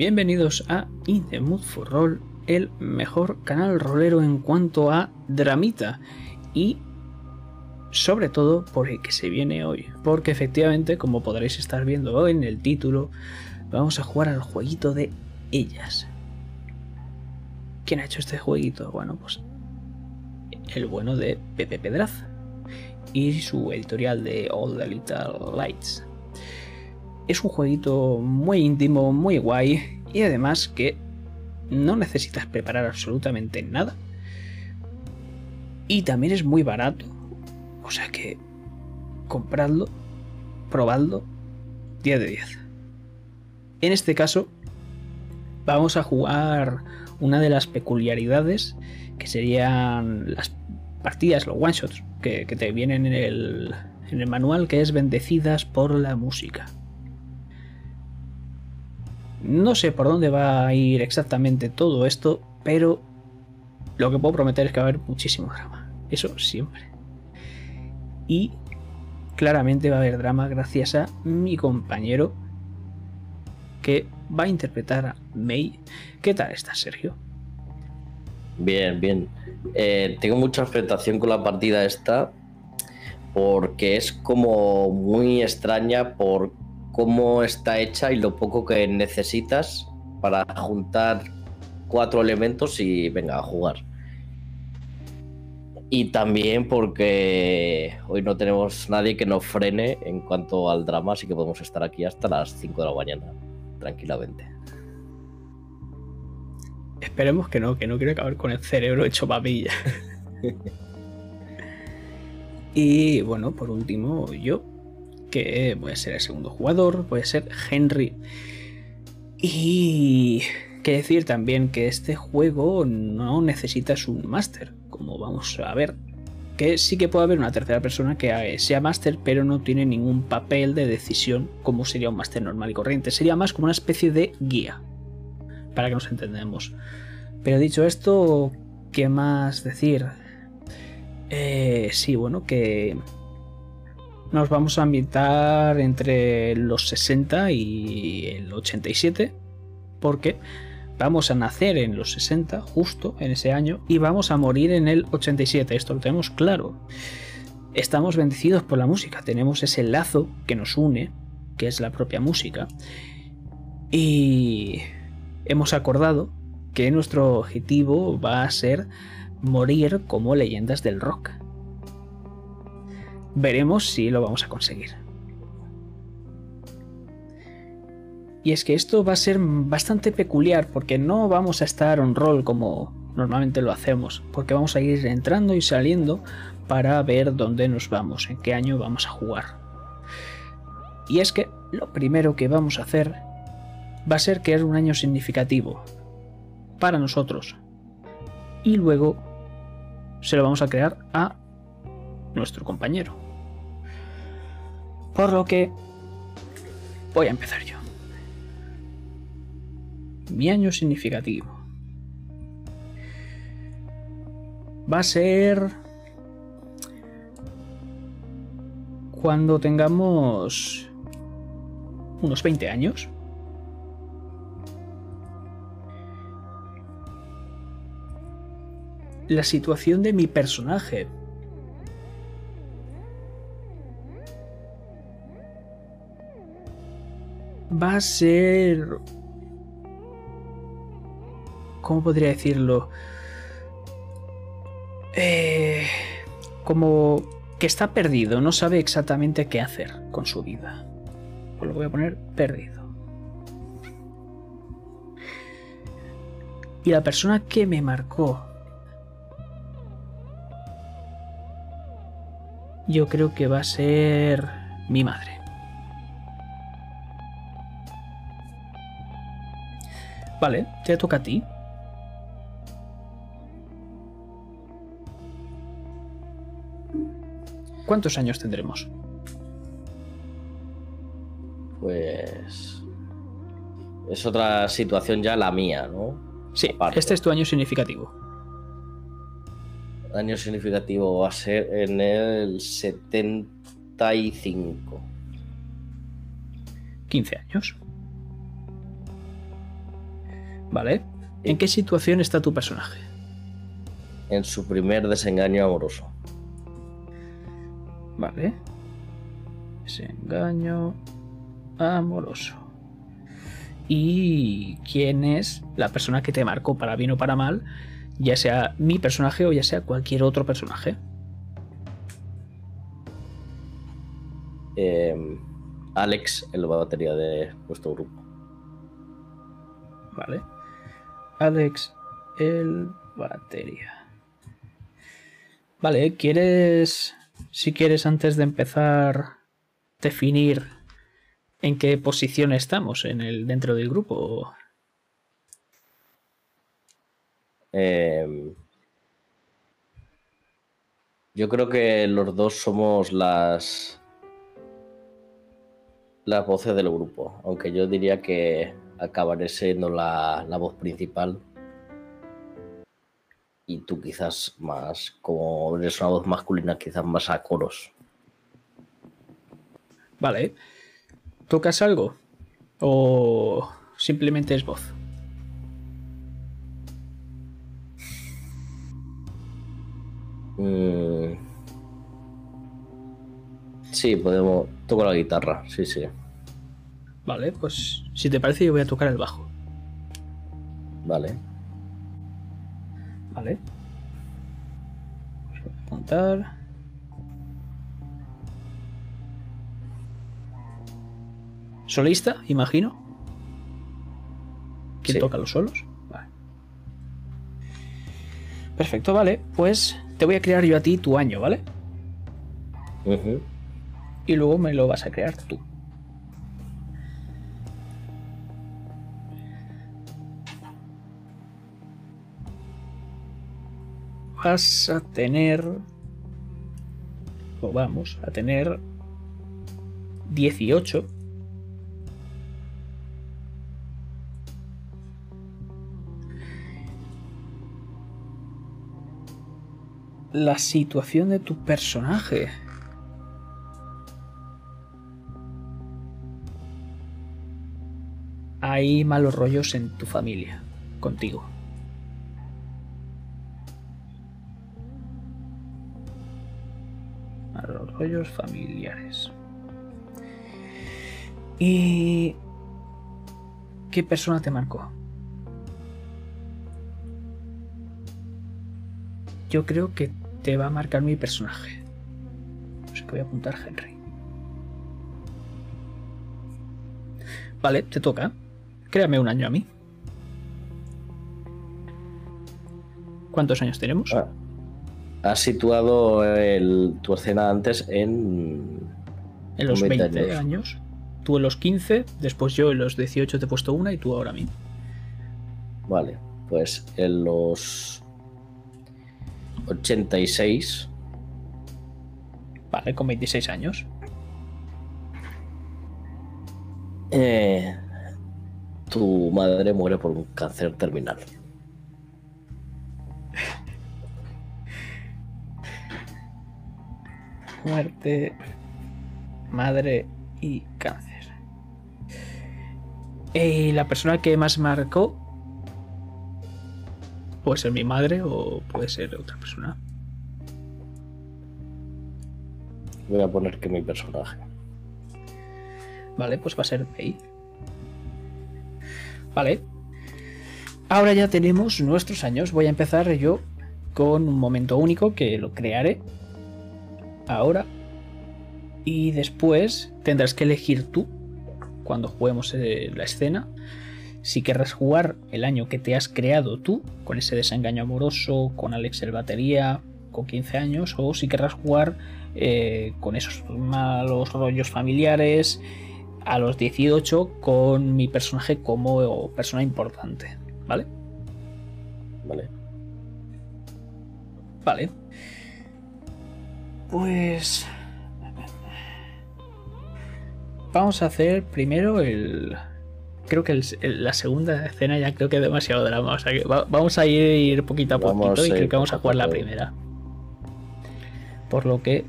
Bienvenidos a In the Mood for Roll, el mejor canal rolero en cuanto a dramita y sobre todo por el que se viene hoy, porque efectivamente, como podréis estar viendo hoy en el título, vamos a jugar al jueguito de ellas. ¿Quién ha hecho este jueguito? Bueno, pues el bueno de Pepe Pedraz y su editorial de All the Little Lights. Es un jueguito muy íntimo, muy guay y además que no necesitas preparar absolutamente nada. Y también es muy barato. O sea que compradlo, probadlo, 10 de 10. En este caso vamos a jugar una de las peculiaridades que serían las partidas, los one shots que, te vienen en el, en el manual, que es bendecidas por la música. No sé por dónde va a ir exactamente todo esto, pero lo que puedo prometer es que va a haber muchísimo drama. Eso siempre. Y claramente va a haber drama gracias a mi compañero que va a interpretar a May. ¿Qué tal estás, Sergio? Bien, bien. Eh, tengo mucha expectación con la partida esta porque es como muy extraña por cómo está hecha y lo poco que necesitas para juntar cuatro elementos y venga a jugar. Y también porque hoy no tenemos nadie que nos frene en cuanto al drama, así que podemos estar aquí hasta las 5 de la mañana, tranquilamente. Esperemos que no, que no quiero acabar con el cerebro hecho papilla. y bueno, por último, yo, que a ser el segundo jugador, a ser Henry. Y que decir también que este juego no necesitas un máster, como vamos a ver. Que sí que puede haber una tercera persona que sea máster, pero no tiene ningún papel de decisión como sería un máster normal y corriente. Sería más como una especie de guía, para que nos entendamos. Pero dicho esto, ¿qué más decir? Eh, sí, bueno, que nos vamos a ambientar entre los 60 y el 87, porque vamos a nacer en los 60, justo en ese año, y vamos a morir en el 87, esto lo tenemos claro. Estamos bendecidos por la música, tenemos ese lazo que nos une, que es la propia música, y hemos acordado que nuestro objetivo va a ser morir como leyendas del rock. Veremos si lo vamos a conseguir. Y es que esto va a ser bastante peculiar porque no vamos a estar on roll como normalmente lo hacemos, porque vamos a ir entrando y saliendo para ver dónde nos vamos, en qué año vamos a jugar. Y es que lo primero que vamos a hacer va a ser es un año significativo, para nosotros. Y luego se lo vamos a crear a nuestro compañero. Por lo que voy a empezar yo. Mi año significativo. Va a ser cuando tengamos unos 20 años. la situación de mi personaje. Va a ser... ¿Cómo podría decirlo? Eh, como que está perdido, no sabe exactamente qué hacer con su vida. Pues lo voy a poner perdido. Y la persona que me marcó yo creo que va a ser mi madre. Vale, te toca a ti. ¿Cuántos años tendremos? Pues... Es otra situación ya la mía, ¿no? Sí, este es tu año significativo año significativo va a ser en el 75. 15 años. Vale. ¿En qué situación está tu personaje? En su primer desengaño amoroso. Vale. Desengaño amoroso. ¿Y quién es la persona que te marcó para bien o para mal? Ya sea mi personaje o ya sea cualquier otro personaje. Eh, Alex, el batería de vuestro grupo. Vale. Alex, el batería. Vale, ¿quieres, si quieres antes de empezar, definir en qué posición estamos en el, dentro del grupo? Eh, yo creo que los dos somos las las voces del grupo, aunque yo diría que acabaré siendo la, la voz principal y tú quizás más, como eres una voz masculina, quizás más a coros. Vale. ¿Tocas algo? ¿O simplemente es voz? Mm. Sí, podemos. Toco la guitarra, sí, sí. Vale, pues si te parece yo voy a tocar el bajo. Vale. Vale. Voy a apuntar. Solista, imagino. ¿Quién Sí. toca los solos? Vale. Perfecto, vale. Pues te voy a crear yo a ti tu año, ¿vale? Y luego me lo vas a crear tú. Vas a tener... O vamos a tener 18. La situación de tu personaje. Hay malos rollos en tu familia, contigo. Rollos familiares. ¿Y qué persona te marcó? Yo creo que te va a marcar mi personaje. Así que voy a apuntar Henry. Vale, te toca. Créame un año a mí. ¿Cuántos años tenemos? Ah, Has situado el- tu escena antes en. en los 20 20 años. años. Tú en los 15, después yo en los 18 te he puesto una y tú ahora a mí. Vale, pues en los 86. Vale, con 26 años. eh, tu madre muere por un cáncer terminal. Muerte, madre y cáncer. Y la persona que más marcó puede ser mi madre o puede ser otra persona. Voy a poner que mi personaje. Vale, pues va a ser May. Vale. Ahora ya tenemos nuestros años. Voy a empezar yo con un momento único que lo crearé. Ahora. Y después tendrás que elegir tú, cuando juguemos eh, la escena, si querrás jugar el año que te has creado tú, con ese desengaño amoroso, con Alex el batería, con 15 años, o si querrás jugar eh, con esos malos rollos familiares a los 18 con mi personaje como persona importante, ¿vale? Vale. Vale. Pues... Vamos a hacer primero el... Creo que el- el- la segunda escena ya creo que es demasiado drama. O sea que va- vamos a ir poquito a Vamos poquito y a creo que vamos a jugar la primera. Por lo que...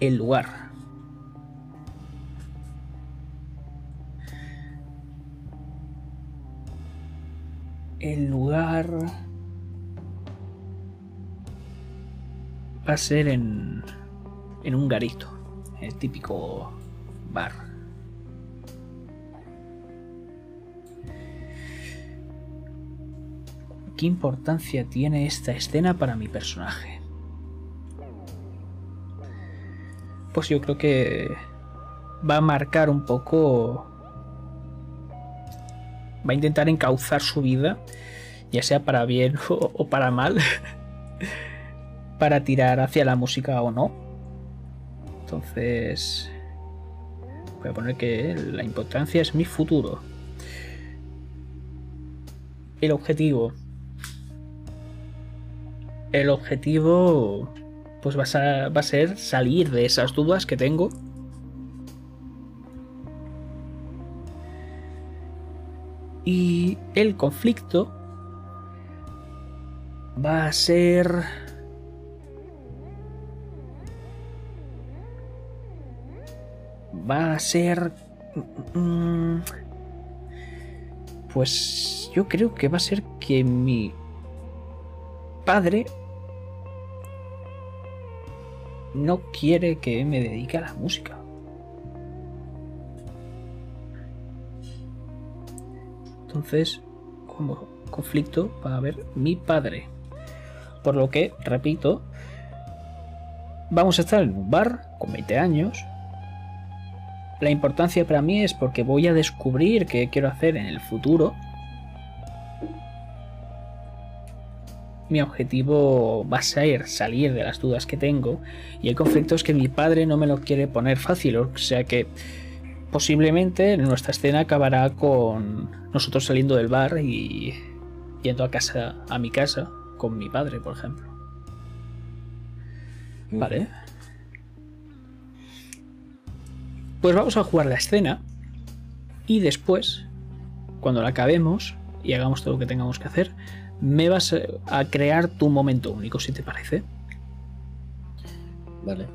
El lugar. el lugar va a ser en, en un garito, el típico bar. ¿Qué importancia tiene esta escena para mi personaje? Pues yo creo que va a marcar un poco... Va a intentar encauzar su vida, ya sea para bien o, o para mal, para tirar hacia la música o no. Entonces... Voy a poner que la importancia es mi futuro. El objetivo. El objetivo pues va a, va a ser salir de esas dudas que tengo. Y el conflicto va a ser... Va a ser... mm, Pues yo creo que va a ser que mi padre no quiere que me dedique a la música. Entonces, como conflicto va a haber mi padre. Por lo que, repito, vamos a estar en un bar con 20 años. La importancia para mí es porque voy a descubrir qué quiero hacer en el futuro. Mi objetivo va a ser salir de las dudas que tengo y el conflicto es que mi padre no me lo quiere poner fácil, o sea que posiblemente nuestra escena acabará con nosotros saliendo del bar y yendo a casa a mi casa con mi padre, por ejemplo. Vale. Pues vamos a jugar la escena y después, cuando la acabemos y hagamos todo lo que tengamos que hacer, me vas a crear tu momento único, si te parece. Vale.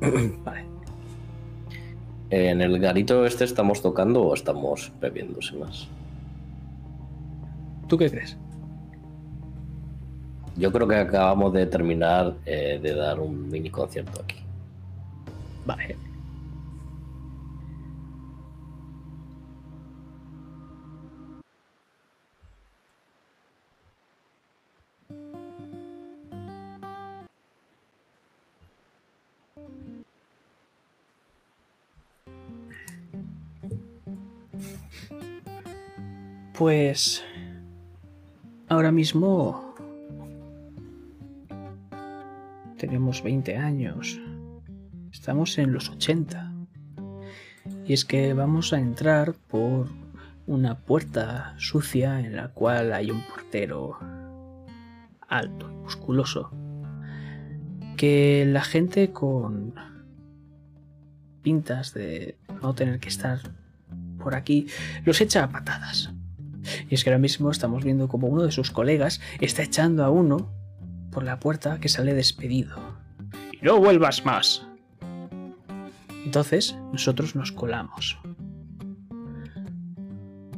Vale. ¿En el garito este estamos tocando o estamos bebiéndose más? ¿Tú qué crees? Yo creo que acabamos de terminar eh, de dar un mini concierto aquí. Vale. Pues ahora mismo tenemos 20 años. Estamos en los 80. Y es que vamos a entrar por una puerta sucia en la cual hay un portero alto y musculoso. Que la gente con pintas de no tener que estar por aquí los echa a patadas. Y es que ahora mismo estamos viendo como uno de sus colegas está echando a uno por la puerta que sale despedido. Y no vuelvas más. Entonces nosotros nos colamos.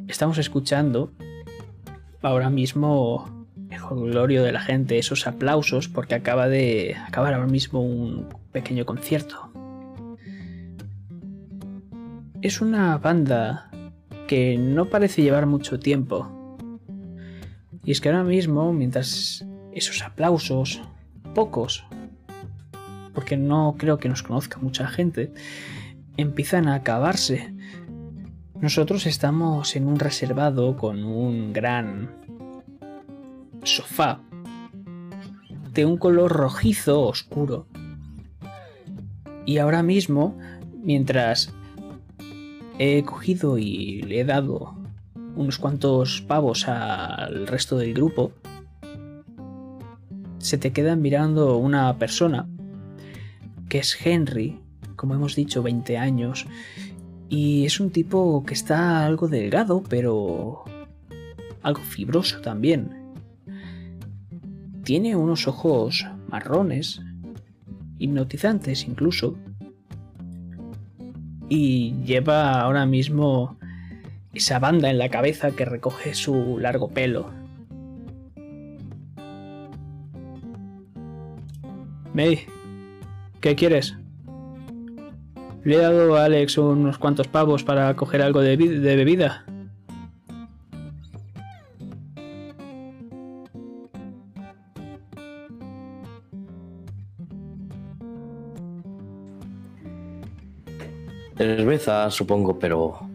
Estamos escuchando ahora mismo el jolgorio de la gente, esos aplausos porque acaba de acabar ahora mismo un pequeño concierto. Es una banda que no parece llevar mucho tiempo. Y es que ahora mismo, mientras esos aplausos, pocos, porque no creo que nos conozca mucha gente, empiezan a acabarse. Nosotros estamos en un reservado con un gran sofá de un color rojizo oscuro. Y ahora mismo, mientras he cogido y le he dado unos cuantos pavos al resto del grupo, se te queda mirando una persona que es Henry, como hemos dicho, 20 años, y es un tipo que está algo delgado, pero algo fibroso también. Tiene unos ojos marrones, hipnotizantes incluso, y lleva ahora mismo esa banda en la cabeza que recoge su largo pelo. May, ¿qué quieres? Le he dado a Alex unos cuantos pavos para coger algo de, de bebida. Cerveza, supongo, pero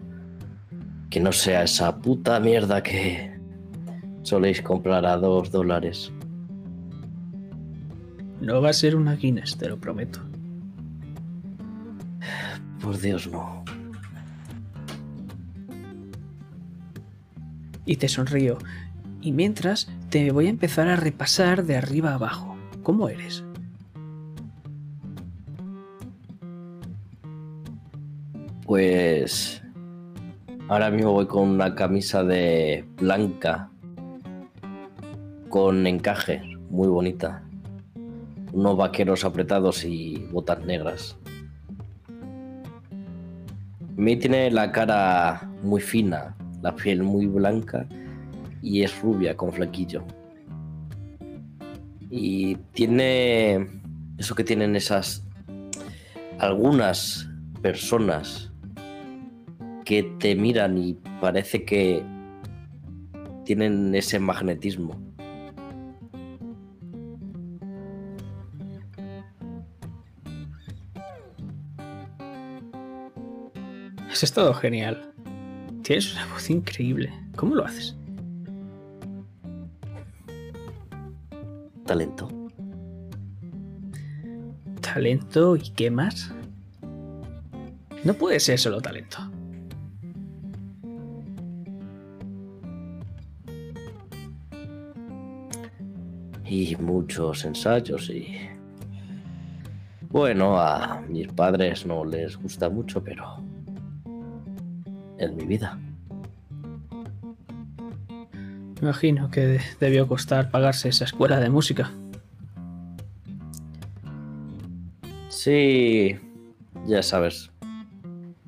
que no sea esa puta mierda que soléis comprar a dos dólares. No va a ser una Guinness, te lo prometo. Por Dios, no. Y te sonrío. Y mientras te voy a empezar a repasar de arriba abajo. ¿Cómo eres? Pues ahora mismo voy con una camisa de blanca con encaje, muy bonita. Unos vaqueros apretados y botas negras. Me tiene la cara muy fina, la piel muy blanca y es rubia con flequillo. Y tiene eso que tienen esas algunas personas que te miran y parece que tienen ese magnetismo. Has estado genial. Tienes una voz increíble. ¿Cómo lo haces? Talento. ¿Talento y qué más? No puede ser solo talento. Y muchos ensayos y... Bueno, a mis padres no les gusta mucho, pero... Es mi vida. Imagino que debió costar pagarse esa escuela de música. Sí, ya sabes.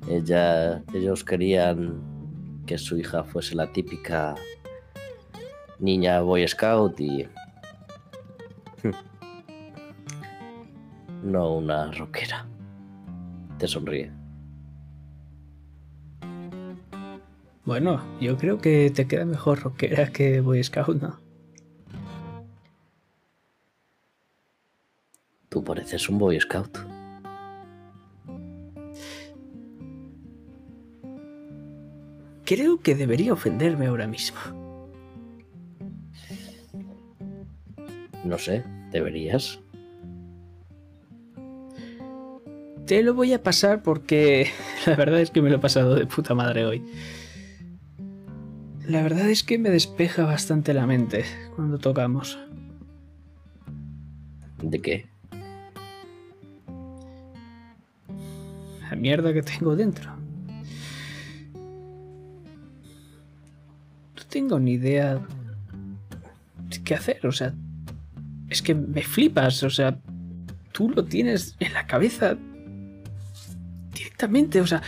Ella, ellos querían que su hija fuese la típica niña Boy Scout y no una rockera. Te sonríe. Bueno, yo creo que te queda mejor rockera que Boy Scout, ¿no? Tú pareces un Boy Scout. Creo que debería ofenderme ahora mismo. No sé, deberías. Te lo voy a pasar porque la verdad es que me lo he pasado de puta madre hoy. La verdad es que me despeja bastante la mente cuando tocamos. ¿De qué? La mierda que tengo dentro. No tengo ni idea de qué hacer, o sea, es que me flipas, o sea, tú lo tienes en la cabeza directamente, o sea,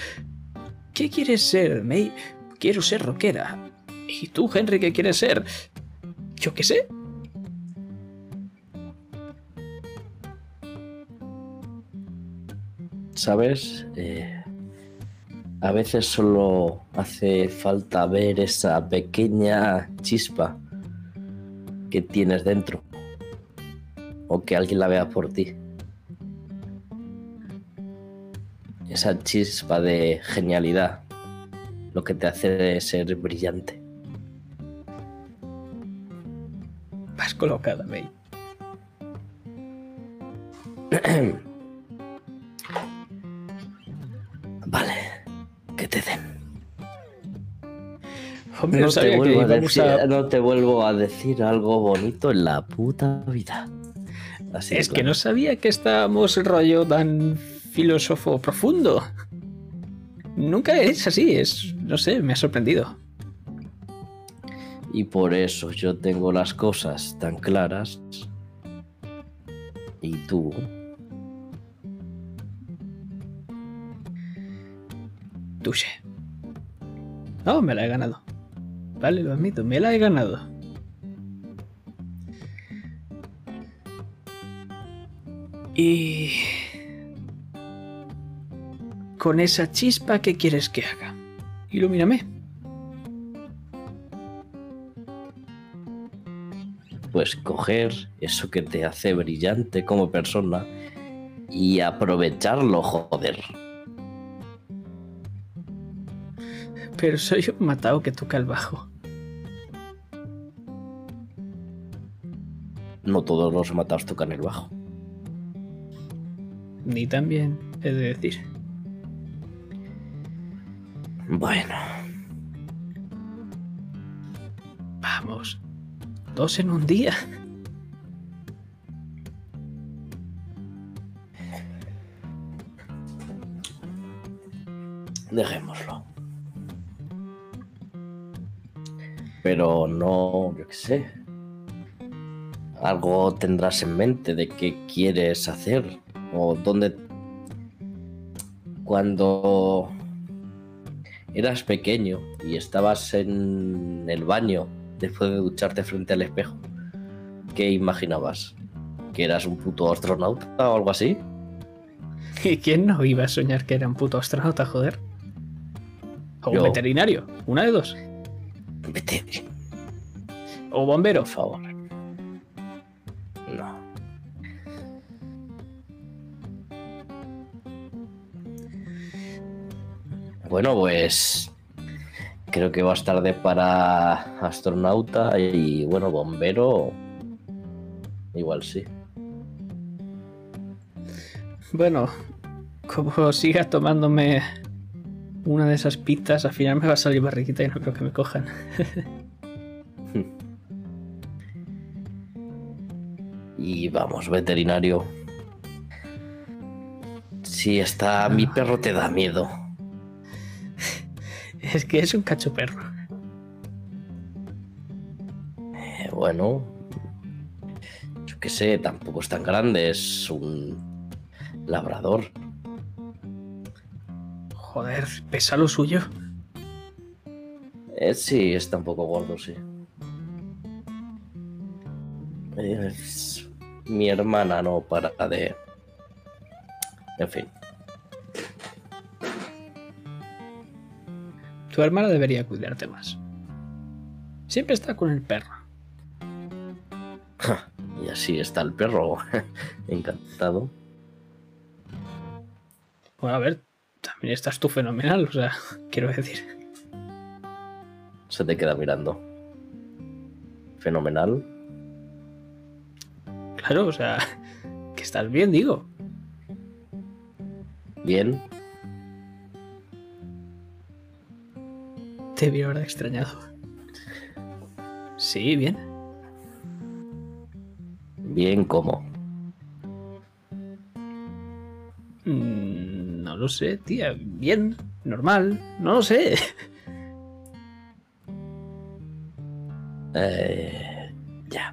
¿qué quieres ser, May? Quiero ser rockera. ¿Y tú, Henry, qué quieres ser? Yo qué sé. ¿Sabes? Eh, a veces solo hace falta ver esa pequeña chispa que tienes dentro o que alguien la vea por ti. Esa chispa de genialidad, lo que te hace ser brillante. Vas colocada, May. vale, que te den. Hombre, No te, vuelvo a decir, a- no te vuelvo a decir algo bonito en la puta vida. Así Es que claro. no sabía que estábamos rollo tan filósofo profundo. Nunca es así, es, no sé, me ha sorprendido. Y por eso yo tengo las cosas tan claras. Y tú, Touché. No, me la he ganado. Vale, lo admito, me la he ganado. Y... Con esa chispa, ¿qué quieres que haga? Ilumíname. Pues coger eso que te hace brillante como persona y aprovecharlo, joder. Pero soy un matado que toca el bajo. No todos los matados tocan el bajo. Ni también, he de decir. Bueno, Vamos. Dos en un día. dejémoslo. Pero no, yo qué sé. Algo tendrás en mente de qué quieres hacer o dónde... Cuando eras pequeño y estabas en el baño después de ducharte frente al espejo, ¿qué imaginabas? ¿Que eras un puto astronauta o algo así? ¿Y quién no iba a soñar que era un puto astronauta, joder? O un Yo. veterinario, una de dos. Vete, O bombero. por favor. Bueno, pues creo que va a estar de para astronauta y bueno, bombero. Igual sí. Bueno, como siga tomándome una de esas pistas, al final me va a salir barriguita y no creo que me cojan. Y vamos, veterinario. Si está mi perro te da miedo. Es que es un cacho perro. Eh, bueno, yo qué sé, tampoco es tan grande, es un labrador. Joder, pesa lo suyo. Eh, sí, está un poco gordo, sí. Eh, es- mi hermana no para de... En fin, Tu hermana debería cuidarte más. Siempre está con el perro. y así está el perro. Encantado. Bueno, a ver, también estás tú fenomenal, o sea, quiero decir. Se te queda mirando. Fenomenal. Claro, o sea, que estás bien, digo. Bien. Te vi ahora extrañado. Sí, bien. Bien como. Mm, No lo sé, tía. Bien, normal, no lo sé. Eh, ya.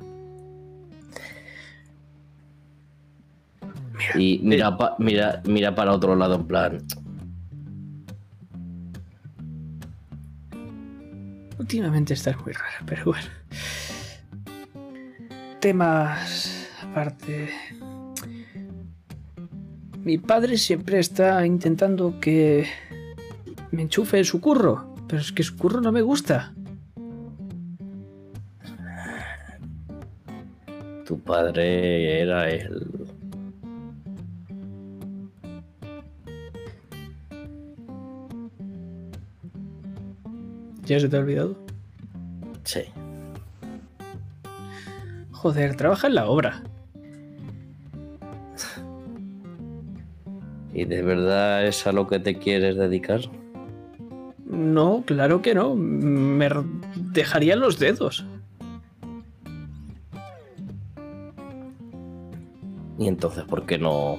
Y mira, pa- mira, mira para otro lado en plan. Últimamente estás muy rara, pero bueno. Temas aparte. Mi padre siempre está intentando que me enchufe en su curro, pero es que su curro no me gusta. Tu padre era el. ¿Ya se te ha olvidado? Sí. Joder, trabaja en la obra. ¿Y de verdad es a lo que te quieres dedicar? No, claro que no. Me dejaría los dedos. ¿Y entonces por qué no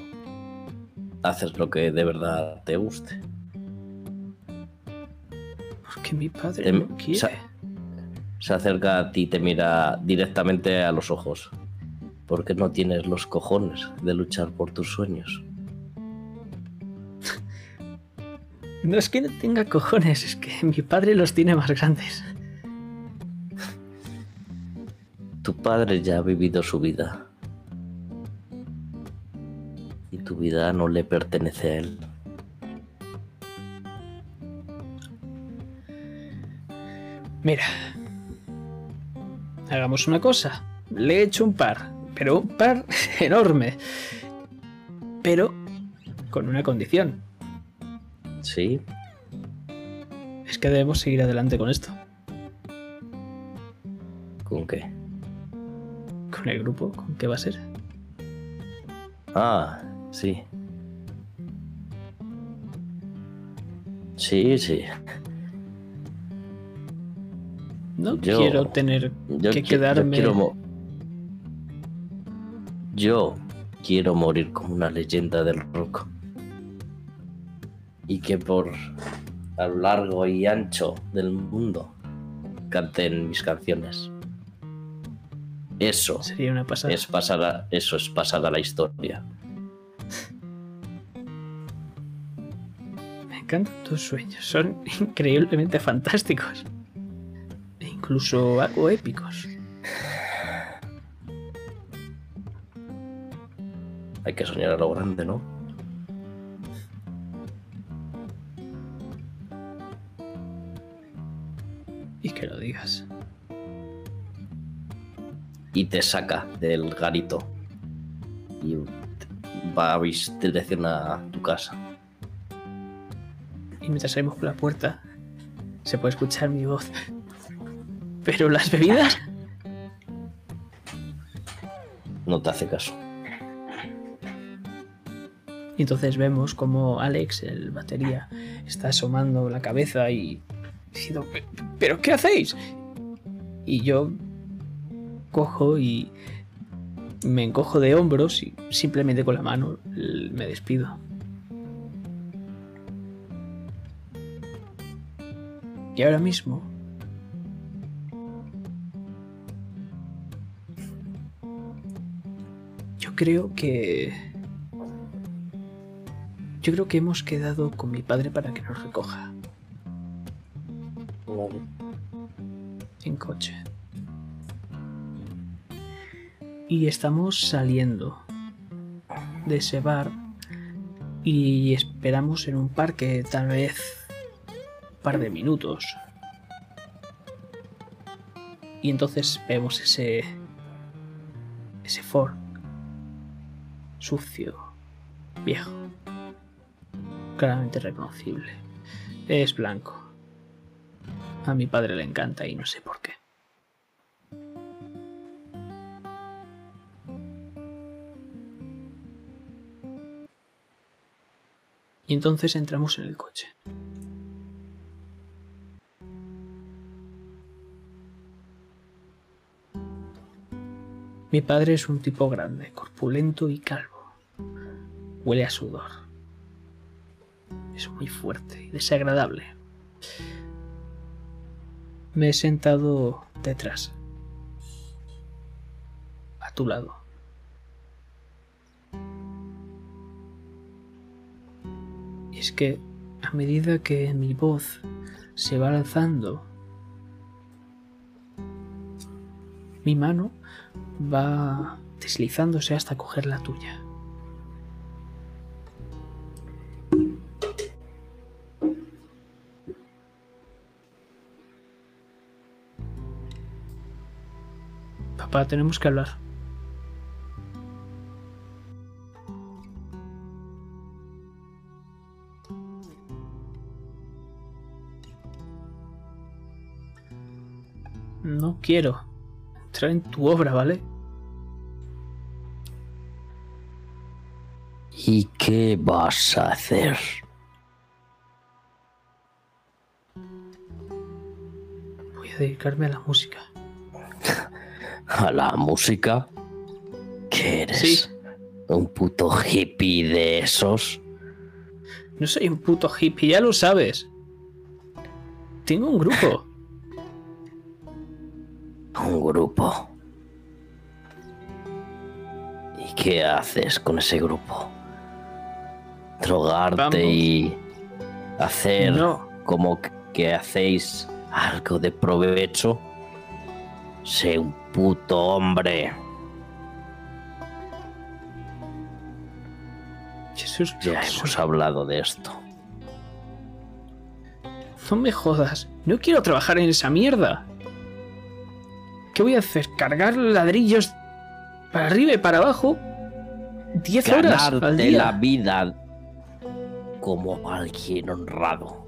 haces lo que de verdad te guste? Mi padre Em, no quiere. sa- Se acerca a ti y te mira directamente a los ojos. Porque no tienes los cojones de luchar por tus sueños. No es que no tenga cojones, es que mi padre los tiene más grandes. Tu padre ya ha vivido su vida. Tu vida no le pertenece a él. Mira, hagamos una cosa. Le he hecho un par, pero un par enorme. Pero con una condición. Sí. Es que debemos seguir adelante con esto. ¿Con qué? ¿Con el grupo? ¿Con qué va a ser? Ah, sí. Sí, sí. No quiero tener que quedarme. Yo quiero, yo quiero morir como una leyenda del rock. Y que por a lo largo y ancho del mundo canten mis canciones. Eso sería una pasada. Es pasada, eso es pasada la historia. Me encantan tus sueños, son increíblemente fantásticos. Incluso algo épicos. Hay que soñar a lo grande, ¿no? Y que lo digas. Y te saca del garito. Y va a dirección a tu casa. Y mientras salimos por la puerta, se puede escuchar mi voz. Pero las bebidas. No te hace caso. Y entonces vemos como Alex, el batería, está asomando la cabeza y diciendo, ¿pero qué hacéis? Y yo cojo y me encojo de hombros y simplemente con la mano me despido. Y ahora mismo creo que yo creo que hemos quedado con mi padre para que nos recoja. En coche. Y estamos saliendo de ese bar y esperamos en un parque tal vez un par de minutos. Y entonces vemos ese ese Ford sucio, viejo claramente reconocible. Es blanco. A mi padre le encanta y no sé por qué. Y entonces entramos en el coche. Mi padre es un tipo grande, corpulento y calvo. Huele a sudor es muy fuerte y desagradable. Me he sentado detrás, a tu lado. Y es que a medida que mi voz se va alzando, mi mano va deslizándose hasta coger la tuya. Papá, tenemos que hablar. No quiero entrar en tu obra, ¿vale? ¿Y qué vas a hacer? Voy a dedicarme a la música a la música? ¿Qué eres? ¿Un puto hippie de esos? No soy un puto hippie, ya lo sabes. Tengo un grupo. Un grupo. ¿Y qué haces con ese grupo? Drogarte y hacer como que hacéis algo de provecho. Sé un puto hombre. Ya hemos hablado de esto. No me jodas. No quiero trabajar en esa mierda. ¿Qué voy a hacer? ¿Cargar ladrillos para arriba y para abajo? 10 horas al Ganarte día. la vida como alguien honrado.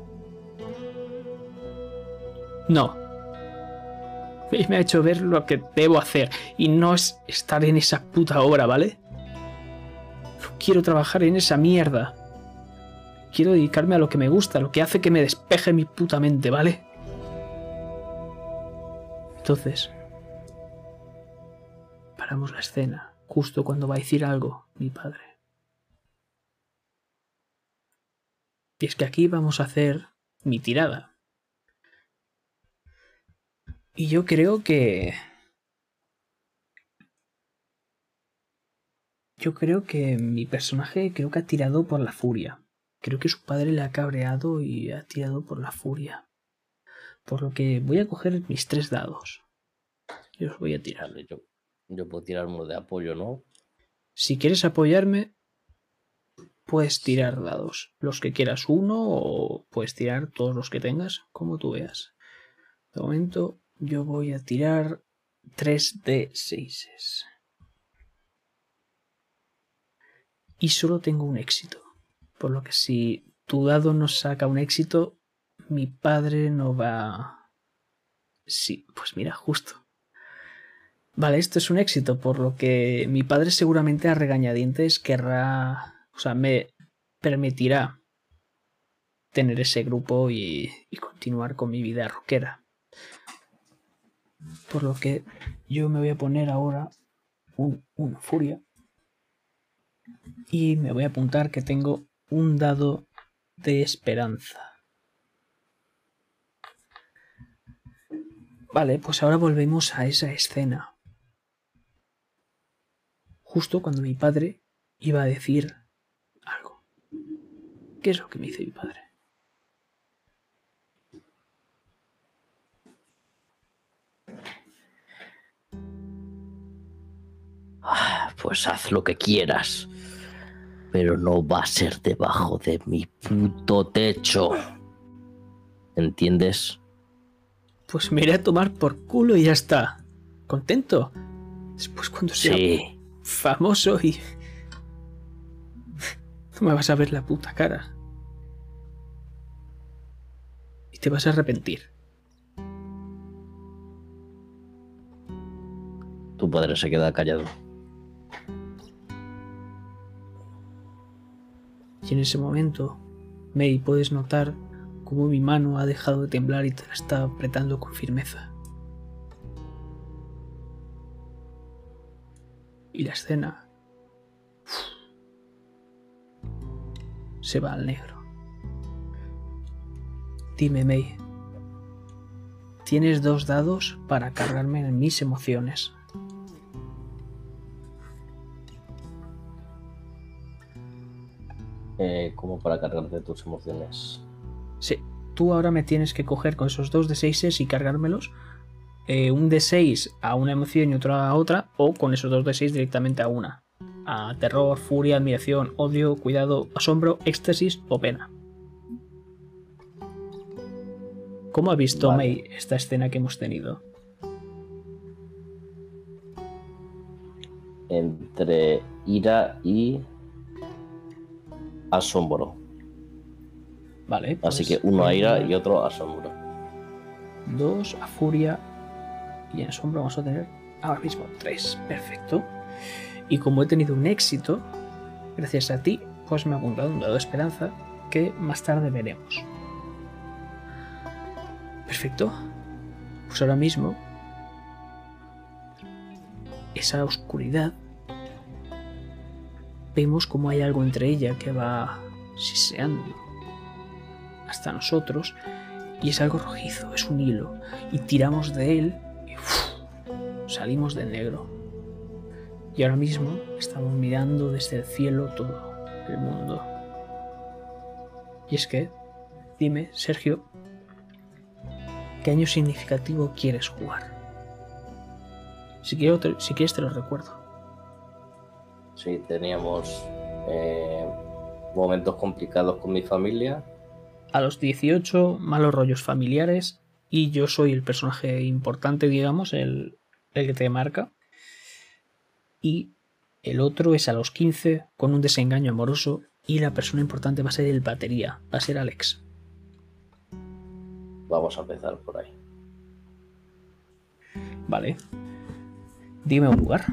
No. Y me ha hecho ver lo que debo hacer. Y no es estar en esa puta obra, ¿vale? No quiero trabajar en esa mierda. Quiero dedicarme a lo que me gusta, lo que hace que me despeje mi puta mente, ¿vale? Entonces, paramos la escena, justo cuando va a decir algo mi padre. Y es que aquí vamos a hacer mi tirada. Y yo creo que... Yo creo que mi personaje creo que ha tirado por la furia. Creo que su padre le ha cabreado y ha tirado por la furia. Por lo que voy a coger mis tres dados. Y os voy a tirar. Vale, yo, yo puedo tirar uno de apoyo, ¿no? Si quieres apoyarme, puedes tirar dados. Los que quieras uno o puedes tirar todos los que tengas, como tú veas. De momento yo voy a tirar 3 de 6. Y solo tengo un éxito. Por lo que si tu dado no saca un éxito, mi padre no va... Sí, pues mira, justo. Vale, esto es un éxito, por lo que mi padre seguramente a regañadientes querrá, o sea, me permitirá tener ese grupo y, y continuar con mi vida rockera. Por lo que yo me voy a poner ahora un, una furia y me voy a apuntar que tengo un dado de esperanza. Vale, pues ahora volvemos a esa escena justo cuando mi padre iba a decir algo. ¿Qué es lo que me dice mi padre? Pues haz lo que quieras. Pero no va a ser debajo de mi puto techo. ¿Entiendes? Pues me iré a tomar por culo y ya está. ¿Contento? Después cuando sea Sí. famoso y... No me vas a ver la puta cara. Y te vas a arrepentir. Tu padre se queda callado. En ese momento, May, puedes notar cómo mi mano ha dejado de temblar y te la está apretando con firmeza. Y la escena se va al negro. Dime, May, tienes dos dados para cargarme en mis emociones. Eh, como para cargarte tus emociones. Sí, tú ahora me tienes que coger con esos dos de 6 y cargármelos. eh, un de 6 a una emoción y otro a otra, o con esos dos de 6 directamente a una. A terror, furia, admiración, odio, cuidado, asombro, éxtasis o pena. ¿Cómo ha visto Vale. May esta escena que hemos tenido? Entre ira y asombro. Vale, Así pues que uno a ira y otro a asombro. Dos a furia y en asombro vamos a tener ahora mismo tres. Perfecto. Y como he tenido un éxito, gracias a ti, pues me ha apuntado un dado de esperanza que más tarde veremos. Perfecto. Pues ahora mismo esa oscuridad vemos como hay algo entre ella que va siseando hasta nosotros y es algo rojizo, es un hilo y tiramos de él y ¡uf! salimos del negro. Y ahora mismo estamos mirando desde el cielo todo el mundo. Y es que, dime, Sergio, ¿qué año significativo quieres jugar? Si quieres te lo recuerdo. Sí, teníamos eh, momentos complicados con mi familia. A los 18, malos rollos familiares. Y yo soy el personaje importante, digamos, el, el que te marca. Y el otro es a los 15, con un desengaño amoroso. Y la persona importante va a ser el batería, va a ser Alex. Vamos a empezar por ahí. Vale. Dime un lugar.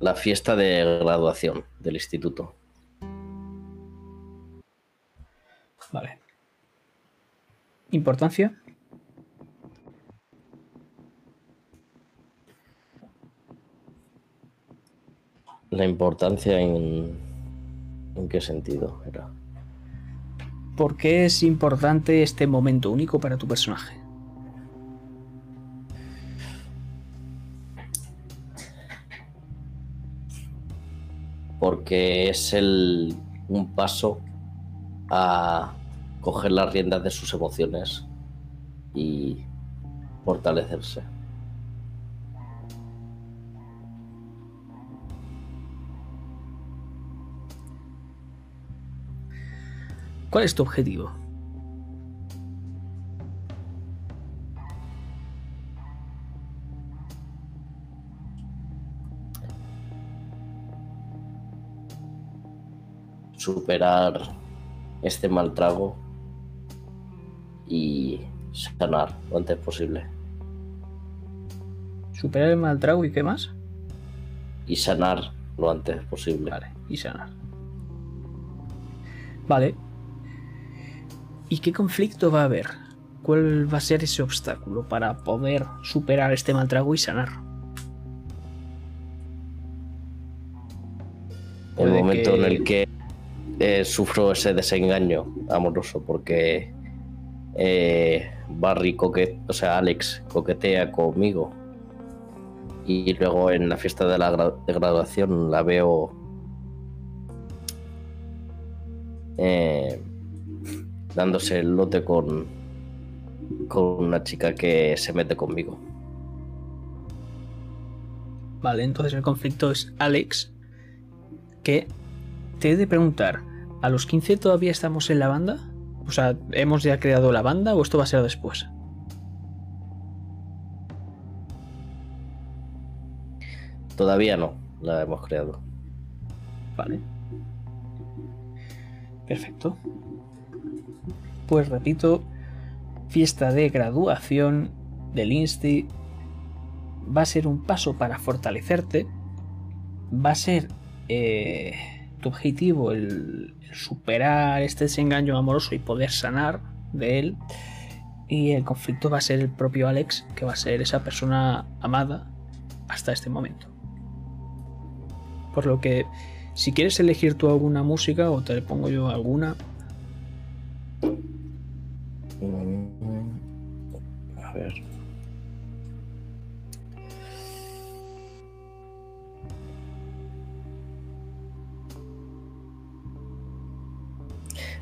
La fiesta de graduación del instituto. Vale. ¿Importancia? La importancia en... ¿En qué sentido era? ¿Por qué es importante este momento único para tu personaje? Porque es el, un paso a coger las riendas de sus emociones y fortalecerse. ¿Cuál es tu objetivo? Superar este mal trago y sanar lo antes posible. Superar el mal trago y qué más? Y sanar lo antes posible. Vale, y sanar. Vale. ¿Y qué conflicto va a haber? ¿Cuál va a ser ese obstáculo para poder superar este mal trago y sanar? El momento que- en el que eh, sufro ese desengaño amoroso porque eh, Barry coque o sea, Alex coquetea conmigo y luego en la fiesta de la gra- graduación la veo eh, dándose el lote con con una chica que se mete conmigo. Vale, entonces el conflicto es Alex. Que te he de preguntar, ¿a los 15 todavía estamos en la banda? O sea, ¿hemos ya creado la banda o esto va a ser después? Todavía no, la hemos creado. Vale. Perfecto. Pues repito, fiesta de graduación del Insti va a ser un paso para fortalecerte. Va a ser eh, tu objetivo el, superar este desengaño amoroso y poder sanar de él. Y el conflicto va a ser el propio Alex, que va a ser esa persona amada hasta este momento. Por lo que, si quieres elegir tú alguna música o te le pongo yo alguna,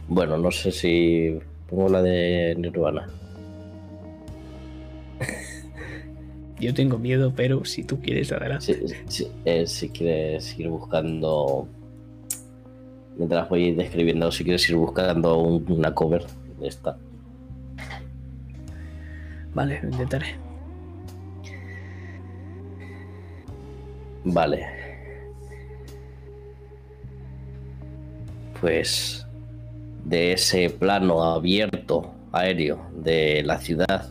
Bueno, no sé si pongo la de Nirvana. yo tengo miedo, pero si tú quieres, adelante. Eh, si quieres ir buscando. Mientras voy describiendo, si quieres ir buscando un- una cover de esta. Vale, lo intentaré. Vale. Pues de ese plano abierto aéreo de la ciudad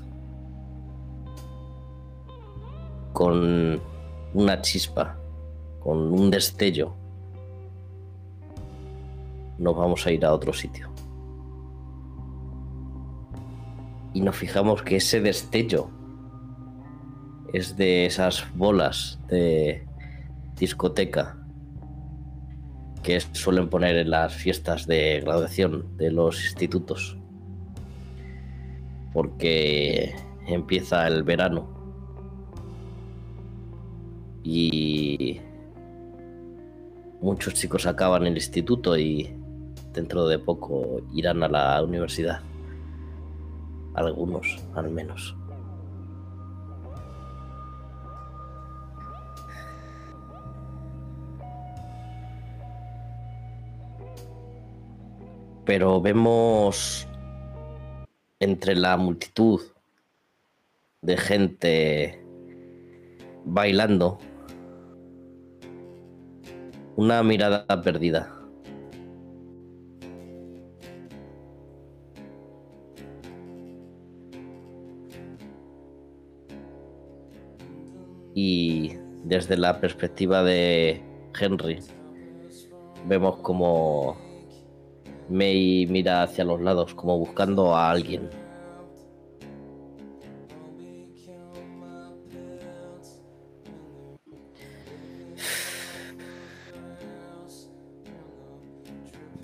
con una chispa, con un destello, nos vamos a ir a otro sitio. Y nos fijamos que ese destello es de esas bolas de discoteca que suelen poner en las fiestas de graduación de los institutos. Porque empieza el verano. Y muchos chicos acaban el instituto y dentro de poco irán a la universidad. Algunos, al menos. Pero vemos entre la multitud de gente bailando una mirada perdida. Y desde la perspectiva de Henry, vemos como May mira hacia los lados, como buscando a alguien.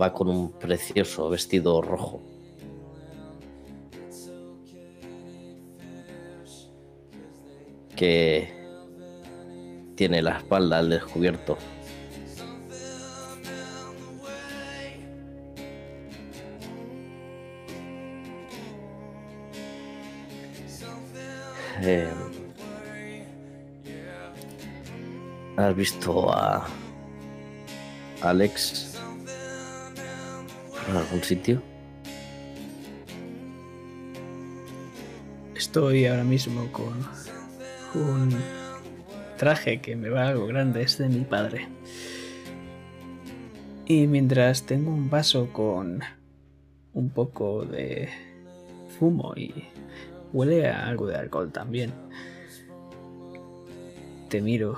Va con un precioso vestido rojo. Que tiene la espalda al descubierto. Eh, ¿Has visto a Alex por algún sitio? Estoy ahora mismo con un traje que me va algo grande, es de mi padre. Y mientras tengo un vaso con un poco de fumo y Huele a algo de alcohol también. Te miro.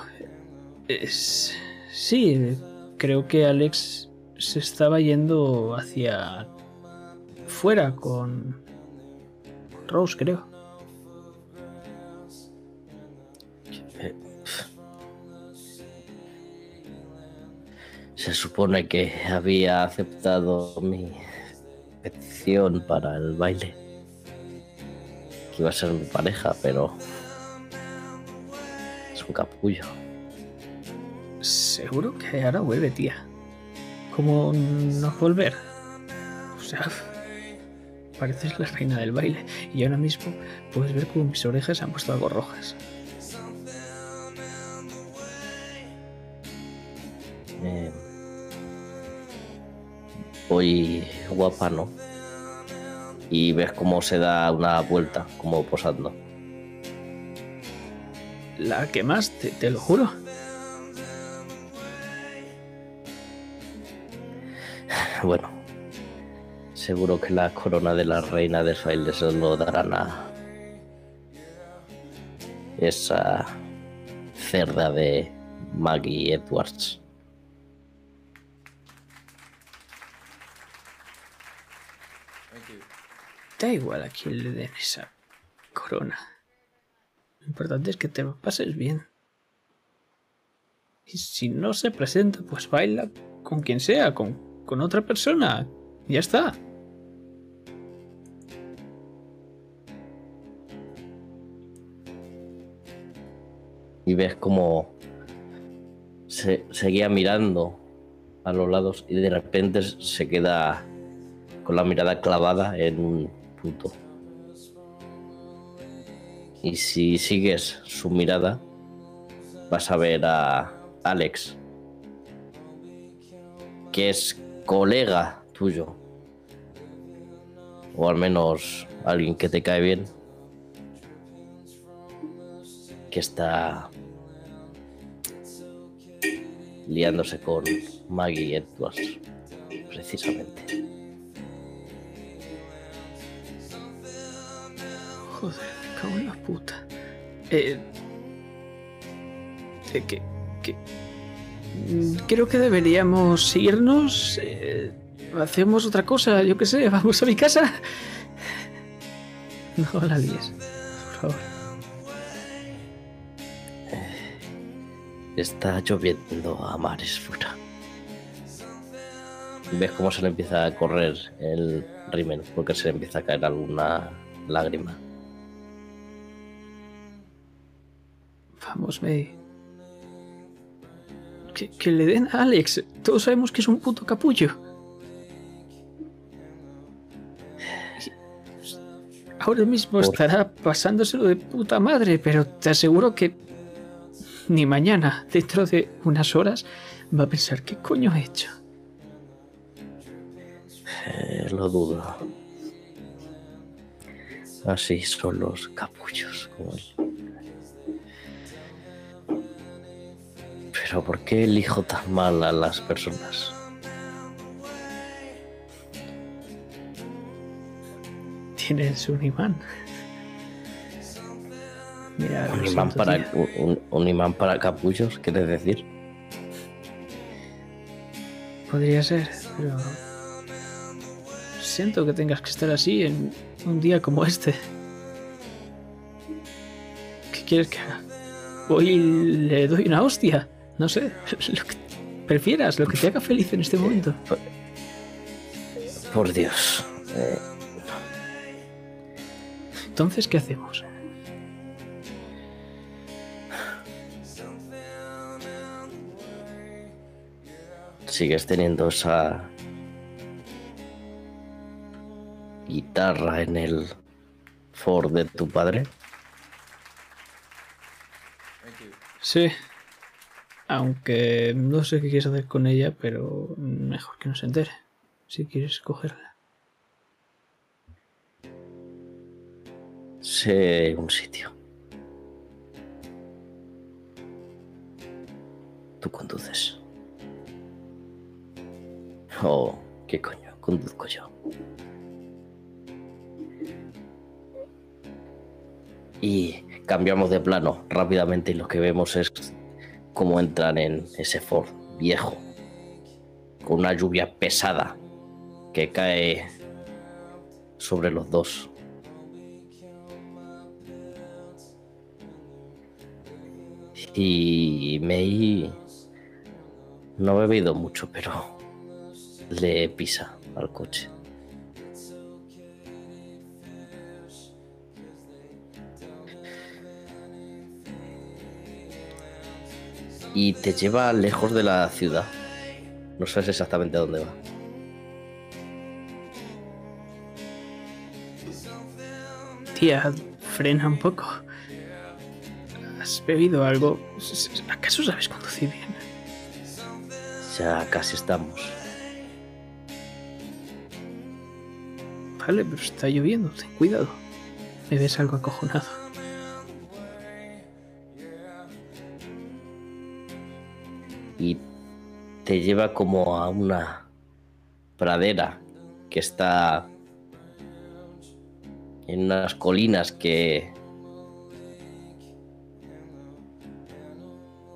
Es... Sí, creo que Alex se estaba yendo hacia fuera con Rose, creo. Se supone que había aceptado mi petición para el baile que iba a ser mi pareja, pero es un capullo. Seguro que ahora vuelve, tía. ¿Cómo no volver? O sea, pareces la reina del baile y ahora mismo puedes ver cómo mis orejas se han puesto algo rojas. Eh, voy guapa, ¿no? Y ves cómo se da una vuelta, como posando. La que más, te, lo juro. Bueno, seguro que la corona de la reina de baile se lo darán a esa cerda de Maggie Edwards. Da igual a quién le den esa corona. Lo importante es que te pases bien. Y si no se presenta, pues baila con quien sea, con, con otra persona. Ya está. Y ves como se seguía mirando a los lados y de repente se queda con la mirada clavada en un y si sigues su mirada, vas a ver a Alex, que es colega tuyo, o al menos alguien que te cae bien, que está liándose con Maggie Edwards, precisamente. Joder, cago en la puta. Eh, eh, que, mm, creo que deberíamos irnos. Eh, hacemos otra cosa, yo qué sé, vamos a mi casa. No la líes, por favor. Está lloviendo a mares fuera. Ves cómo se le empieza a correr el rimen porque se le empieza a caer alguna lágrima. Vamos, May. Que, le den a Alex. Todos sabemos que es un puto capullo. Ahora mismo estará pasándoselo de puta madre, pero te aseguro que ni mañana, dentro de unas horas, va a pensar qué coño he hecho. Eh, lo dudo. Así son los capullos como él. Pero ¿por qué elijo tan mal a las personas? Tienes un imán. Mira, un, imán para, un, imán para capullos, ¿quieres decir? Podría ser, pero siento que tengas que estar así en un día como este. ¿Qué quieres que haga? Hoy le doy una hostia. No sé, lo que prefieras, lo que te haga feliz en este momento. Por, Dios. Eh. Entonces, ¿qué hacemos? ¿Sigues teniendo esa guitarra en el Ford de tu padre? Sí. Aunque no sé qué quieres hacer con ella, pero mejor que no se entere. Si quieres cogerla. Sé un sitio. Tú conduces. Oh, ¿qué coño? Conduzco yo. Y cambiamos de plano rápidamente y lo que vemos es cómo entran en ese Ford viejo, con una lluvia pesada que cae sobre los dos. Y Mei no ha bebido mucho, pero le pisa al coche. Y te lleva lejos de la ciudad. No sabes exactamente a dónde va. Tía, frena un poco. ¿Has bebido algo? ¿Acaso sabes conducir bien? Ya casi estamos. Vale, pero está lloviendo, ten cuidado. Me ves algo acojonado. Y te lleva como a una pradera que está en unas colinas que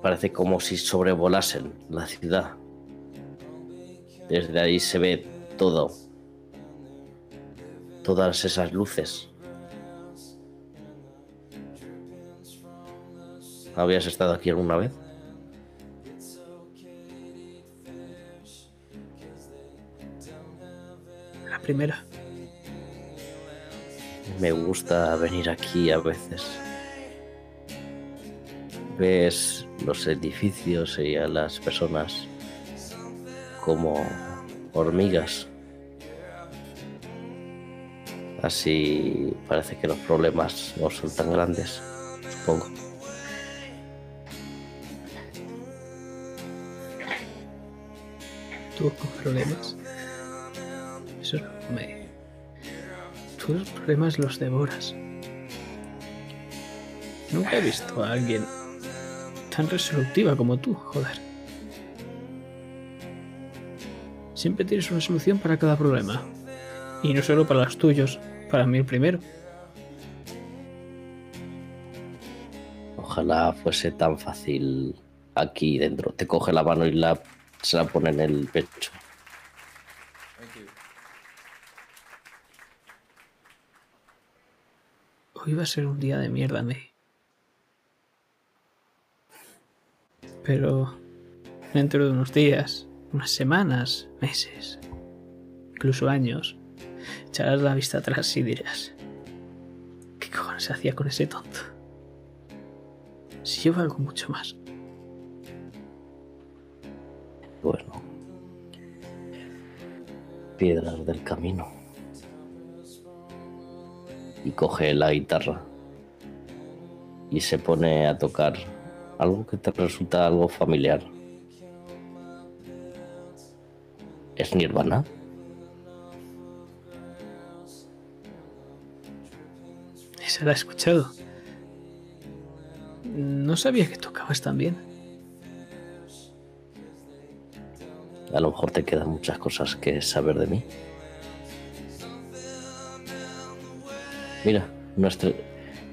parece como si sobrevolasen la ciudad. Desde ahí se ve todo, todas esas luces. ¿Habías estado aquí alguna vez? Primera. Me gusta venir aquí a veces. Ves los edificios y a las personas como hormigas. Así parece que los problemas no son tan grandes, supongo. ¿Tú con problemas? Los problemas los devoras. Nunca he visto a alguien tan resolutiva como tú, joder. Siempre tienes una solución para cada problema. Y no solo para los tuyos, para mí el primero. Ojalá fuese tan fácil aquí dentro. Te coge la mano y la, se la pone en el pecho. Hoy va a ser un día de mierda, May. Pero dentro de unos días, unas semanas, meses, incluso años, echarás la vista atrás y dirás, ¿qué cojones hacía con ese tonto? Si lleva algo mucho más. Bueno. Piedras del camino. Y coge la guitarra y se pone a tocar algo que te resulta algo familiar. ¿Es Nirvana? Esa la he escuchado. No sabía que tocabas tan bien. A lo mejor te quedan muchas cosas que saber de mí. Mira, nuestro...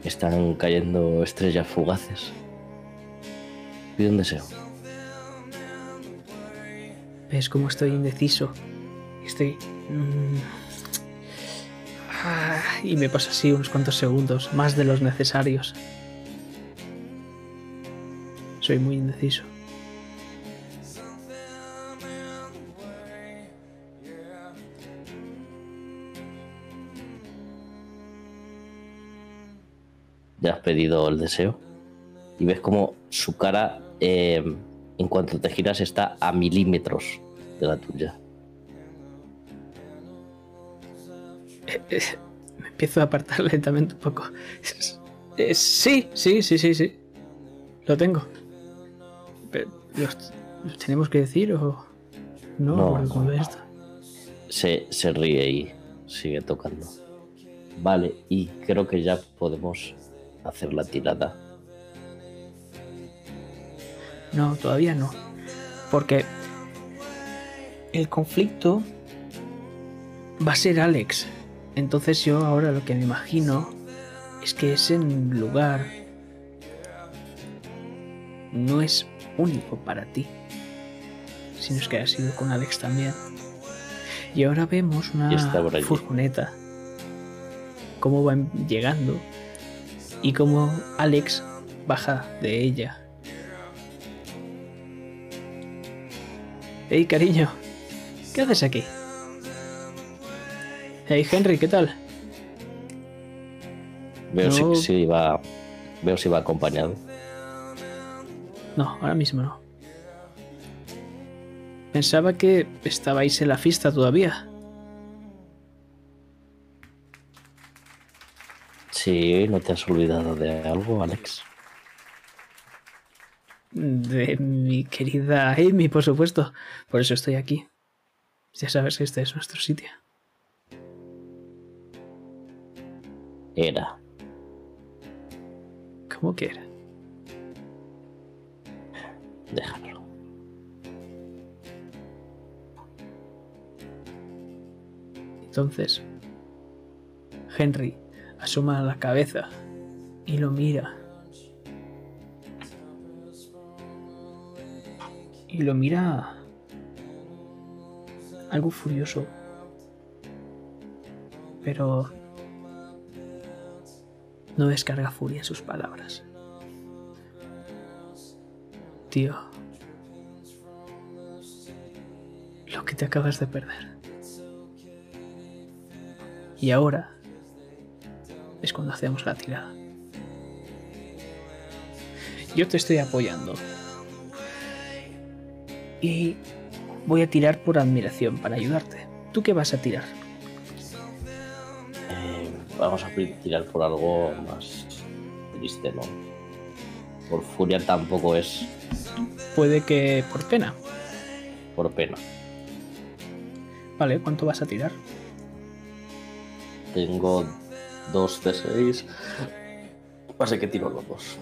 están cayendo estrellas fugaces. Pide un deseo. ¿Ves cómo estoy indeciso? Estoy... mm, ah, y me pasa así unos cuantos segundos, más de los necesarios. Soy muy indeciso. Ya has pedido el deseo. Y ves como su cara, eh, en cuanto te giras, está a milímetros de la tuya. Me empiezo a apartar lentamente un poco. Eh, sí, sí, sí, sí, sí. Lo tengo. Pero, ¿los, los tenemos que decir o no? No, no. esto. Se, se ríe y sigue tocando. Vale, y creo que ya podemos hacer la tirada. No, todavía no. Porque el conflicto va a ser Alex. Entonces yo ahora lo que me imagino es que ese lugar no es único para ti, sino es que ha sido con Alex también. Y ahora vemos una furgoneta, cómo van llegando y cómo Alex baja de ella. Hey, cariño, ¿qué haces aquí? Hey, Henry, ¿qué tal? Veo No. si, si va. Veo si va acompañado. No, ahora mismo no. Pensaba que estabais en la fiesta todavía. Sí, ¿no te has olvidado de algo, Alex? De mi querida Amy, por supuesto. Por eso estoy aquí. Ya sabes que este es nuestro sitio. Era. ¿Cómo que era? Déjalo. Entonces, Henry asoma la cabeza y lo mira. Y lo mira algo furioso. Pero no descarga furia en sus palabras. Tío, lo que te acabas de perder. Y ahora es cuando hacemos la tirada. Yo te estoy apoyando. Y voy a tirar por admiración para ayudarte. ¿Tú qué vas a tirar? Eh, vamos a tirar por algo más triste, ¿no? Por furia tampoco es Puede que por pena. por pena. Vale, ¿cuánto vas a tirar? Tengo dos de 6. Así que tiro los dos.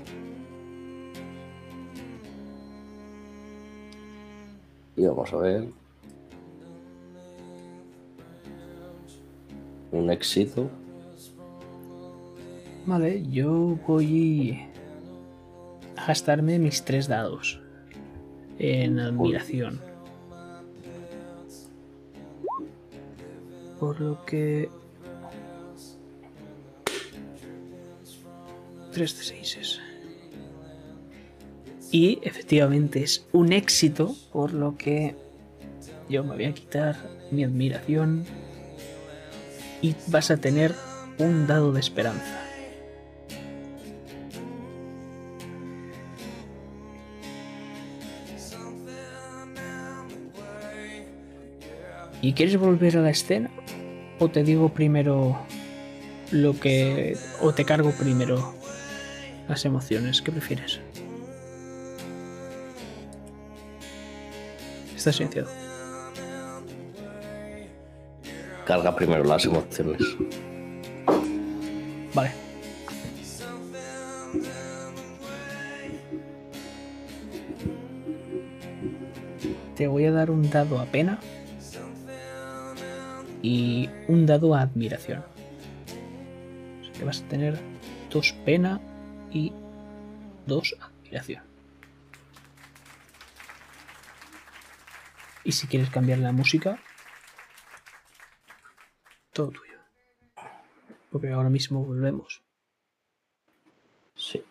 Y vamos a ver. Un éxito. Vale, yo voy a gastarme mis tres dados en admiración. Por lo que... Tres de seises. Y efectivamente es un éxito, por lo que yo me voy a quitar mi admiración y vas a tener un dado de esperanza. ¿Y quieres volver a la escena? ¿O te digo primero lo que... o te cargo primero las emociones? ¿Qué prefieres? Está silenciado. Carga primero las emociones. Vale. Te voy a dar un dado a pena y un dado a admiración. O sea que vas a tener dos pena 2 admiración. Y si quieres cambiar la música, todo tuyo. Porque ahora mismo volvemos. Sí.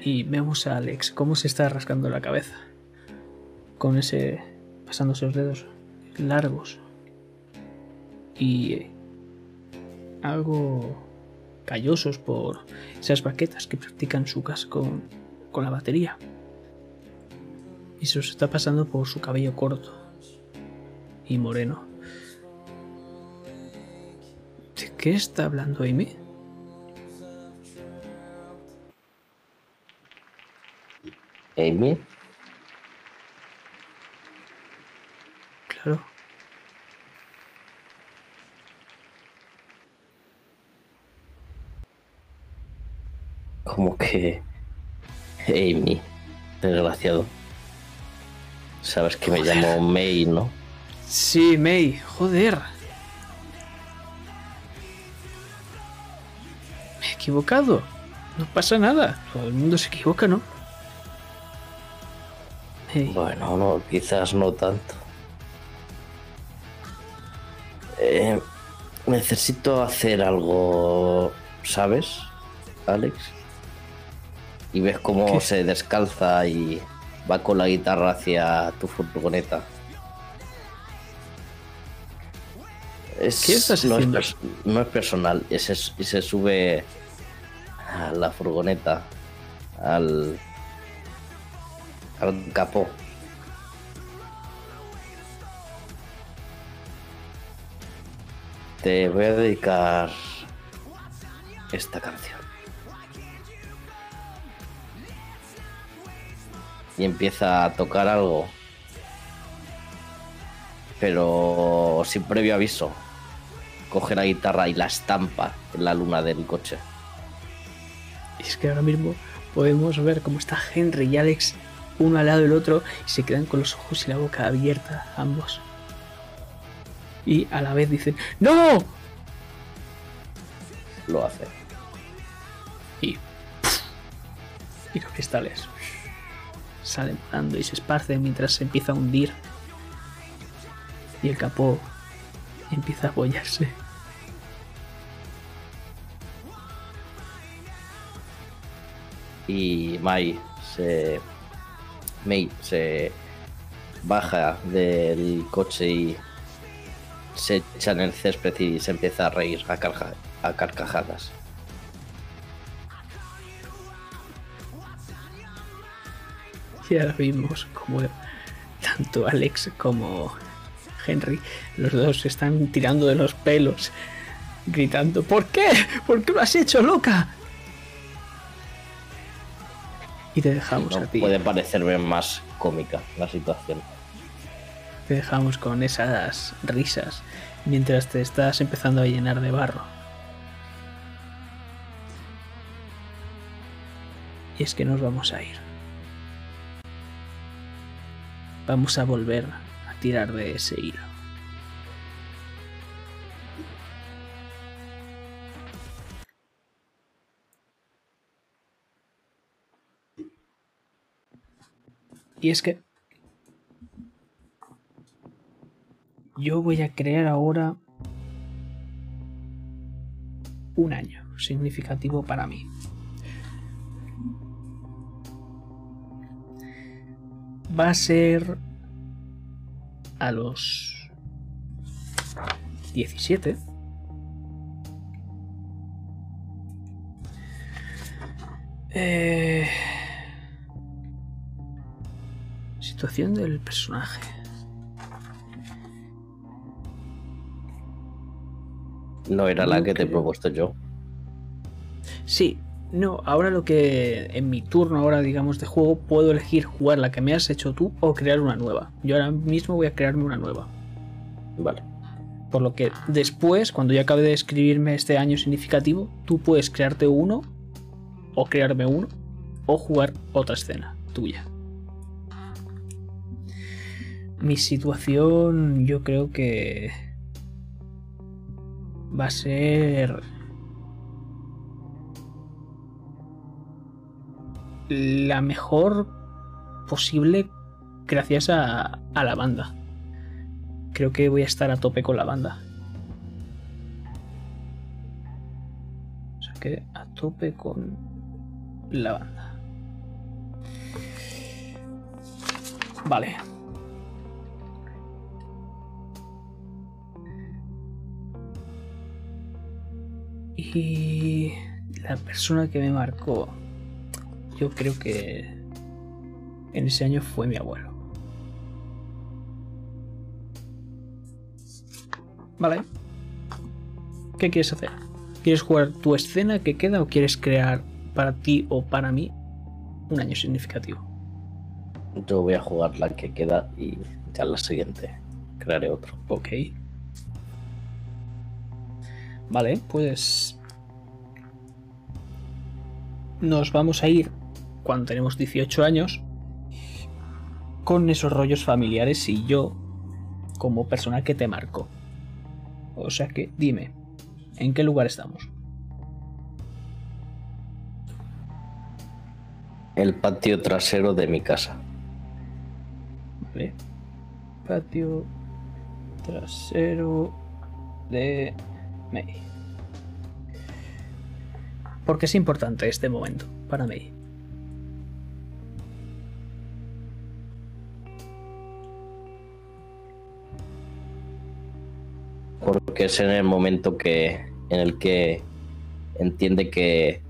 Y vemos a Alex cómo se está rascando la cabeza. Con ese. pasándose los dedos largos. Y. algo callosos por esas baquetas que practican su casa con, con la batería. Y se los está pasando por su cabello corto y moreno. ¿De qué está hablando Amy? Amy, Claro. como que. Amy, desgraciado. Sabes que me llamo May, ¿no? Sí, May, joder. Me he equivocado. No pasa nada. Todo el mundo se equivoca, ¿no? Bueno, no, quizás no tanto. Eh, necesito hacer algo, ¿sabes, Alex? Y ves cómo ¿Qué? se descalza y va con la guitarra hacia tu furgoneta. Es- ¿Qué estás no, es haciendo? pers- no es personal, y se, y se sube a la furgoneta, al, al capó. Te voy a dedicar esta canción. Y empieza a tocar algo. Pero sin previo aviso. Coge la guitarra y la estampa en la luna del coche. Y es que ahora mismo podemos ver cómo está Henry y Alex uno al lado del otro y se quedan con los ojos y la boca abierta ambos. Y a la vez dicen ¡No! Lo hace. Y, y los cristales salen volando y se esparcen mientras se empieza a hundir. Y el capó empieza a apoyarse. y Mai se May se baja del coche y se echa en el césped y se empieza a reír a, carja- a carcajadas. Y ahora vimos como tanto Alex como Henry, los dos se están tirando de los pelos, gritando, ¿por qué? ¿Por qué lo has hecho, loca? Y te dejamos No a ti. puede parecerme más cómica la situación. Te dejamos con esas risas mientras te estás empezando a llenar de barro. Y es que nos vamos a ir. Vamos a volver a tirar de ese hilo. Y es que yo voy a crear ahora un año significativo para mí. Va a ser a los 17. Eh, situación del personaje. No era la que te he propuesto yo. Sí, no, ahora lo que en mi turno ahora digamos de juego puedo elegir jugar la que me has hecho tú o crear una nueva. Yo ahora mismo voy a crearme una nueva. Vale. Por lo que después, cuando ya acabe de escribirme este año significativo, tú puedes crearte uno o crearme uno o jugar otra escena tuya. Mi situación yo creo que va a ser la mejor posible gracias a, a la banda. Creo que voy a estar a tope con la banda. O sea que a tope con la banda. Vale. Y la persona que me marcó, yo creo que en ese año fue mi abuelo. Vale. ¿Qué quieres hacer? ¿Quieres jugar tu escena que queda o quieres crear para ti o para mí un año significativo? Yo voy a jugar la que queda y ya la siguiente crearé otro. Ok. Vale, pues nos vamos a ir cuando tenemos 18 años con esos rollos familiares y yo como persona que te marco. O sea que dime, ¿en qué lugar estamos? El patio trasero de mi casa. Vale. Patio trasero de May. Porque es importante este momento para May. Porque es en el momento que. en el que entiende que.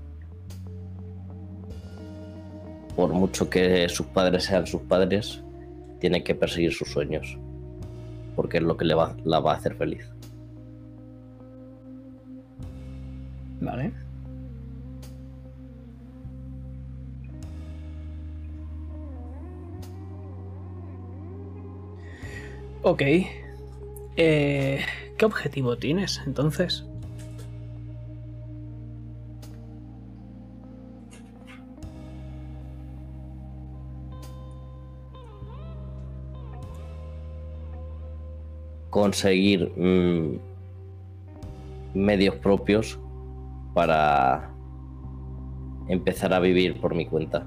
Por mucho que sus padres sean sus padres, tiene que perseguir sus sueños. Porque es lo que le va, la va a hacer feliz. Vale. Ok. Eh, ¿Qué objetivo tienes entonces? Conseguir mm, medios propios para empezar a vivir por mi cuenta.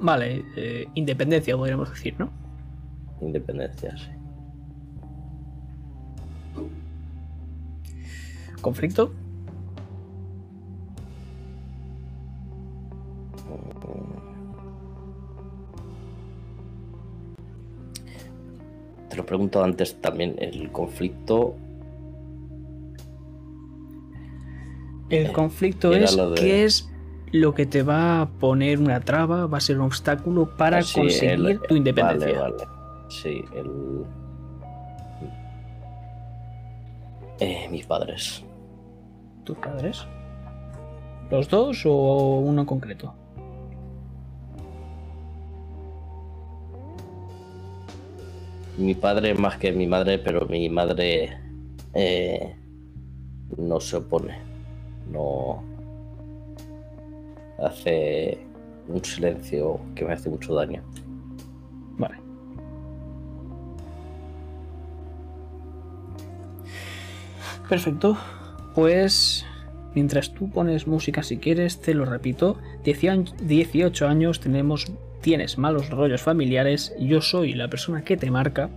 Vale, eh, independencia podríamos decir, ¿no? Independencia, sí. ¿Conflicto? Te lo pregunto antes también, el conflicto El Eh, conflicto es de- qué es lo que te va a poner una traba, va a ser un obstáculo para Así, conseguir el- tu independencia. Vale, vale. Sí, el. Eh, mis padres. ¿Tus padres? ¿Los dos o uno en concreto? Mi padre más que mi madre, pero mi madre eh, no se opone. No hace un silencio que me hace mucho daño. Vale. Perfecto. Pues mientras tú pones música si quieres, te lo repito. 18 años, tenemos, tienes malos rollos familiares, yo soy la persona que te marca.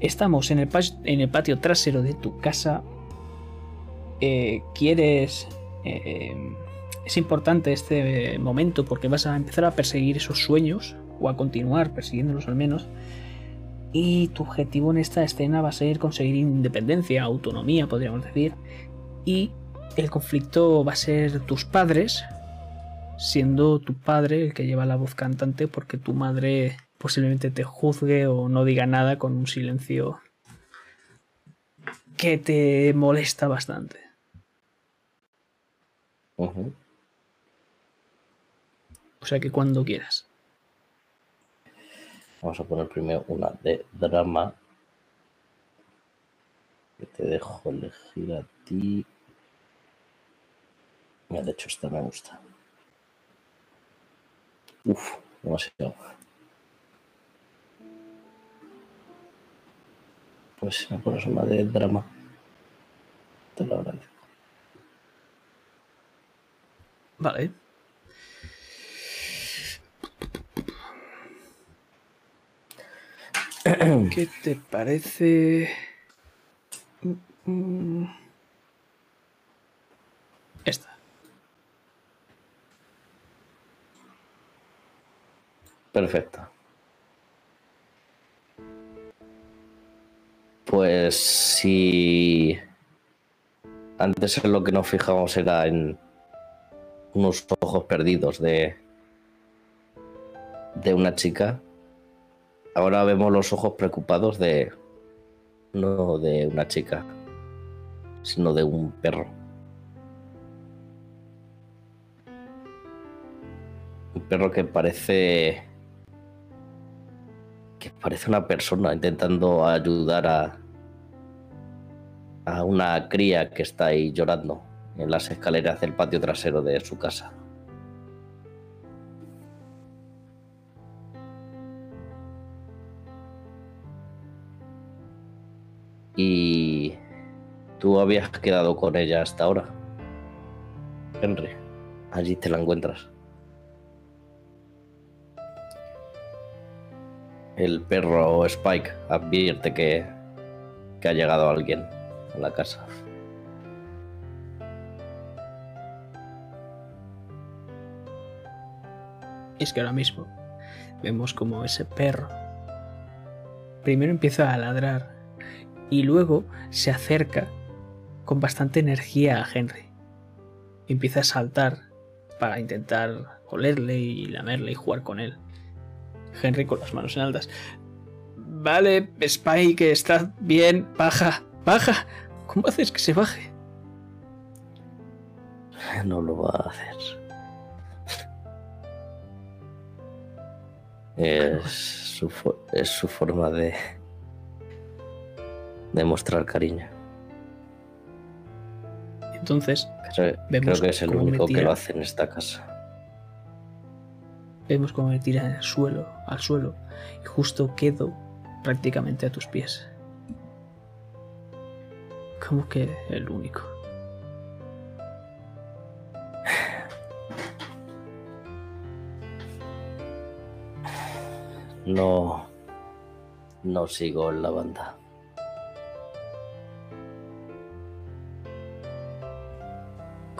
Estamos en el, patio trasero de tu casa. Eh, quieres... eh, es importante este momento porque vas a empezar a perseguir esos sueños o a continuar persiguiéndolos al menos. Y tu objetivo en esta escena va a ser conseguir independencia, autonomía, podríamos decir. Y el conflicto va a ser tus padres, siendo tu padre el que lleva la voz cantante, porque tu madre posiblemente te juzgue o no diga nada con un silencio que te molesta bastante. O sea que cuando quieras. Vamos a poner primero una de drama. Que te dejo elegir a ti. Mira, de hecho, esta me gusta. Uf, demasiado. Pues si me pones una de drama. Te lo agradezco. Vale. ¿Qué te parece? Esta. Perfecto. Pues si antes en lo que nos fijamos era en unos ojos perdidos de de una chica, ahora vemos los ojos preocupados de no de una chica, sino de un perro. Un perro que parece que parece una persona intentando ayudar a, a una cría que está ahí llorando en las escaleras del patio trasero de su casa. Y tú habías quedado con ella hasta ahora. Henry, allí te la encuentras. El perro Spike advierte que, que ha llegado alguien a la casa. Y es que ahora mismo vemos como ese perro primero empieza a ladrar y luego se acerca con bastante energía a Henry. Empieza a saltar para intentar olerle y lamerle y jugar con él. Henry con las manos en altas. Vale, Spike, está bien, baja, baja. ¿Cómo haces que se baje? No lo va a hacer. Es su, es su forma de demostrar cariño. Entonces Creo, Vemos creo que es el cómo único que lo hace en esta casa. vemos cómo me tira el suelo, al suelo, y justo quedo prácticamente a tus pies. Como que el único. No, no sigo en la banda.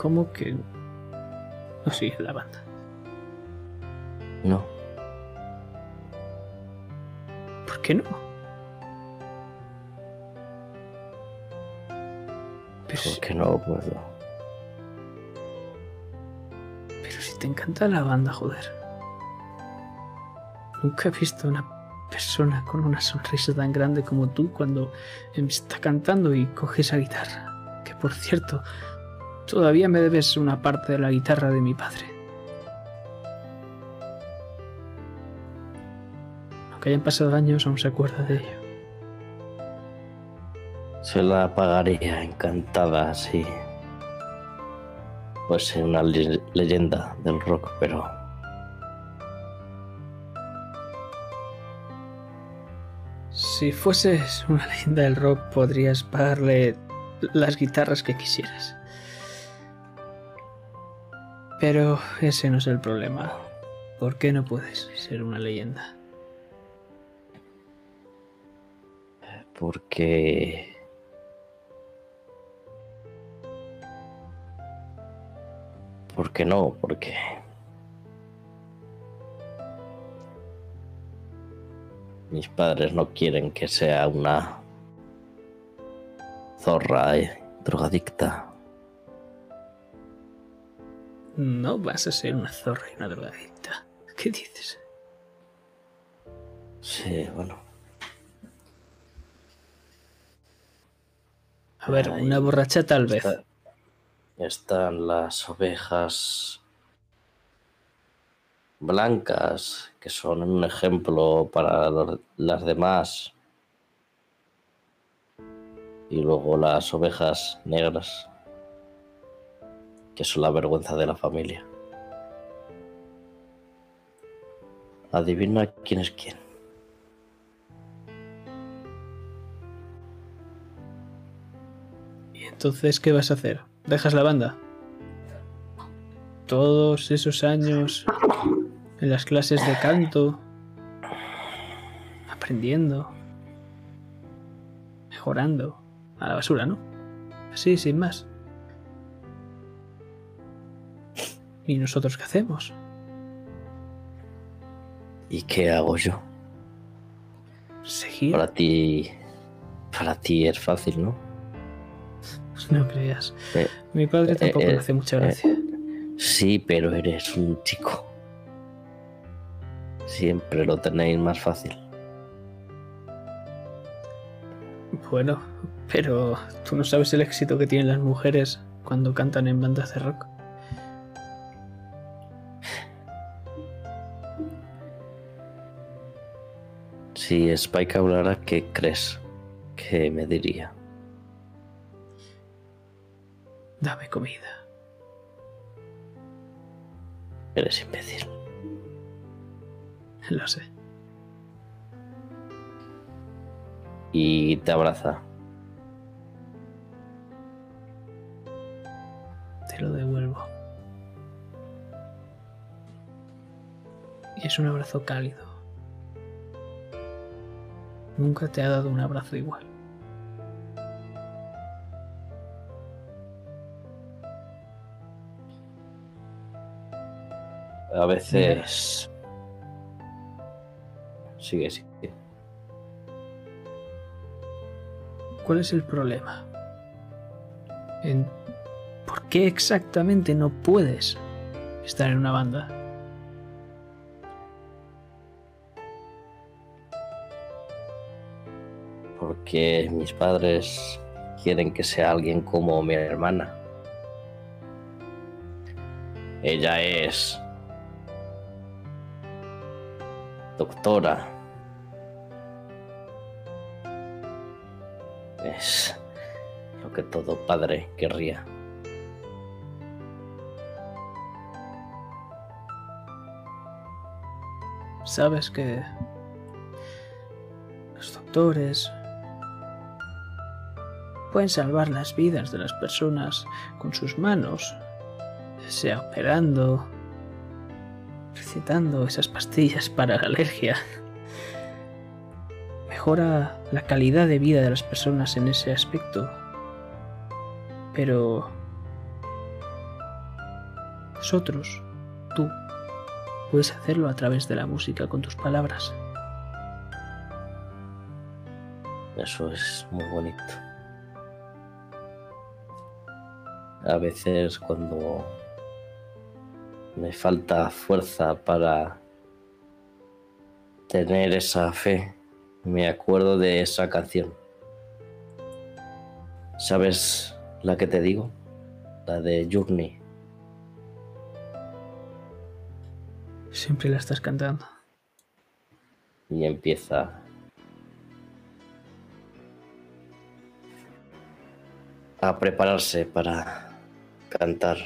¿Cómo que no sigue la banda? No, ¿Por qué no? Pero, si, porque no puedo. pero si te encanta la banda, joder. Nunca he visto una persona con una sonrisa tan grande como tú cuando está cantando y coge esa guitarra. Que por cierto, todavía me debes una parte de la guitarra de mi padre. Aunque hayan pasado años, aún se acuerda de ello. Se la pagaría encantada si fuese una le- leyenda del rock, pero Si fueses una leyenda del rock, podrías pagarle las guitarras que quisieras. Pero ese no es el problema. ¿Por qué no puedes ser una leyenda? porque ¿Por qué no? Porque mis padres no quieren que sea una zorra eh, drogadicta. No vas a ser una zorra y una drogadicta. ¿Qué dices? Sí, bueno. A ver, una borracha tal vez. están las ovejas blancas, que son un ejemplo para las demás. Y luego las ovejas negras, que son la vergüenza de la familia. Adivina quién es quién. ¿Y entonces qué vas a hacer? ¿Dejas la banda? Todos esos años en las clases de canto, aprendiendo, mejorando, a la basura, ¿no? Así, sin más. ¿Y nosotros qué hacemos? ¿Y qué hago yo? Seguir. Para ti. Para ti es fácil, ¿no? No creas. Eh, Mi padre eh, tampoco eh, le hace mucha gracia. Sí, pero eres un chico. Siempre lo tenéis más fácil. Bueno, pero tú no sabes el éxito que tienen las mujeres cuando cantan en bandas de rock. Si Spike hablara, ¿qué crees que me diría? Dame comida. Eres imbécil. Lo sé. Y te abraza. Te lo devuelvo. Y es un abrazo cálido. Nunca te ha dado un abrazo igual. A veces. Sigue, sigue. ¿Cuál es el problema? En ¿Por qué exactamente no puedes estar en una banda? Porque mis padres quieren que sea alguien como mi hermana. Ella es doctora. Es lo que todo padre querría. Sabes que los doctores pueden salvar las vidas de las personas con sus manos, sea operando, recitando esas pastillas para la alergia. Mejora la calidad de vida de las personas en ese aspecto. Pero vosotros, tú, puedes hacerlo a través de la música con tus palabras. Eso es muy bonito. A veces cuando me falta fuerza para tener esa fe, me acuerdo de esa canción. ¿Sabes la que te digo? La de Journey. Siempre la estás cantando. Y empieza a prepararse para cantar.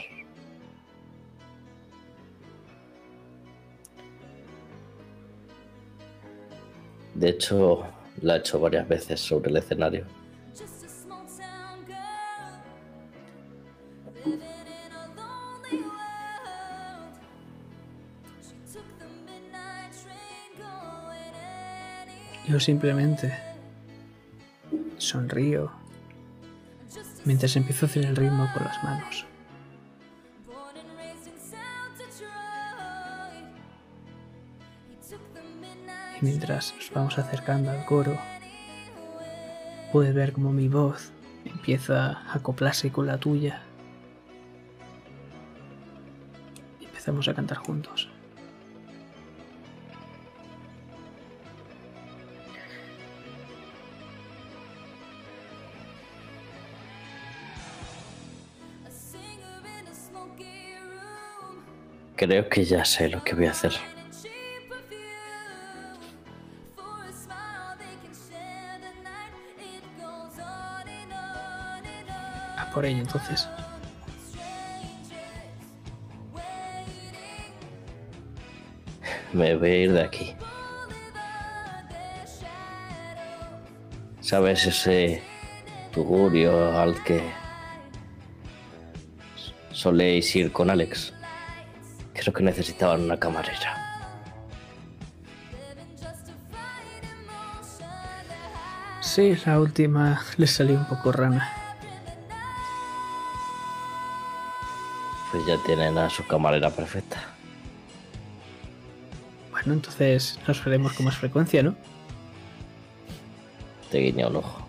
De hecho, la he hecho varias veces sobre el escenario. Yo simplemente sonrío mientras empiezo a hacer el ritmo con las manos. Mientras nos vamos acercando al coro, puedes ver como mi voz empieza a acoplarse con la tuya. Y empezamos a cantar juntos. Creo que ya sé lo que voy a hacer. Por ello, entonces. Me voy a ir de aquí. ¿Sabes ese tugurio al que soléis ir con Alex? Creo que necesitaban una camarera. Sí, la última le salió un poco rana. Ya tienen a su camarera perfecta. Bueno, entonces nos veremos con más frecuencia, ¿no? Te guiña un ojo.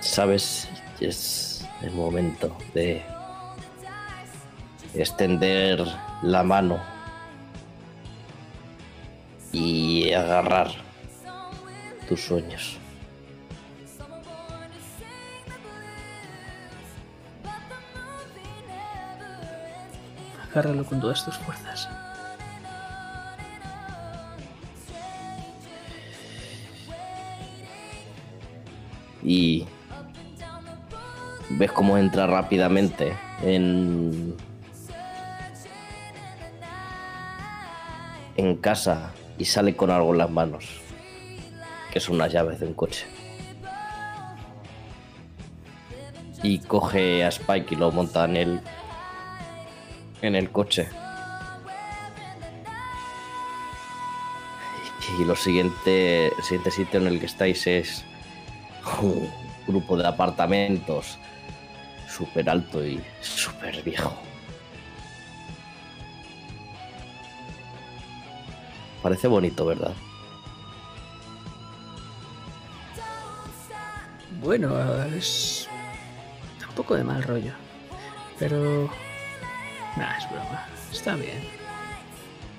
¿Sabes? Es el momento de extender la mano y agarrar tus sueños. Agárralo con todas tus fuerzas. Y ves cómo entra rápidamente en, en casa y sale con algo en las manos, que son unas llaves de un coche. Y coge a Spike y lo monta en el, en el coche. Y lo siguiente, el siguiente sitio en el que estáis es un grupo de apartamentos súper alto y súper viejo. Parece bonito, ¿verdad? Bueno, es. un poco de mal rollo. Pero. Nah, es broma. Está bien.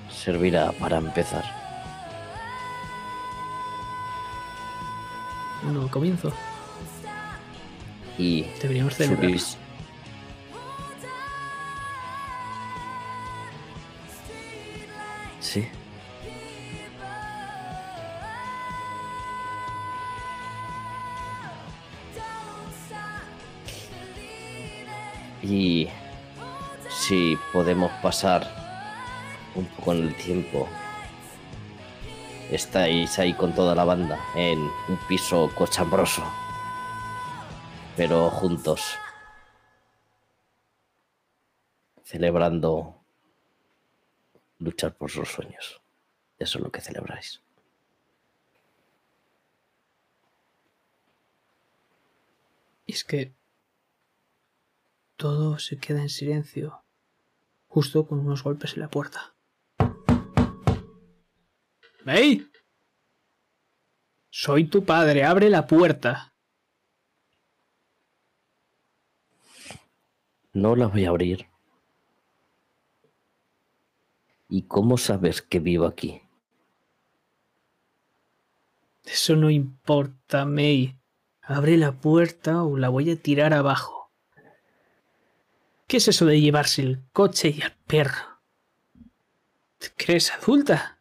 Servirá para empezar. Nuevo comienzo. Y Deberíamos celebrar. subís. Sí. Y si podemos pasar un poco en el tiempo, estáis ahí con toda la banda en un piso cochambroso, pero juntos, celebrando luchar por sus sueños. Eso es lo que celebráis. Y es que. Todo se queda en silencio. Justo con unos golpes en la puerta. ¡May! Soy tu padre, abre la puerta. No la voy a abrir. ¿Y cómo sabes que vivo aquí? Eso no importa, May. Abre la puerta o la voy a tirar abajo. ¿Qué es eso de llevarse el coche y al perro? ¿Te crees adulta?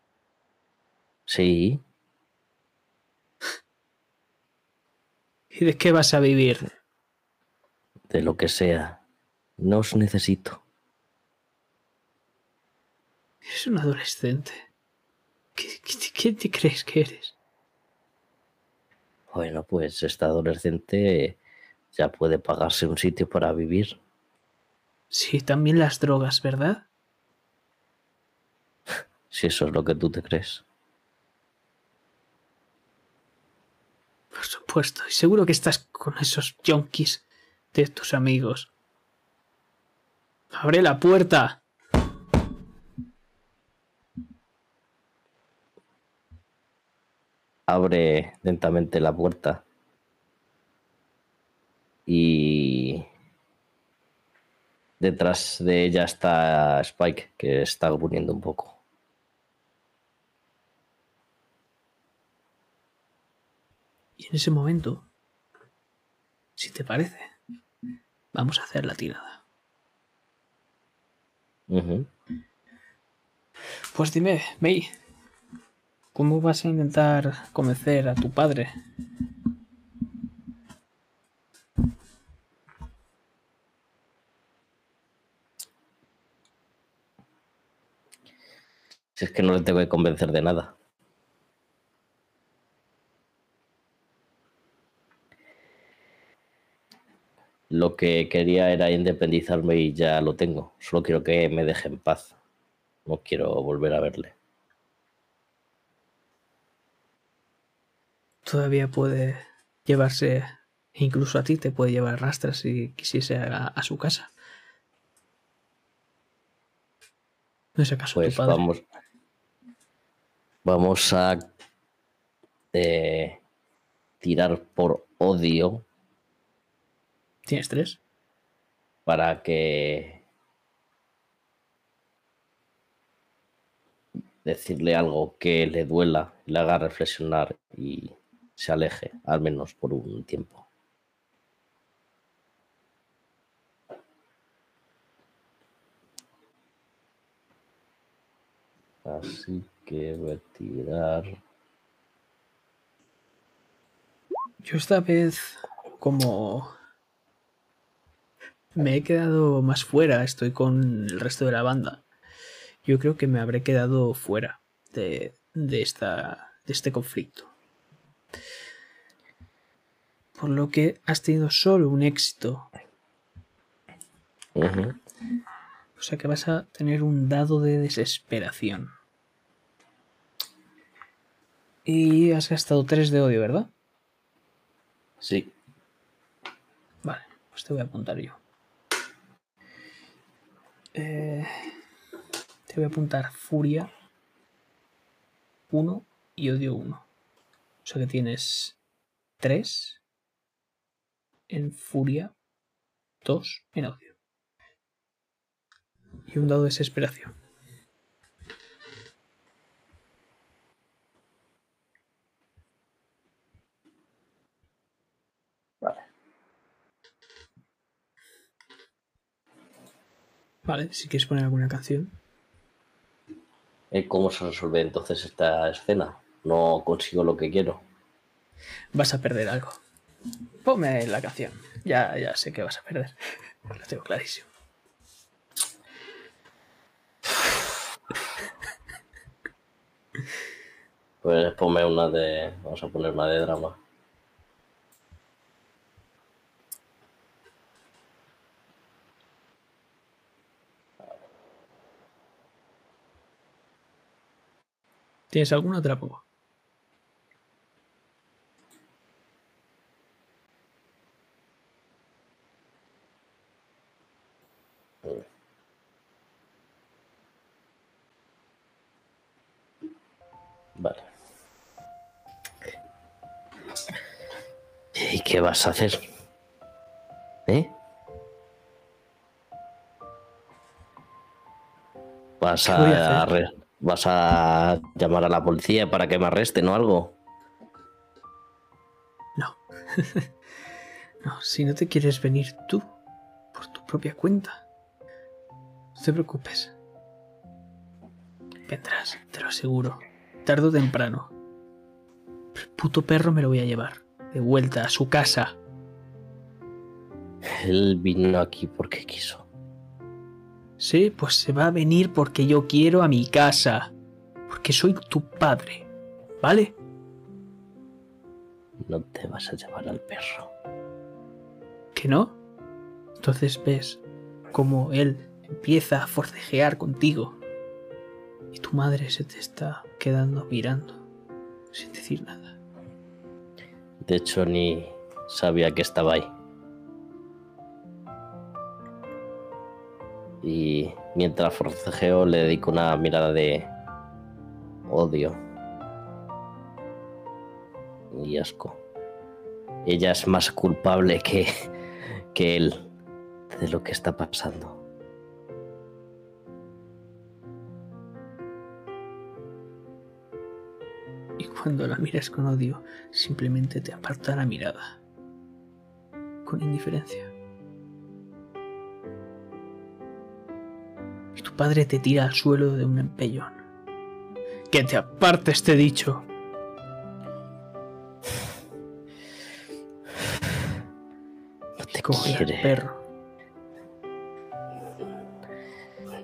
Sí, ¿Y de qué vas a vivir? de lo que sea. No os necesito. Eres un adolescente. ¿Qué, qué- qué te crees que eres? Bueno, pues esta adolescente ya puede pagarse un sitio para vivir. Sí, también las drogas, ¿verdad? Si eso es lo que tú te crees. Por supuesto. Y seguro que estás con esos yonkis de tus amigos. ¡Abre la puerta! Abre lentamente la puerta. Y detrás de ella está Spike, que está gruñendo un poco. Y en ese momento si te parece, vamos a hacer la tirada. Ujú. Pues dime, May, ¿cómo vas a intentar convencer a tu padre? Si es que no le tengo que convencer de nada. Lo que quería era independizarme y ya lo tengo. Solo quiero que me deje en paz. No quiero volver a verle. Todavía puede llevarse, incluso a ti te puede llevar rastras si quisiese a, a su casa. ¿No es acaso Pues tu padre? vamos. Vamos a eh, tirar por odio ¿Tienes tres? para que decirle algo que le duela, le haga reflexionar y se aleje, al menos por un tiempo. Así que voy a tirar. Yo esta vez, como me he quedado más fuera, estoy con el resto de la banda. Yo creo que me habré quedado fuera de, de esta, de este conflicto. Por lo que has tenido solo un éxito. O sea que vas a tener un dado de desesperación. Y has gastado 3 de odio, ¿verdad? Sí, Vale, pues te voy a apuntar yo. Eh, te voy a apuntar furia 1 y odio 1. O sea que tienes 3 en furia, 2 en odio. Y un dado de desesperación. Vale, si quieres poner alguna canción. Eh, ¿Cómo se resuelve entonces esta escena? No consigo lo que quiero. vas a perder algo. Ponme la canción. Ya, ya sé que vas a perder. Lo tengo clarísimo. Pues ponme una de. Vamos a poner una de drama. ¿Tienes alguna otra pongo? Vale. ¿Y qué vas a hacer? ¿Eh? ¿Vas ¿Qué voy a a, hacer? ¿Vas a llamar a la policía para que me arresten o algo? No. no, si no te quieres venir tú, por tu propia cuenta, no te preocupes. Vendrás, te lo aseguro. Tarde o temprano. El puto perro me lo voy a llevar. De vuelta a su casa. Él vino aquí porque quiso. Sí, pues se va a venir porque yo quiero a mi casa. Porque soy tu padre. ¿Vale? No te vas a llevar al perro. ¿Que no? Entonces ves cómo él empieza a forcejear contigo. Y tu madre se te está quedando mirando. Sin decir nada. De hecho, ni sabía que estaba ahí. Y mientras forcejeo le dedico una mirada de odio y asco. Ella es más culpable que, que él de lo que está pasando. Y cuando la miras con odio, simplemente te aparta la mirada. con indiferencia. Padre te tira al suelo de un empellón. Que te apartes, te dicho. No te Coge quiere. perro.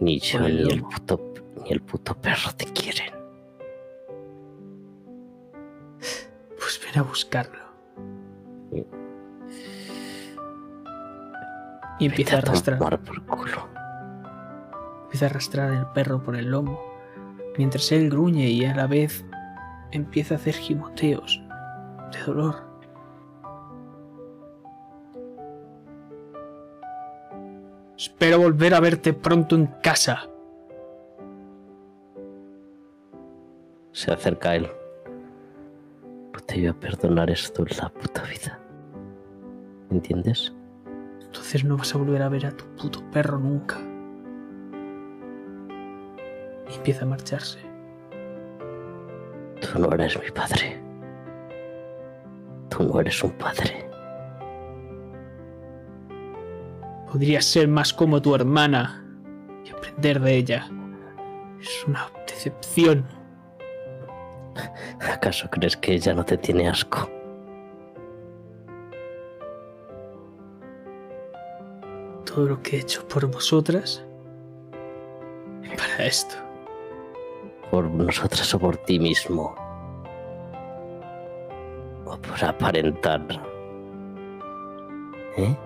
Ni yo el ni el puto ni el puto perro te quieren. Pues ven a buscarlo. Y empieza a arrastrar. por culo. Empieza a arrastrar el perro por el lomo, mientras él gruñe y a la vez empieza a hacer gimoteos de dolor. Espero volver a verte pronto en casa. Se acerca a él. No te voy a perdonar esto en la puta vida. ¿Entiendes? Entonces no vas a volver a ver a tu puto perro nunca. Empieza a marcharse. Tú no eres mi padre. Tú no eres un padre. Podrías ser más como tu hermana y aprender de ella. Es una decepción. ¿Acaso crees que ella no te tiene asco? todo lo que he hecho por vosotras para esto. ¿Por nosotras o por ti mismo? ¿O por aparentar? ¿Eh?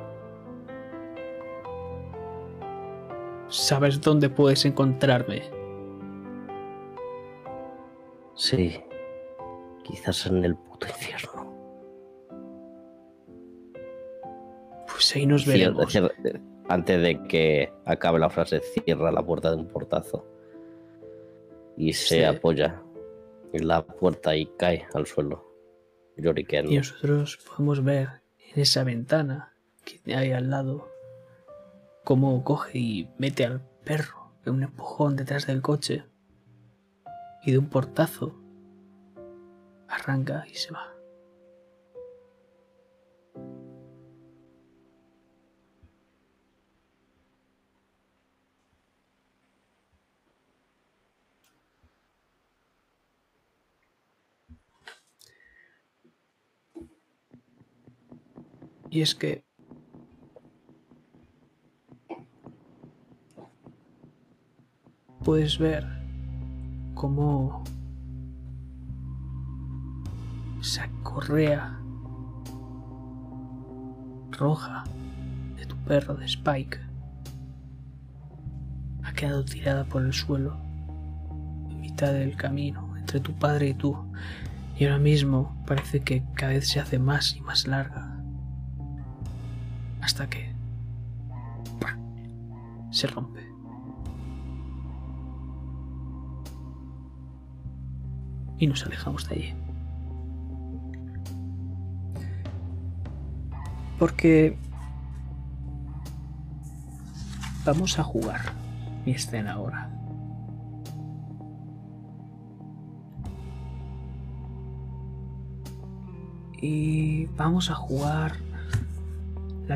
Sabes dónde puedes encontrarme. Sí. Quizás en el puto infierno. Pues ahí nos veremos. cierra- antes de que acabe la frase, cierra la puerta de un portazo. Y se Sí. apoya en la puerta y cae al suelo. Lloriqueando. Y nosotros podemos ver en esa ventana que hay al lado cómo coge y mete al perro de un empujón detrás del coche y de un portazo arranca y se va. Y es que puedes ver cómo esa correa roja de tu perro de Spike ha quedado tirada por el suelo en mitad del camino entre tu padre y tú. Y ahora mismo parece que cada vez se hace más y más larga hasta que se rompe. Y nos alejamos de allí. Porque vamos a jugar mi escena ahora. Y vamos a jugar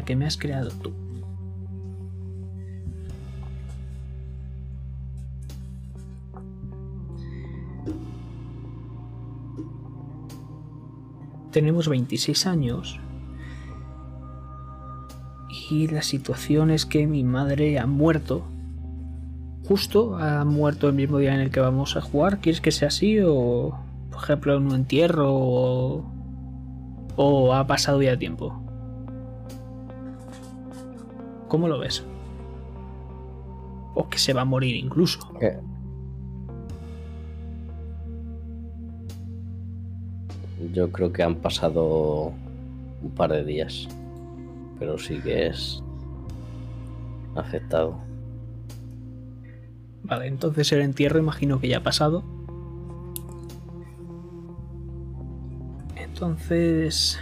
que me has creado tú. Tenemos 26 años y la situación es que mi madre ha muerto. Justo ha muerto el mismo día en el que vamos a jugar. ¿Quieres que sea así o, por ejemplo, en un entierro o, o ha pasado ya tiempo? ¿Cómo lo ves? O que se va a morir incluso. Yo creo que han pasado un par de días. Pero sí que es afectado. Vale, entonces el entierro imagino que ya ha pasado. Entonces...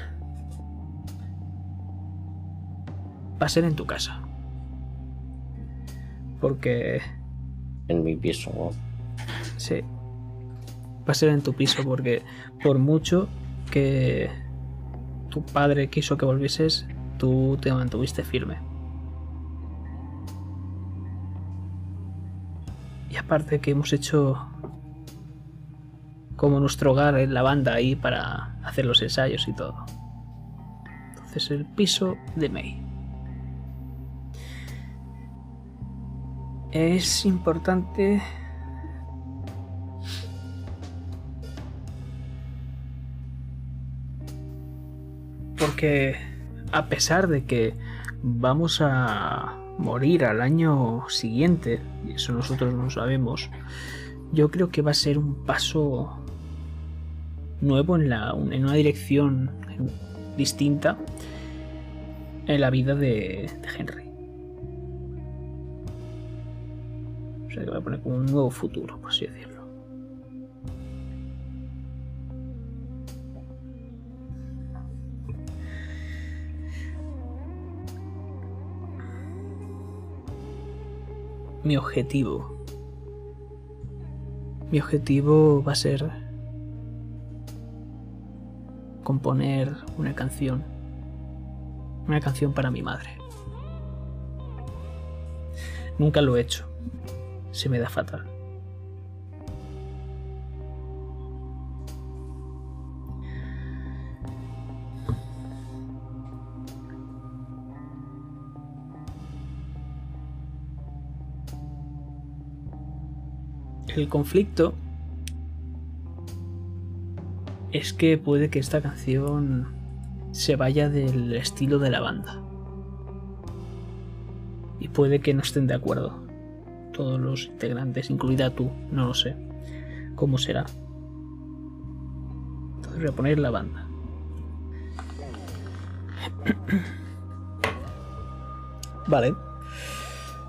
Va a ser en tu casa. Porque... En mi piso. Sí. Va a ser en tu piso porque por mucho que tu padre quiso que volvieses, tú te mantuviste firme. Y aparte que hemos hecho como nuestro hogar en la banda ahí para hacer los ensayos y todo. Entonces el piso de May. Es importante porque a pesar de que vamos a morir al año siguiente, y eso nosotros no sabemos, yo creo que va a ser un paso nuevo en, la, en una dirección distinta en la vida de, de Henry. Que va a poner como un nuevo futuro, por así decirlo. Mi objetivo. Mi objetivo va a ser componer una canción. Una canción para mi madre. Nunca lo he hecho. Se me da fatal. El conflicto es que puede que esta canción se vaya del estilo de la banda. Y puede que no estén de acuerdo. Todos los integrantes, incluida tú, no lo sé. ¿Cómo será? Entonces voy a poner la banda. Vale.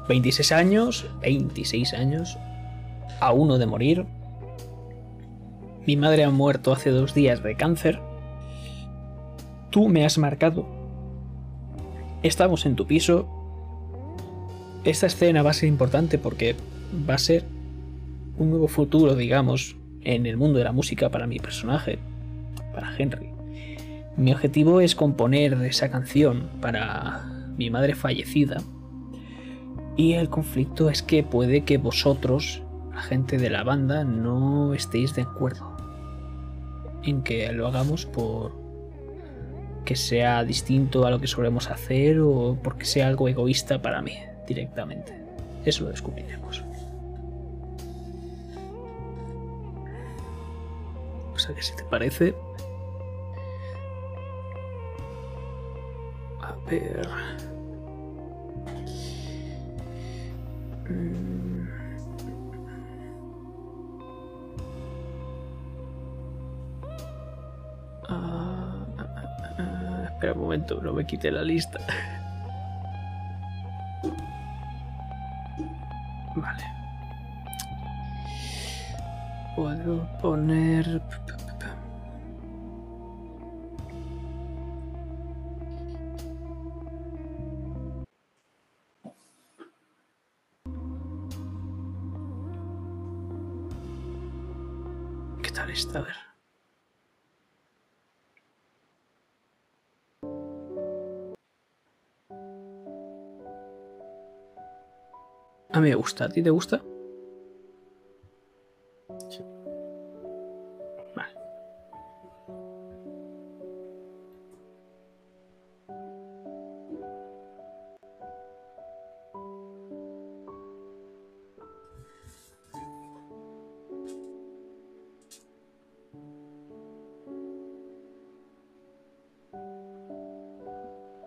26 años, 26 años, a uno de morir. Mi madre ha muerto hace dos días de cáncer. Tú me has marcado. Estamos en tu piso. Esta escena va a ser importante porque va a ser un nuevo futuro, digamos, en el mundo de la música para mi personaje, para Henry. Mi objetivo es componer esa canción para mi madre fallecida. Y el conflicto es que puede que vosotros, la gente de la banda, no estéis de acuerdo en que lo hagamos por que sea distinto a lo que solemos hacer o porque sea algo egoísta para mí directamente. Eso lo descubriremos. O sea que si te parece... A ver... Mm. Ah, ah, ah, espera un momento, no me quite la lista. Vale. Puedo poner... ¿Qué tal está? A ver. A mí me gusta. ¿A ti te gusta? Vale.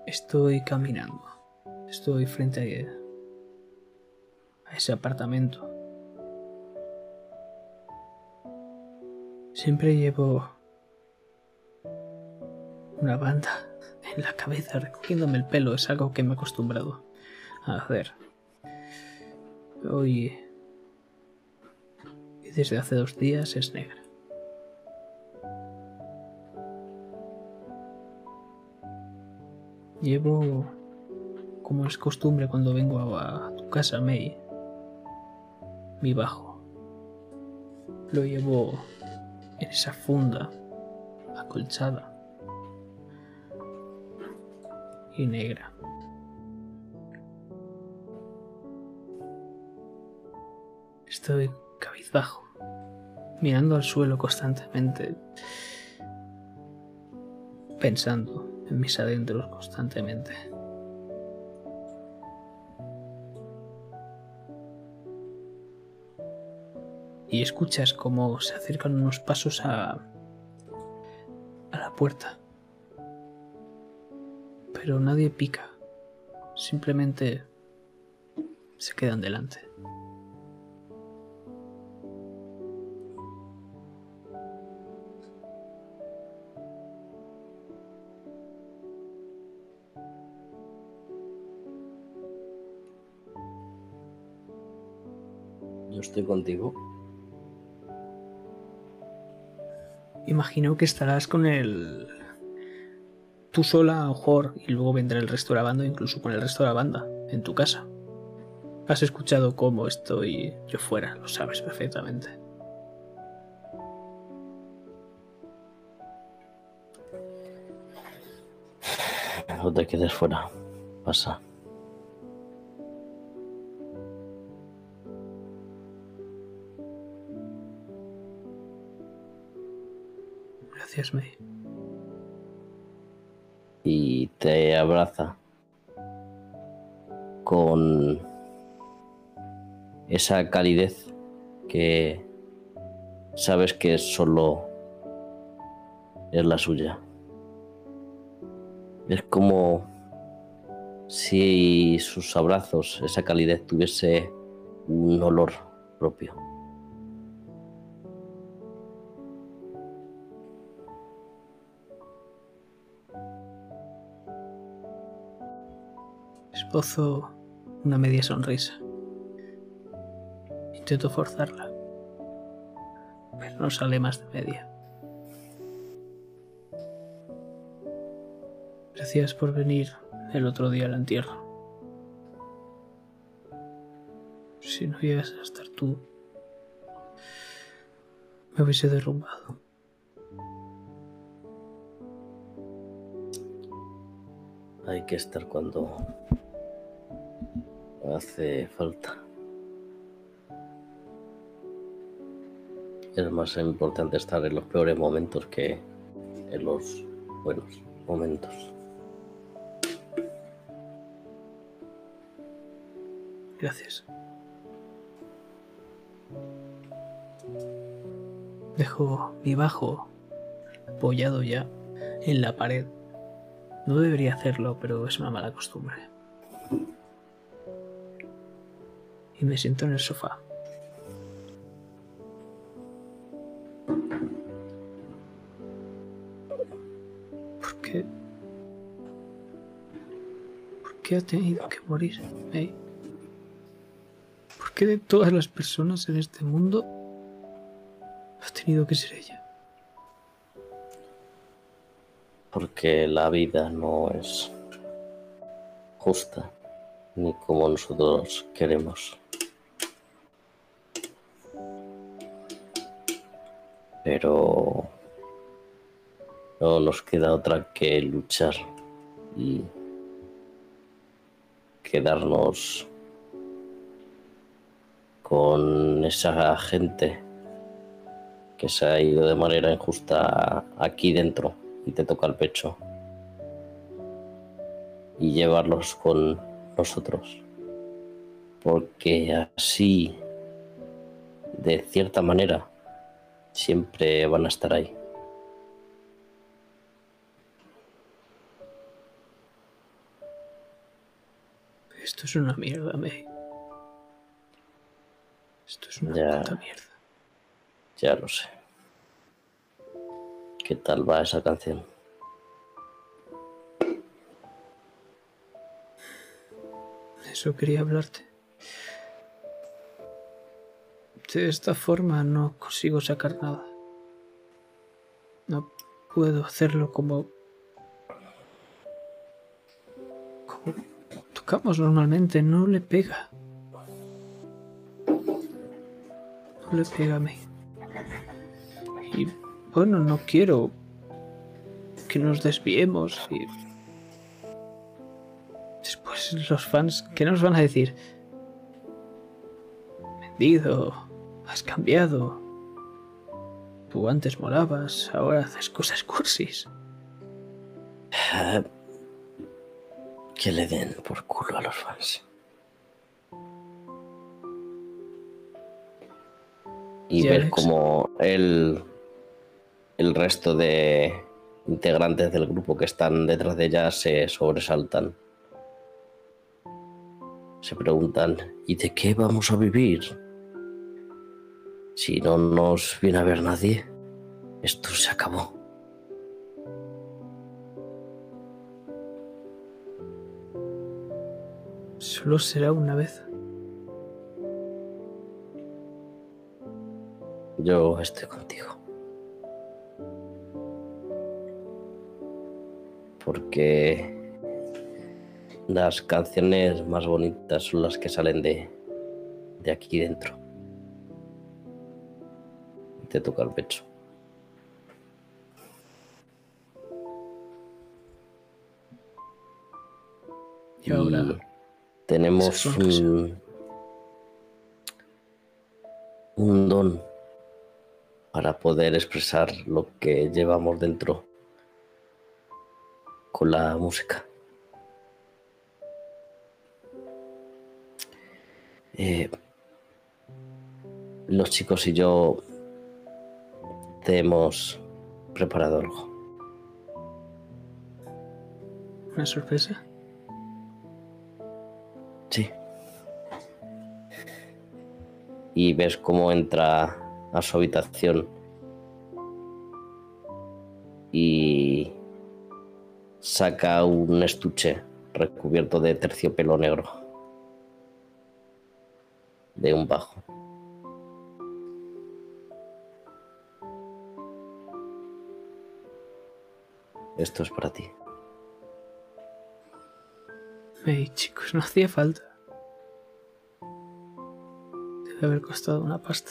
Estoy caminando. Estoy frente a, a ese apartamento. Siempre llevo una banda en la cabeza recogiéndome el pelo. Es algo que me he acostumbrado a hacer. Hoy... Y desde hace dos días es negra. Llevo, como es costumbre cuando vengo a, a tu casa, May, mi bajo. Lo llevo en esa funda acolchada. y negra. Estoy cabizbajo, mirando al suelo constantemente, pensando en mis adentros constantemente. Y escuchas cómo se acercan unos pasos a, a la puerta. Pero nadie pica. Simplemente se quedan delante. Yo estoy contigo. Imagino que estarás con el. Tú sola, a lo mejor, y luego vendrá el resto de la banda, incluso con el resto de la banda, en tu casa. Has escuchado cómo estoy yo fuera, lo sabes perfectamente. No te quedes fuera. Pasa. Y te abraza con esa calidez que sabes que solo es la suya. Es como si sus abrazos, esa calidez tuviese un olor propio. Esbozo una media sonrisa. Intento forzarla, pero no sale más de media. Gracias por venir el otro día al entierro. Si no llegas a estar tú, me hubiese derrumbado. Hay que estar cuando hace falta. Es más importante estar en los peores momentos que en los buenos momentos. Gracias. Dejo mi bajo apoyado ya en la pared. No debería hacerlo, pero es una mala costumbre. Y me siento en el sofá. ¿Por qué? ¿Por qué ha tenido que morir? ¿Por qué de todas las personas en este mundo ha tenido que ser ella? Porque la vida no es justa ni como nosotros queremos. Pero no nos queda otra que luchar y quedarnos con esa gente que se ha ido de manera injusta aquí dentro y te toca el pecho y llevarlos con nosotros. Porque así de cierta manera siempre van a estar ahí Esto es una mierda, May. Esto es una Ya. puta mierda. ya lo sé qué tal va esa canción Eso quería hablarte. De esta forma no consigo sacar nada. No puedo hacerlo como... Como tocamos normalmente. No le pega. No le pega a mí. Y bueno, no quiero que nos desviemos y Pues los fans, ¿qué nos van a decir? Vendido, has cambiado. Tú antes molabas, ahora haces cosas cursis. Ah, Que le den por culo a los fans. Y ver cómo el, el resto de integrantes del grupo que están detrás de ella se sobresaltan. Se preguntan, ¿y de qué vamos a vivir? Si no nos viene a ver nadie, esto se acabó. Solo será una vez. Yo estoy contigo. Porque las canciones más bonitas son las que salen de, de aquí dentro. Te toca el pecho. Y ahora, tenemos un don para poder expresar lo que llevamos dentro con la música. Eh, los chicos y yo te hemos preparado algo. una sorpresa. Sí. Y ves cómo entra a su habitación y saca un estuche recubierto de terciopelo negro de un bajo. Esto es para ti. Hey, chicos, no hacía falta. Debe haber costado una pasta.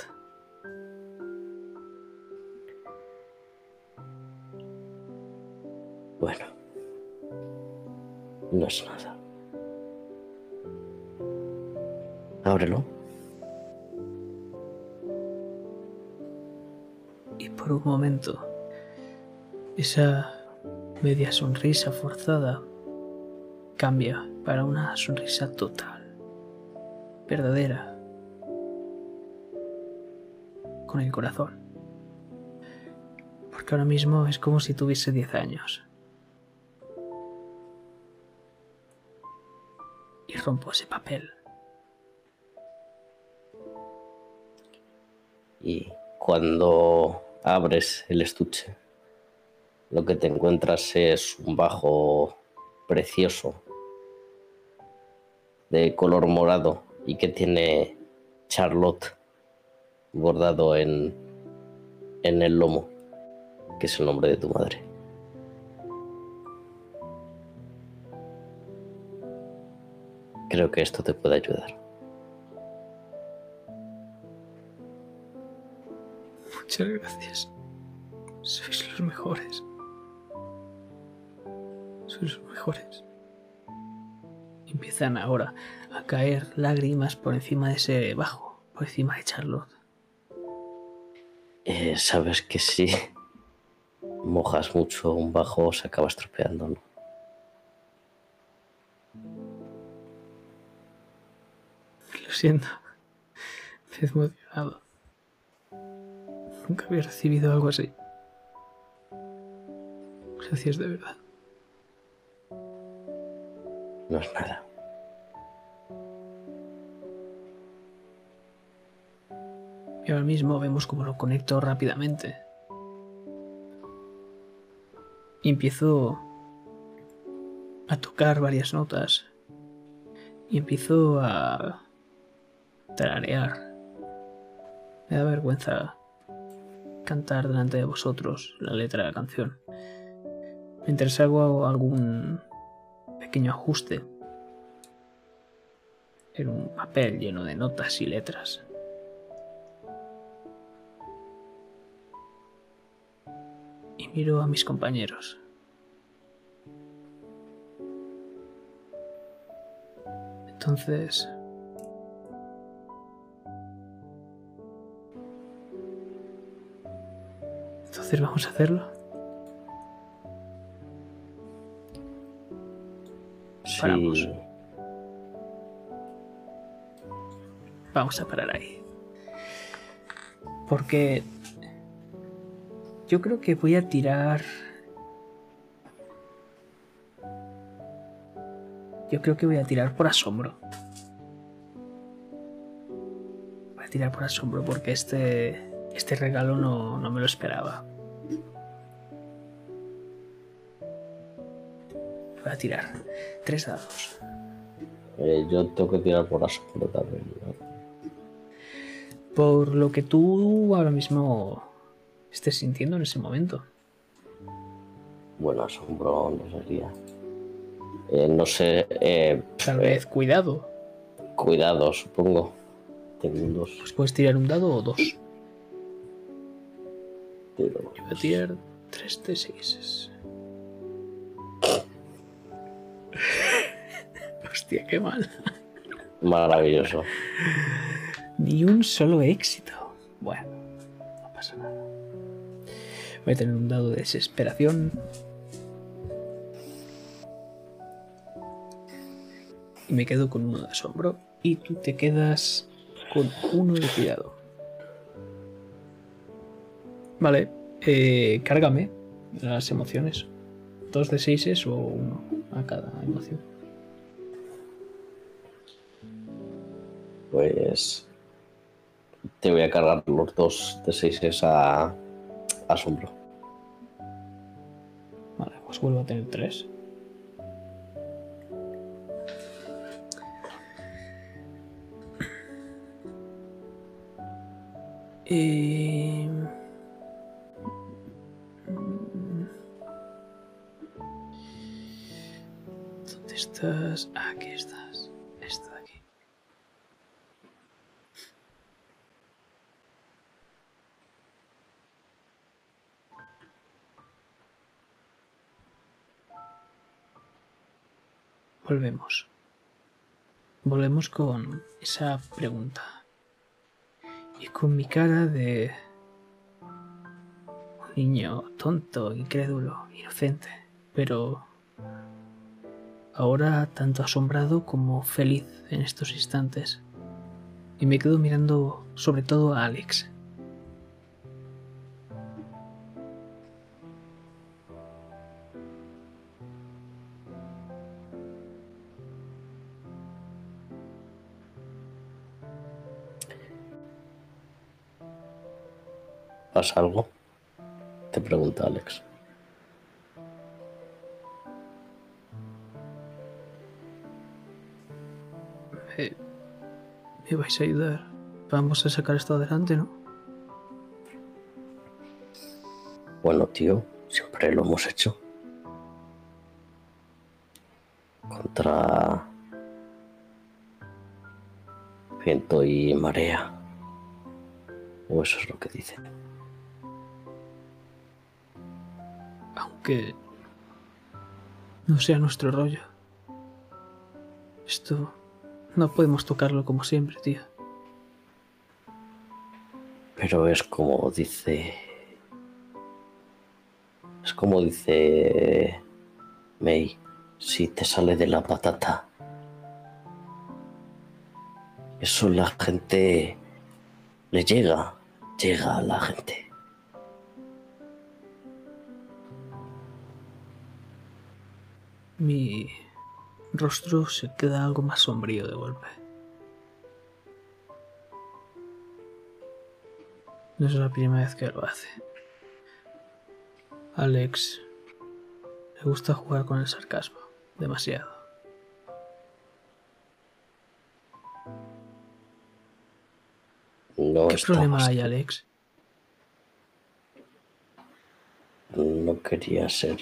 Bueno, no es nada. Ábrelo. Y por un momento, esa media sonrisa forzada cambia para una sonrisa total, verdadera, con el corazón. Porque ahora mismo es como si tuviese 10 años. Y rompo ese papel. Y cuando abres el estuche, lo que te encuentras es un bajo precioso de color morado y que tiene Charlotte bordado en, en el lomo, que es el nombre de tu madre. Creo que esto te puede ayudar. Muchas gracias. Sois los mejores. Los mejores. Empiezan ahora a caer lágrimas por encima de ese bajo, por encima de Charlotte. Eh, Sabes que si mojas mucho un bajo se acaba estropeando, ¿no? Lo siento. Me he emocionado. Nunca había recibido algo así. Gracias de verdad. Y ahora mismo vemos cómo lo conecto rápidamente. Y empiezo a tocar varias notas. Y empiezo a tararear. Me da vergüenza cantar delante de vosotros la letra de la canción. Mientras hago algún pequeño ajuste en un papel lleno de notas y letras. y miro a mis compañeros. Entonces... Entonces vamos a hacerlo. Paramos. Vamos a parar ahí. Porque yo creo que voy a tirar. Yo creo que voy a tirar por asombro. Voy a tirar por asombro porque este. Este regalo no, no me lo esperaba. Voy a tirar. Tres dados. Eh, yo tengo que tirar por asombro también. ¿no? Por lo que tú ahora mismo estés sintiendo en ese momento. Bueno, asombro no sería. Eh, no sé. eh, Tal eh, vez cuidado. Cuidado, supongo. Tengo un dos. Pues puedes tirar un dado o dos. tiro. Yo voy a tirar 3 de 6. Hostia, qué mal. Maravilloso. Ni un solo éxito. Bueno, no pasa nada. Voy a tener un dado de desesperación. Y me quedo con uno de asombro. Y tú te quedas con uno de cuidado. Vale, eh, cárgame las emociones. Dos de seis o uno a cada emoción. Pues. Te voy a cargar los dos de seis a asombro. Vale, pues vuelvo a tener tres. Eh, ¿Dónde estás? Aquí estás. Volvemos. Volvemos con esa pregunta. Y con mi cara de un niño tonto, incrédulo, inocente, pero ahora tanto asombrado como feliz en estos instantes. Y me quedo mirando sobre todo a Alex. ¿Pasa algo? Te pregunta Alex. Eh, ¿Me vais a ayudar? Vamos a sacar esto adelante, ¿no? Bueno, tío, siempre lo hemos hecho. Contra viento y marea. O eso es lo que dicen. Aunque no sea nuestro rollo. Esto no podemos tocarlo como siempre, tío. Pero es como dice. Es como dice May. Si te sale de la patata. Eso la gente le llega. Llega a la gente. Mi rostro se queda algo más sombrío de golpe. No es la primera vez que lo hace. Alex le gusta jugar con el sarcasmo, demasiado. No ¿Qué estamos- problema hay, Alex? No quería ser.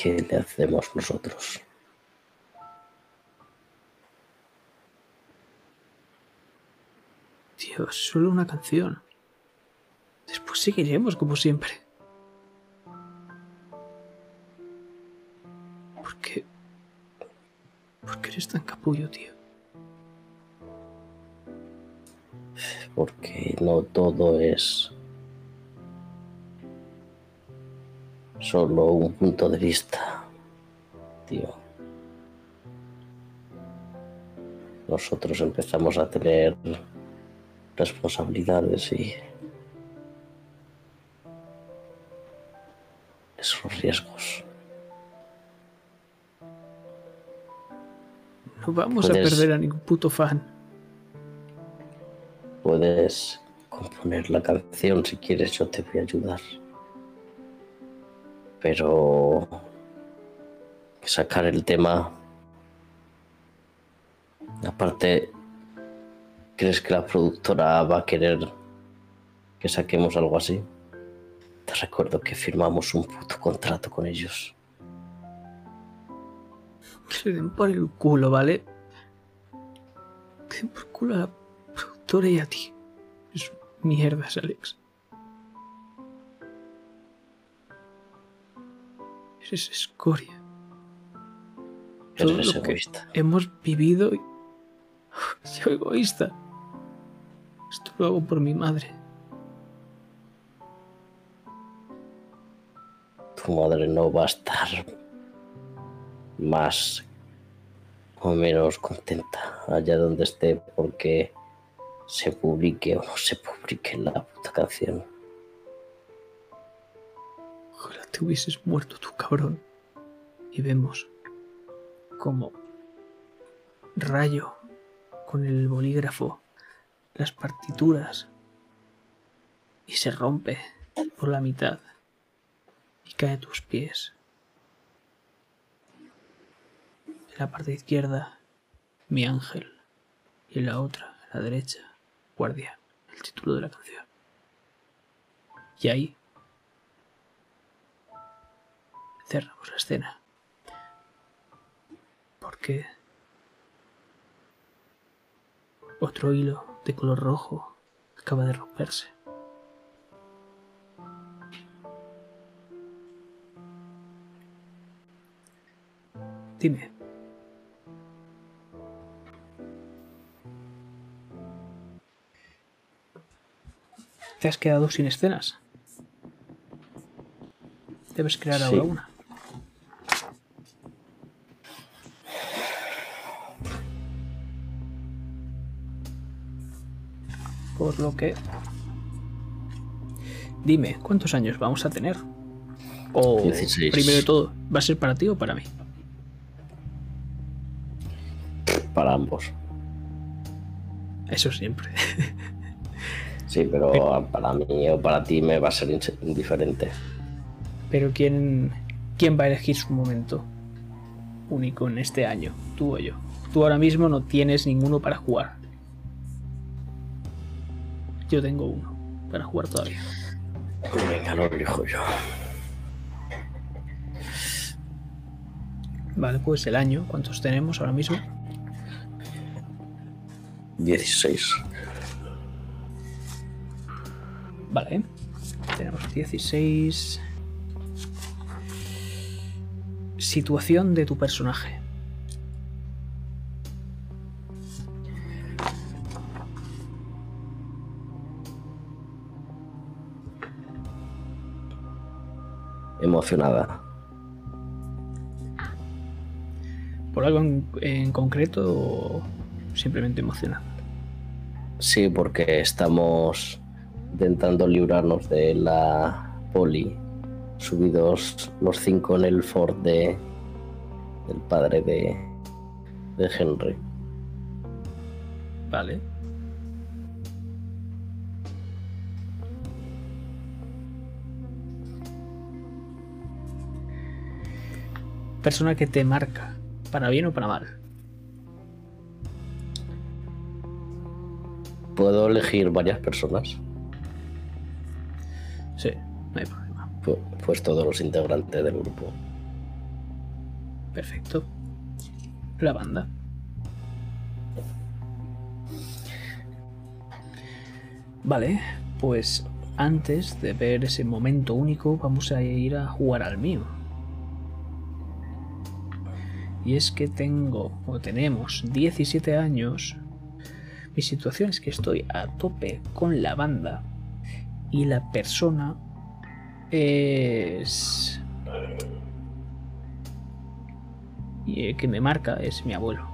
Qué le hacemos nosotros? Tío, es solo una canción. Pues seguiremos como siempre. ¿Por qué? ¿Por qué eres tan capullo, tío? Porque no todo es solo un punto de vista, tío. Nosotros empezamos a tener responsabilidades y esos riesgos. No vamos a perder a ningún puto fan. Puedes componer la canción si quieres, yo te voy a ayudar. Pero sacar el tema. Aparte, ¿crees que la productora va a querer que saquemos algo así? Te recuerdo que firmamos un puto contrato con ellos. Le den por el culo, ¿vale? Que den por culo a la productora y a ti. Es mierdas, Alex. Eres escoria. Todo Eres lo que egoísta. hemos vivido y... Soy egoísta. Esto lo hago por mi madre. tu madre no va a estar más o menos contenta allá donde esté porque se publique o no se publique la puta canción. Te hubieses muerto tú, cabrón. Y vemos como Rayo con el bolígrafo las partituras y se rompe por la mitad y cae a tus pies. En la parte izquierda, mi ángel y en la otra, a la derecha, guardia, el título de la canción. Y ahí cerramos la escena. Porque otro hilo de color rojo acaba de romperse. Dime. Te has quedado sin escenas. Debes crear Sí. ahora una. Por lo que... Dime, ¿cuántos años vamos a tener? O, 16. primero de todo, ¿va a ser para ti o para mí? Para ambos. Eso siempre. Sí, pero para mí o para ti me va a ser indiferente. Pero ¿quién, ¿quién va a elegir su momento único en este año? Tú o yo. Tú ahora mismo no tienes ninguno para jugar. Yo tengo uno para jugar todavía. Venga, lo elijo yo. Vale, pues el año, ¿cuántos tenemos ahora mismo? 16. Vale. Tenemos 16. Situación de tu personaje. Emocionada. ¿Por algo en, en concreto o simplemente emocionado? Sí, porque estamos intentando librarnos de la poli. Subidos los cinco en el Ford de, del padre de, de Henry. Vale. Persona que te marca, para bien o para mal. ¿Puedo elegir varias personas? Sí, no hay problema. Pu- Pues todos los integrantes del grupo. Perfecto. La banda. Vale, pues antes de ver ese momento único, vamos a ir a jugar al mío. Y es que tengo, o tenemos, 17 años. Mi situación es que estoy a tope con la banda. Y la persona es... Y el que me marca es mi abuelo.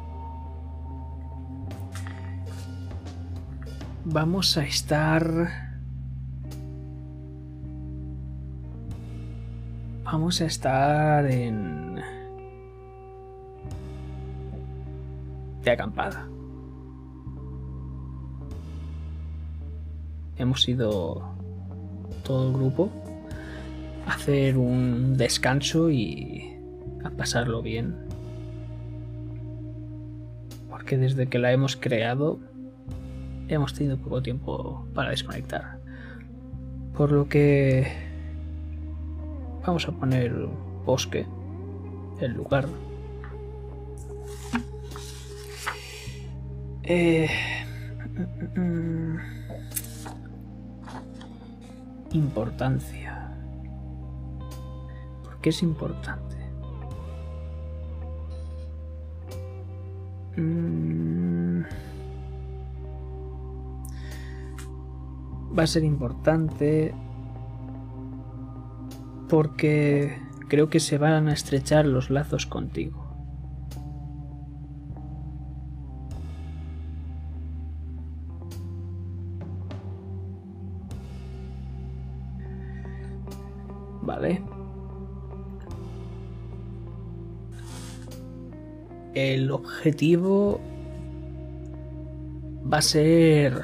Vamos a estar... Vamos a estar en... De acampada. Hemos ido todo el grupo a hacer un descanso y a pasarlo bien. Porque desde que la hemos creado hemos tenido poco tiempo para desconectar. Por lo que vamos a poner bosque en lugar. Eh, importancia. ¿Por qué es importante? Mm. Va a ser importante porque creo que se van a estrechar los lazos contigo. El objetivo va a ser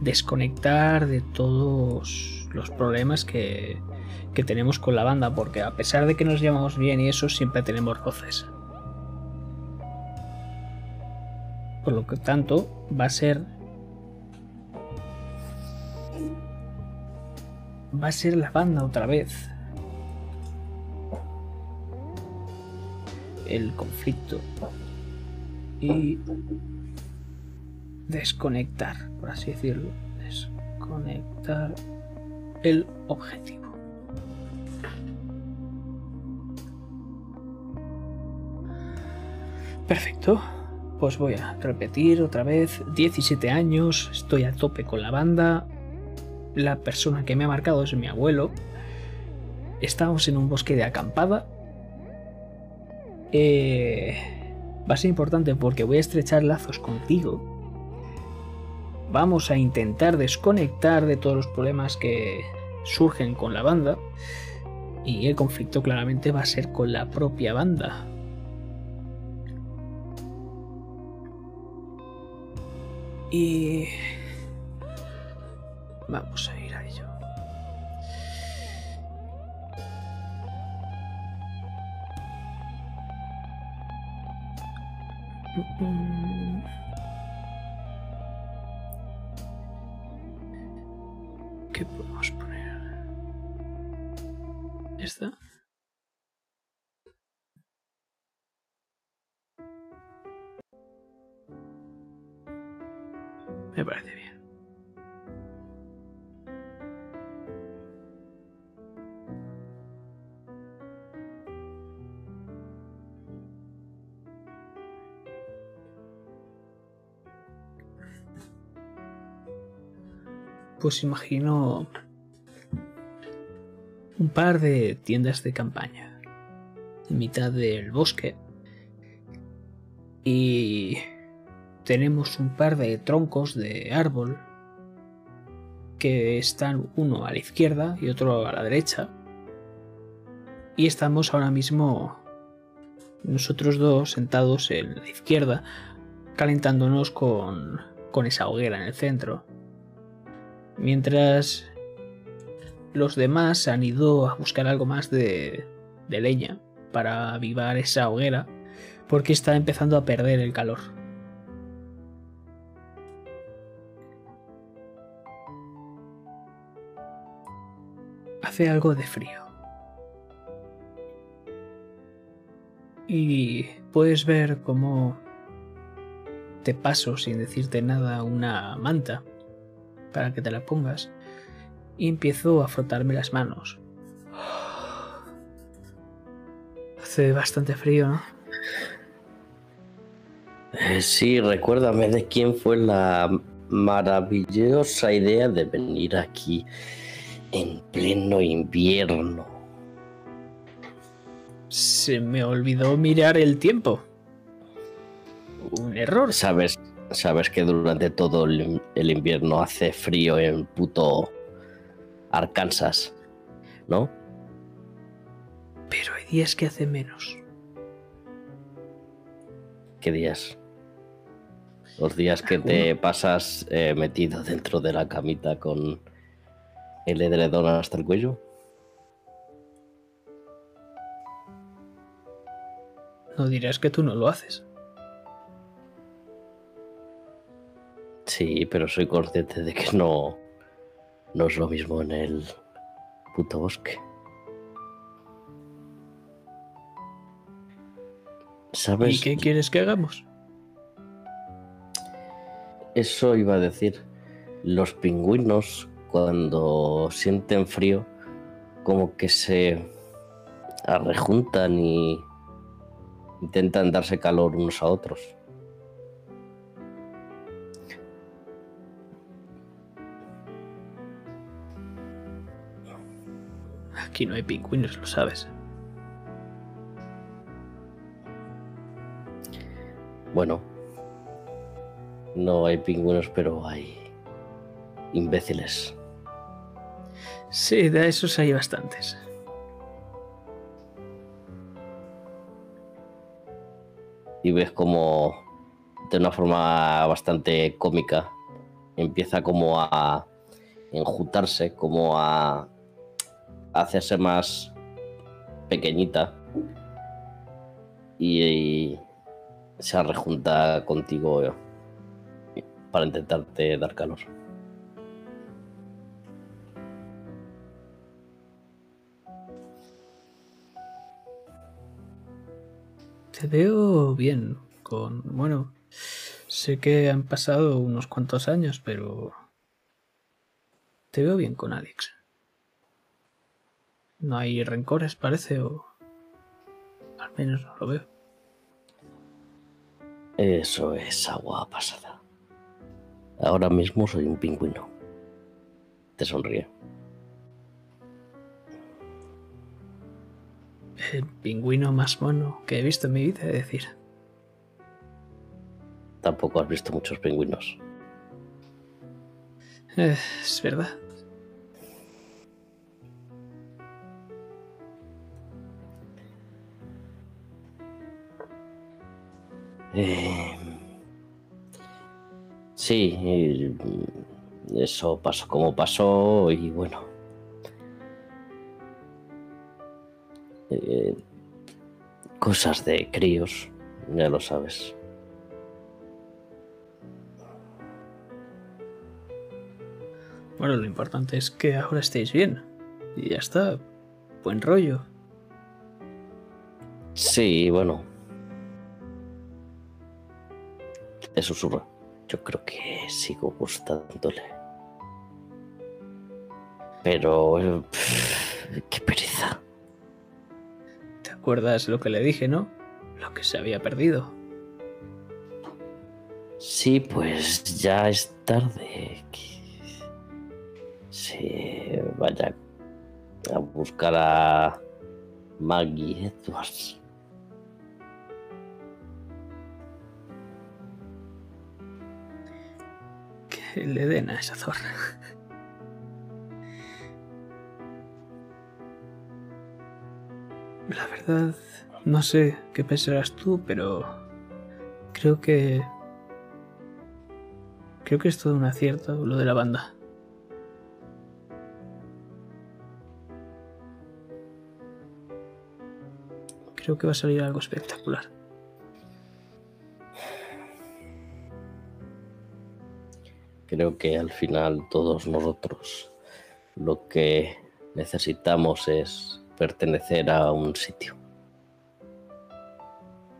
desconectar de todos los problemas que, que tenemos con la banda, porque a pesar de que nos llevamos bien y eso, siempre tenemos roces. Por lo que tanto, va a ser. Va a ser la banda otra vez. El conflicto. Y. Desconectar, por así decirlo. Desconectar el objetivo. Perfecto. Pues voy a repetir otra vez. 17 años, estoy a tope con la banda. La persona que me ha marcado es mi abuelo. Estamos en un bosque de acampada. Eh, va a ser importante porque voy a estrechar lazos contigo. Vamos a intentar desconectar de todos los problemas que surgen con la banda. Y el conflicto claramente va a ser con la propia banda. Y vamos a ¿Qué podemos poner? ¿Esta? Me parece bien. Pues imagino un par de tiendas de campaña en mitad del bosque y tenemos un par de troncos de árbol que están uno a la izquierda y otro a la derecha. Y estamos ahora mismo nosotros dos sentados en la izquierda calentándonos con, con esa hoguera en el centro. Mientras los demás han ido a buscar algo más de, de leña para avivar esa hoguera porque está empezando a perder el calor. hace algo de frío. Y puedes ver cómo te paso sin decirte nada una manta para que te la pongas. y empiezo a frotarme las manos. Hace bastante frío, ¿no? Eh, sí, recuérdame de quién fue la maravillosa idea de venir aquí en pleno invierno. Se me olvidó mirar el tiempo. Un error. Sabes, sabes que durante todo el, el invierno hace frío en puto Arkansas, ¿no? Pero hay días que hace menos. ¿Qué días? Los días que te pasas eh, metido dentro de la camita con el edredón hasta el cuello. No dirás que tú no lo haces. Sí, pero soy consciente de que no, no es lo mismo en el puto bosque. ¿Sabes? ¿Y qué quieres que hagamos? Eso iba a decir. Los pingüinos, cuando sienten frío, como que se arrejuntan y intentan darse calor unos a otros. Aquí no hay pingüinos, lo sabes. Bueno, no hay pingüinos, pero hay imbéciles. Sí, de esos hay bastantes. y ves como de una forma bastante cómica empieza como a enjutarse, como a hacerse más pequeñita y, y se rejunta contigo eh, para intentarte dar calor. Te veo bien, con... Bueno, sé que han pasado unos cuantos años, pero... Te veo bien con Alex. No hay rencores, parece, o... Al menos no lo veo. Eso es agua pasada. Ahora mismo soy un pingüino. Te sonríe. El pingüino más mono que he visto en mi vida, es decir. Tampoco has visto muchos pingüinos. Eh, es verdad. Eh, sí, eh, eso pasó como pasó y bueno. Eh, cosas de críos, ya lo sabes. Bueno, lo importante es que ahora estéis bien. Y ya está. Buen rollo. Sí, bueno. Te susurro. Yo creo que sigo gustándole. Pero... eh, pff, qué pereza. ¿Te acuerdas lo que le dije, no? Lo que se había perdido. Sí, pues ya es tarde. Se vaya a buscar a Maggie Edwards. Le den a esa zorra. La verdad, no sé qué pensarás tú, pero creo que... Creo que es todo un acierto lo de la banda. Creo que va a salir algo espectacular. Creo que al final todos nosotros lo que necesitamos es pertenecer a un sitio.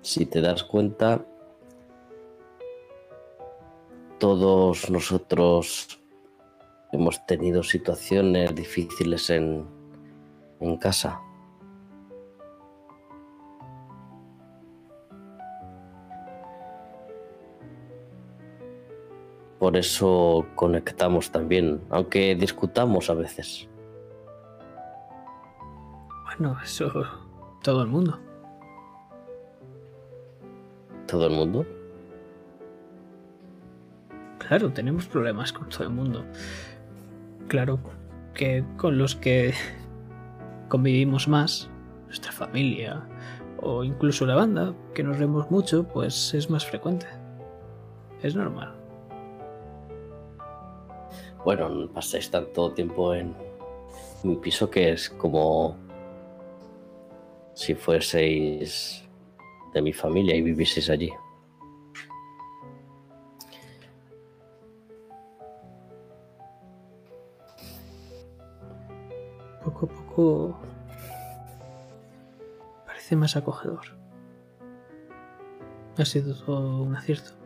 Si te das cuenta, todos nosotros hemos tenido situaciones difíciles en, en casa. Por eso conectamos también, aunque discutamos a veces. Bueno, eso todo el mundo. Todo el mundo. Claro, tenemos problemas con todo el mundo. Claro que con los que convivimos más, nuestra familia o incluso la banda, que nos vemos mucho, pues es más frecuente. Es normal. Bueno, pasáis tanto tiempo en mi piso que es como si fueseis de mi familia y vivieseis allí. Poco a poco parece más acogedor. Ha sido todo un acierto.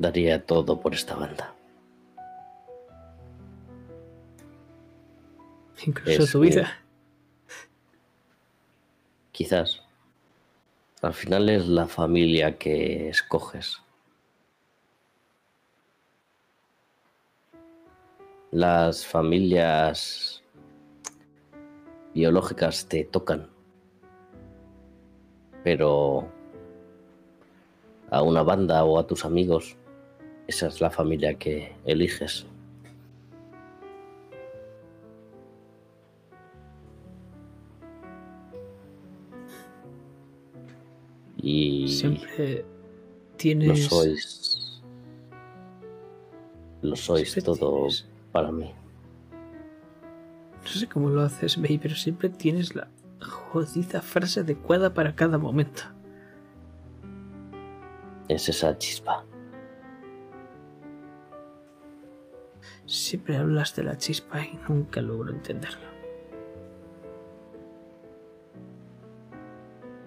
Daría todo por esta banda. Incluso Es tu que- vida. Quizás. Al final es la familia que escoges. Las familias biológicas te tocan. Pero a una banda o a tus amigos, esa es la familia que eliges. Y Siempre lo tienes. sois. Lo sois siempre todo tienes- para mí. No sé cómo lo haces, May, pero siempre tienes la jodida frase adecuada para cada momento. Es esa chispa. Siempre hablas de la chispa y nunca logro entenderlo.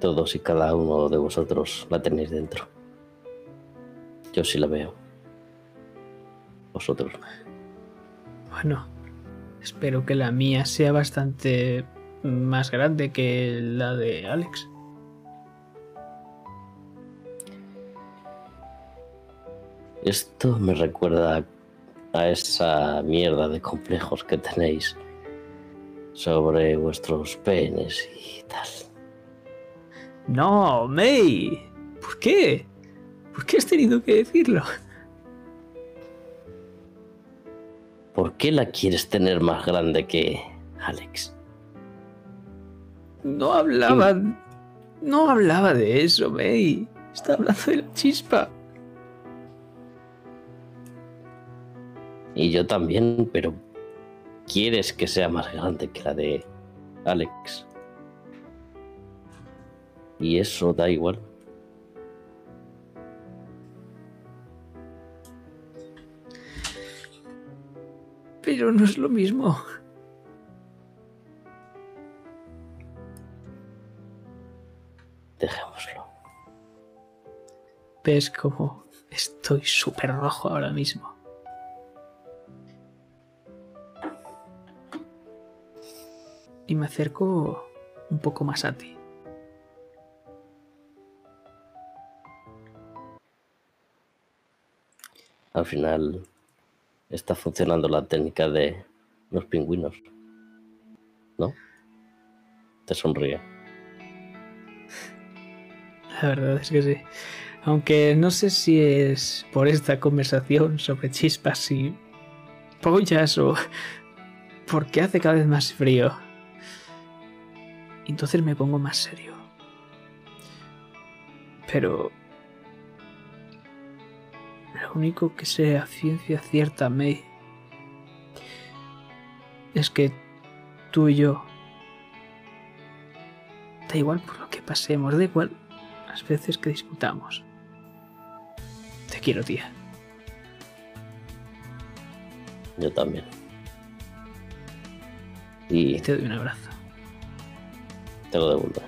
Todos y cada uno de vosotros la tenéis dentro. Yo sí la veo. Vosotros. no. Bueno, espero que la mía sea bastante más grande que la de Alex. Esto me recuerda a esa mierda de complejos que tenéis sobre vuestros penes y tal. No, May. ¿Por qué? ¿Por qué has tenido que decirlo? ¿Por qué la quieres tener más grande que Alex? No hablaba. No hablaba de eso, May. Está hablando de la chispa. Y yo también, pero quieres que sea más grande que la de Alex. Y eso da igual. Pero no es lo mismo. Dejémoslo. ¿Ves cómo estoy súper rojo ahora mismo? Y me acerco un poco más a ti. Al final está funcionando la técnica de los pingüinos. ¿No? Te sonríe. La verdad es que sí. Aunque no sé si es por esta conversación sobre chispas y pollas o porque hace cada vez más frío. Entonces me pongo más serio. Pero... Lo único que sé a ciencia cierta, May, es que tú y yo... Da igual por lo que pasemos, da igual las veces que discutamos. Te quiero, tía. Yo también. Y Y te doy un abrazo. Lo devuelvo.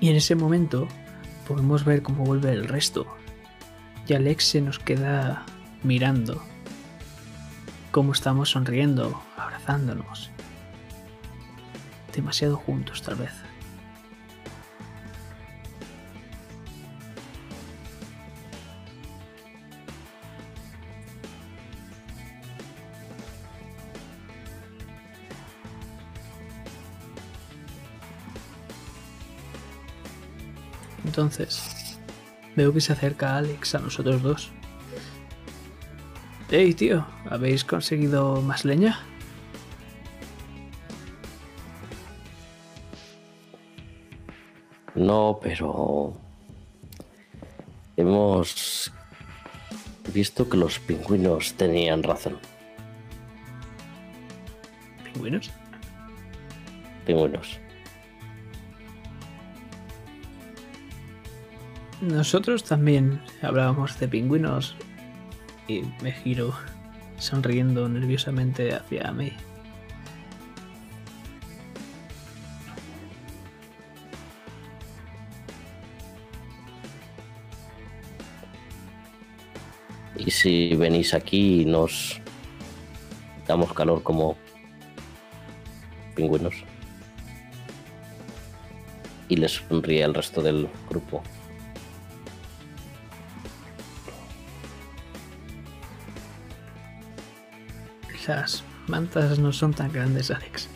Y en ese momento podemos ver cómo vuelve el resto. Y Alex se nos queda mirando. Cómo estamos sonriendo, abrazándonos. Demasiado juntos tal vez. Entonces, veo que se acerca Alex a nosotros dos. Hey, tío, ¿habéis conseguido más leña? No, pero hemos visto que los pingüinos tenían razón. ¿Pingüinos? Pingüinos. Nosotros también hablábamos de pingüinos y me giro sonriendo nerviosamente hacia mí. Y si venís aquí y nos damos calor como pingüinos. Y les sonríe al resto del grupo. Mantas no son tan grandes, Alex.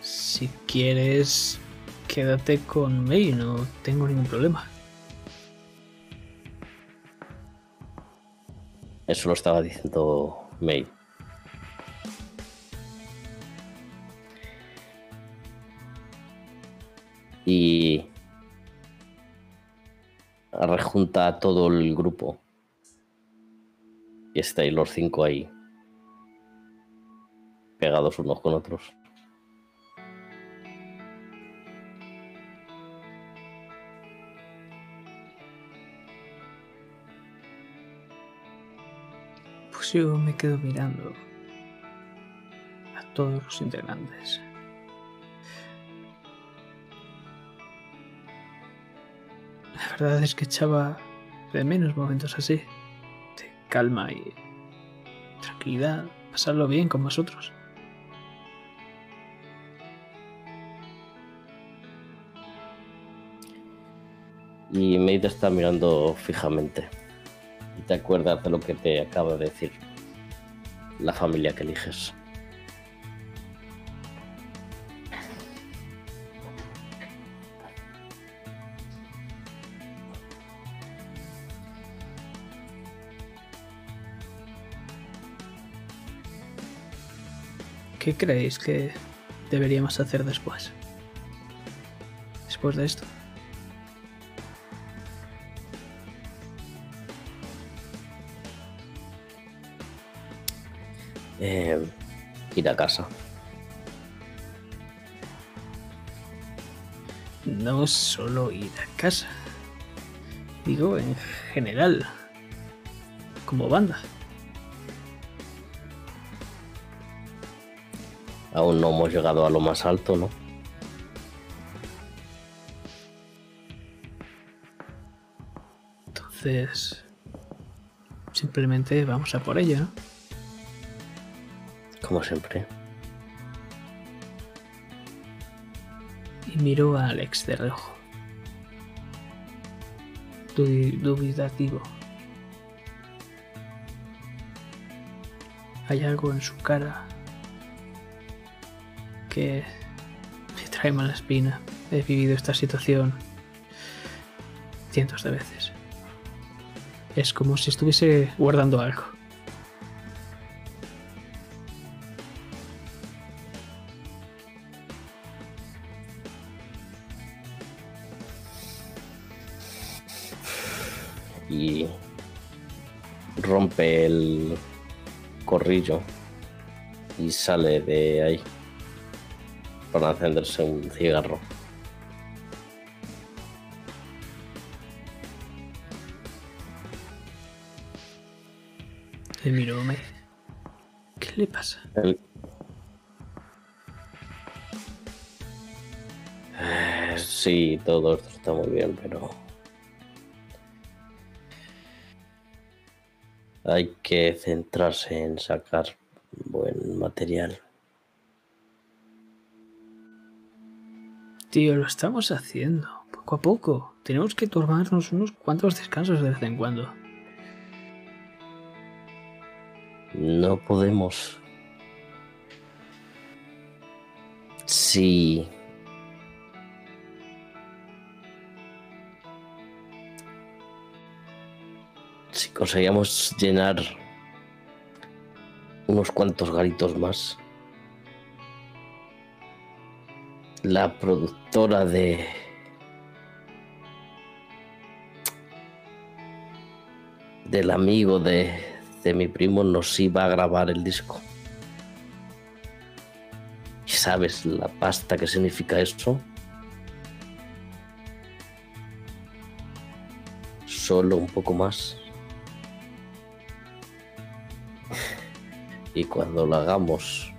Si quieres, quédate con May, no tengo ningún problema. Eso lo estaba diciendo May. Y rejunta a todo el grupo. Y estáis los cinco ahí. Pegados unos con otros. Pues yo me quedo mirando a todos los integrantes. La verdad es que echaba de menos momentos así, calma y tranquilidad, pasarlo bien con vosotros. Y te está mirando fijamente. Y te acuerdas de lo que te acaba de decir. La familia que eliges. ¿Qué creéis que deberíamos hacer después? Después de esto. Eh, ir a casa. No solo ir a casa. Digo, en general. Como banda. Aún no hemos llegado a lo más alto, ¿no? Entonces. Simplemente vamos a por ello, ¿no? Como siempre. Y miro a Alex de reojo. Du- Dubitativo. Hay algo en su cara que me trae mala espina. He vivido esta situación cientos de veces. Es como si estuviese guardando algo. Y rompe el corrillo y sale de ahí para encenderse un cigarro. Le miro, me dice, ¿qué le pasa? El- Eh, Sí, todo esto está muy bien, pero. Hay que centrarse en sacar buen material. Tío, lo estamos haciendo. Poco a poco. Tenemos que tomarnos unos cuantos descansos de vez en cuando. No podemos. Sí. Si conseguíamos llenar unos cuantos garitos más, la productora de del amigo de, de mi primo nos iba a grabar el disco. ¿Y sabes la pasta que significa eso? Solo un poco más. Y cuando lo hagamos,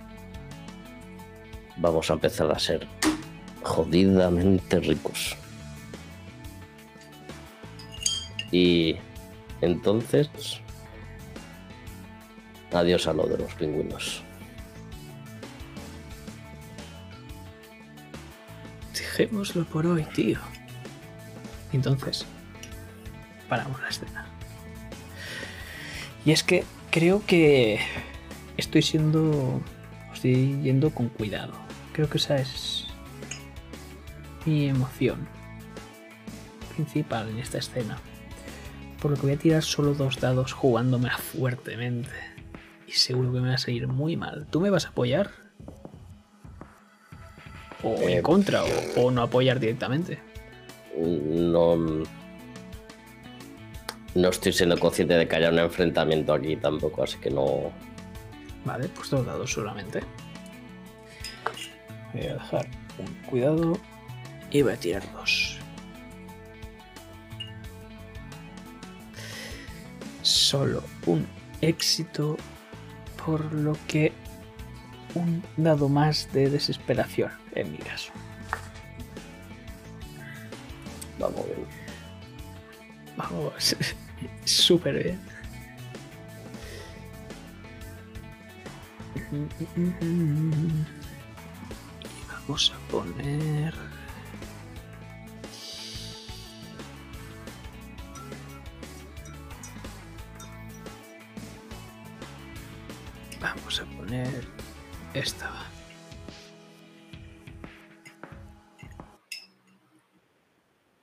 vamos a empezar a ser jodidamente ricos. Y entonces, adiós a lo de los pingüinos. Dejémoslo por hoy, tío. Entonces, paramos la escena. Y es que creo que estoy siendo. Estoy yendo con cuidado. Creo que esa es mi emoción principal en esta escena. Por lo que voy a tirar solo dos dados jugándomela fuertemente. Y seguro que me va a salir muy mal. ¿Tú me vas a apoyar? O en Eh, contra, o, o no apoyar directamente. No. No estoy siendo consciente de que haya un enfrentamiento aquí tampoco, así que no. Vale, pues dos dados solamente. Voy a dejar un cuidado y voy a tirar dos. Solo un éxito, por lo que un dado más de desesperación en mi caso. Vamos bien. Vamos, súper bien. Y vamos a poner... poner esta.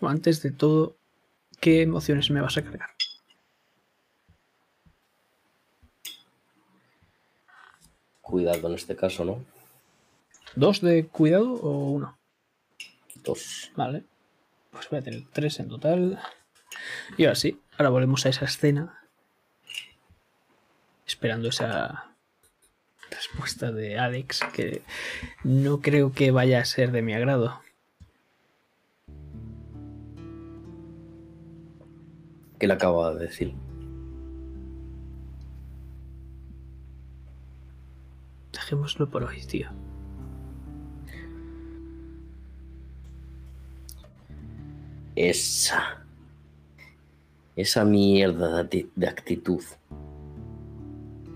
va. Antes de todo, ¿qué emociones me vas a cargar? Cuidado en este caso, ¿no? ¿Dos de cuidado o uno? Dos. Vale. Pues voy a tener tres en total. Y ahora sí, ahora volvemos a esa escena. Esperando esa respuesta de Alex, que no creo que vaya a ser de mi agrado. ¿Qué le acaba de decir? Dejémoslo por hoy, tío. Esa. Esa mierda de actitud.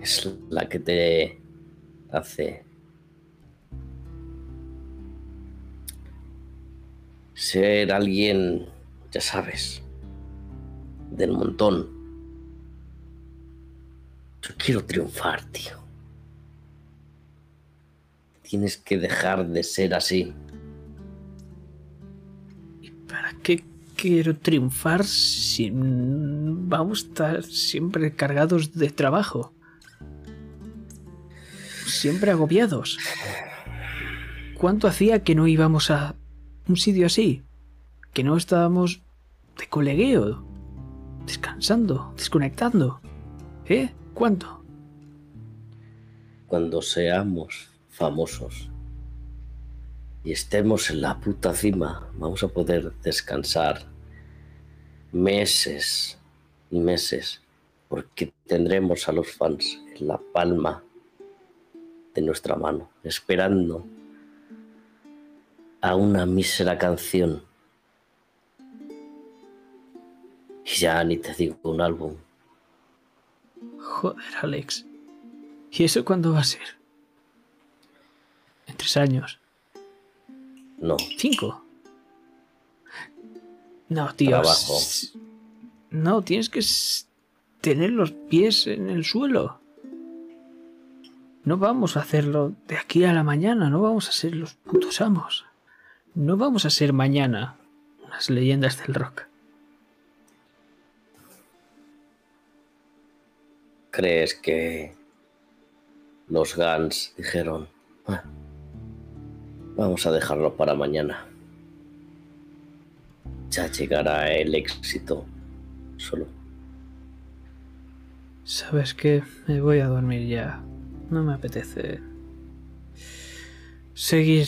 Es la que te hace ser alguien, ya sabes, del montón. Yo quiero triunfar, tío. Tienes que dejar de ser así. ¿Y para qué quiero triunfar si mm, vamos a estar siempre cargados de trabajo? Siempre agobiados. ¿Cuánto hacía que no íbamos a un sitio así? Que no estábamos de colegueo, descansando, desconectando. ¿Eh? ¿Cuánto? cuando seamos famosos y estemos en la puta cima, vamos a poder descansar meses y meses, porque tendremos a los fans en la palma de nuestra mano, esperando a una mísera canción. Y ya ni te digo un álbum. Joder, Alex. ¿Y eso cuándo va a ser? ¿En tres años? No. ¿Cinco? No, tío. No, tienes que tener los pies en el suelo. No vamos a hacerlo de aquí a la mañana, no vamos a ser los putos amos. No vamos a ser mañana unas leyendas del rock. ¿crees que los Guns dijeron, "Ah, vamos a dejarlo para mañana? Ya llegará el éxito solo. ¿Sabes qué? Me voy a dormir ya. No me apetece seguir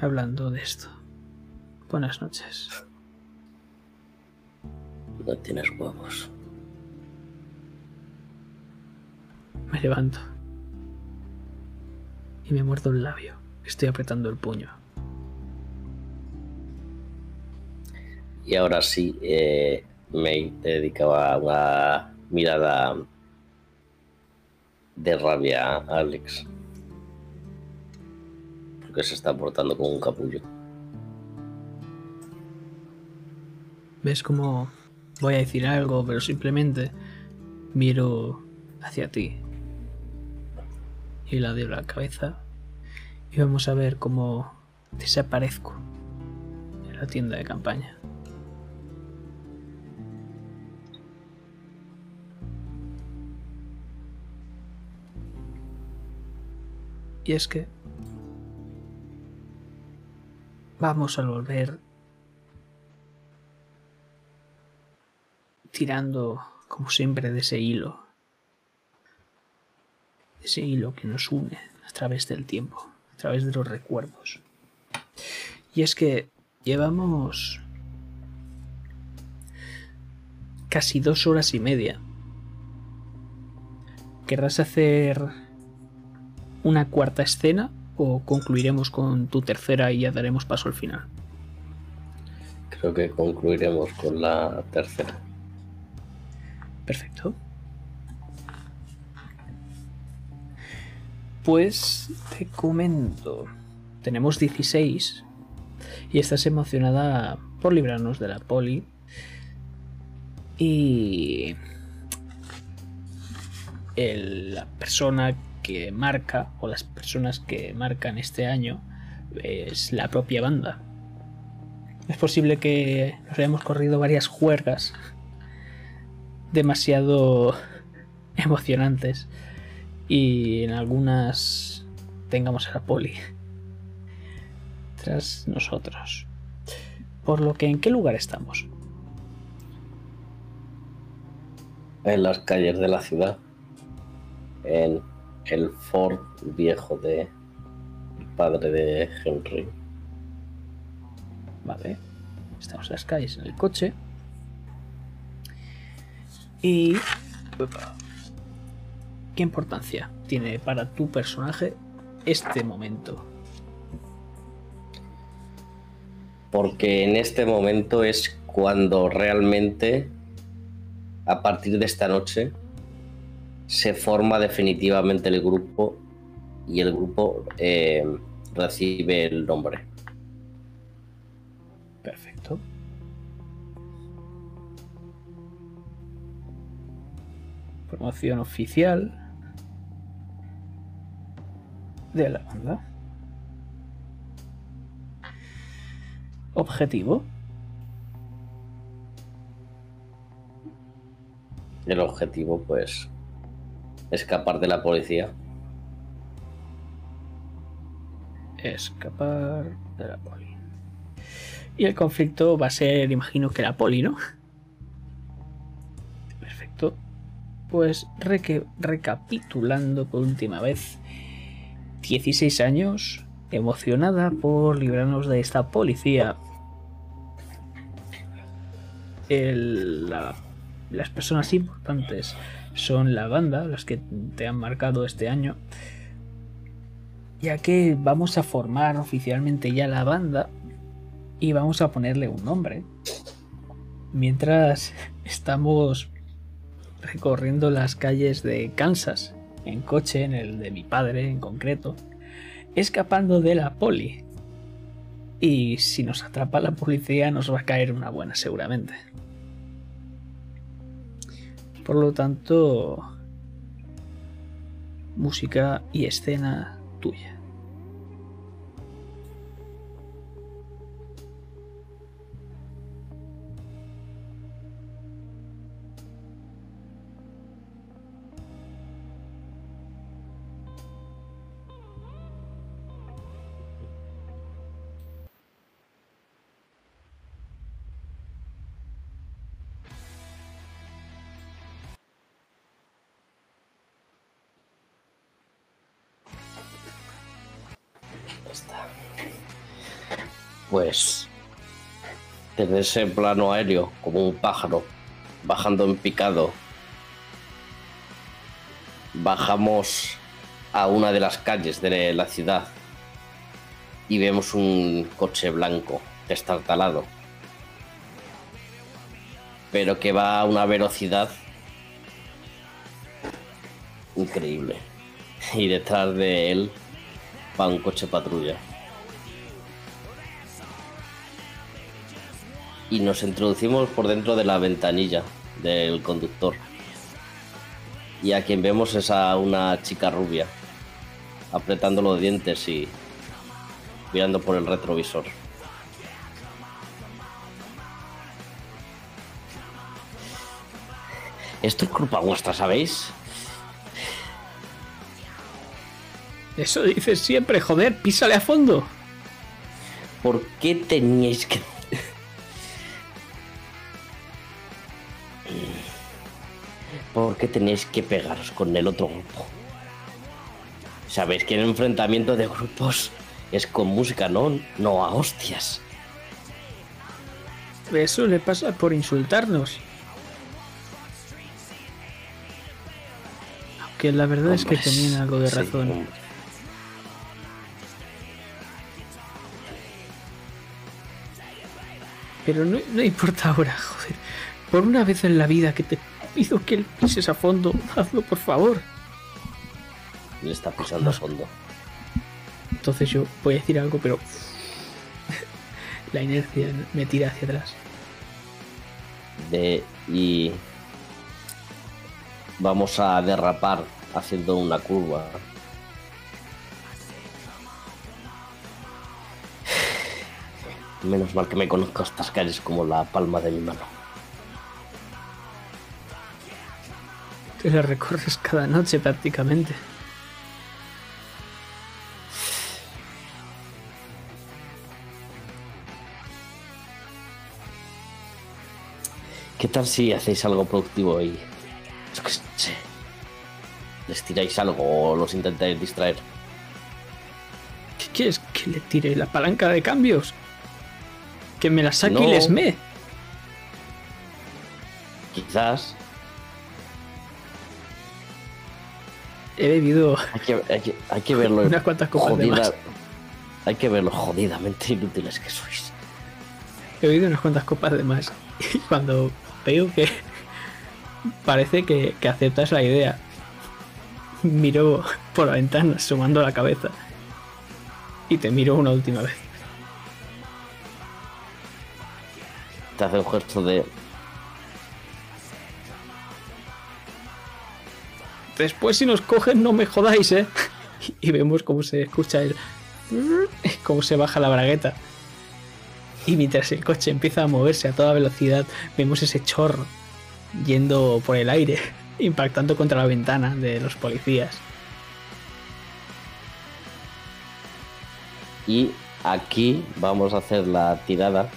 hablando de esto. Buenas noches. No tienes huevos. Me levanto. Y me muerdo el labio. Estoy apretando el puño. Y ahora sí, eh, te dedicaba una mirada de rabia a Alex. Porque se está portando como un capullo. ¿Ves cómo voy a decir algo, pero simplemente miro hacia ti? Y la de la cabeza. Y vamos a ver cómo desaparezco en la tienda de campaña. Y es que vamos a volver tirando, como siempre, de ese hilo. Ese hilo que nos une a través del tiempo, a través de los recuerdos. Y es que llevamos casi dos horas y media. ¿Querrás hacer una cuarta escena o concluiremos con tu tercera y ya daremos paso al final? Creo que concluiremos con la tercera. Perfecto. Pues te comento. Tenemos 16 y estás emocionada por librarnos de la poli. Y el- la persona que marca o las personas que marcan este año es la propia banda. Es posible que nos hayamos corrido varias juergas demasiado emocionantes y en algunas tengamos a la poli tras nosotros. Por lo que, ¿en qué lugar estamos? En las calles de la ciudad. En el Ford viejo de padre de Henry. Vale. Estamos en las calles, en el coche. Y... ¿Qué importancia tiene para tu personaje este momento? Porque en este momento es cuando realmente, a partir de esta noche, se forma definitivamente el grupo y el grupo eh, recibe el nombre. Perfecto. Promoción oficial de la banda. Objetivo. El objetivo, pues, escapar de la policía. Escapar de la poli. Y el conflicto va a ser, imagino que la poli, ¿no? Perfecto. Pues recapitulando por última vez. 16 años, emocionada por librarnos de esta policía. El- la- las personas importantes son la banda, las que te han marcado este año ya que vamos a formar oficialmente ya la banda y vamos a ponerle un nombre. mientras estamos recorriendo las calles de Kansas en coche, en el de mi padre en concreto, escapando de la poli. Y si nos atrapa la policía nos va a caer una buena seguramente. Por lo tanto, música y escena tuya. Pues desde ese plano aéreo, como un pájaro, bajando en picado, bajamos a una de las calles de la ciudad y vemos un coche blanco destartalado, pero que va a una velocidad increíble. Y detrás de él va un coche patrulla. Y nos introducimos por dentro de la ventanilla del conductor. Y a quien vemos es a una chica rubia, apretando los dientes y mirando por el retrovisor. Esto es culpa vuestra, ¿sabéis? Eso dices siempre, joder, písale a fondo. ¿Por qué teníais que... ¿Por qué tenéis que pegaros con el otro grupo? Sabéis que el enfrentamiento de grupos es con música, no, no a hostias. Eso le pasa por insultarnos. Aunque la verdad es que tenían algo de razón. Pero no, no importa ahora, joder. Por una vez en la vida que te pido que pises a fondo, hazlo por favor. Le está pisando a fondo. Entonces yo voy a decir algo, pero la inercia me tira hacia atrás. De, y vamos a derrapar haciendo una curva. Menos mal que me conozco estas calles como la palma de mi mano. Te la recorres cada noche prácticamente. ¿Qué tal si hacéis algo productivo y yo qué sé, les tiráis algo o los intentáis distraer? ¿Qué quieres que le tire la palanca de cambios? Que me la saque y les me. Quizás He bebido hay que, hay que, hay que verlo Unas cuantas copas de más. hay que verlo jodidamente inútiles que sois. He bebido unas cuantas copas de más. Y cuando veo que parece que, que aceptas la idea, miro por la ventana, sumando la cabeza. Y te miro una última vez. Te hace un gesto de Después si nos cogen no me jodáis, ¿eh? Y vemos cómo se escucha el... cómo se baja la bragueta. Y mientras el coche empieza a moverse a toda velocidad, vemos ese chorro yendo por el aire, impactando contra la ventana de los policías. Y aquí vamos a hacer la tirada.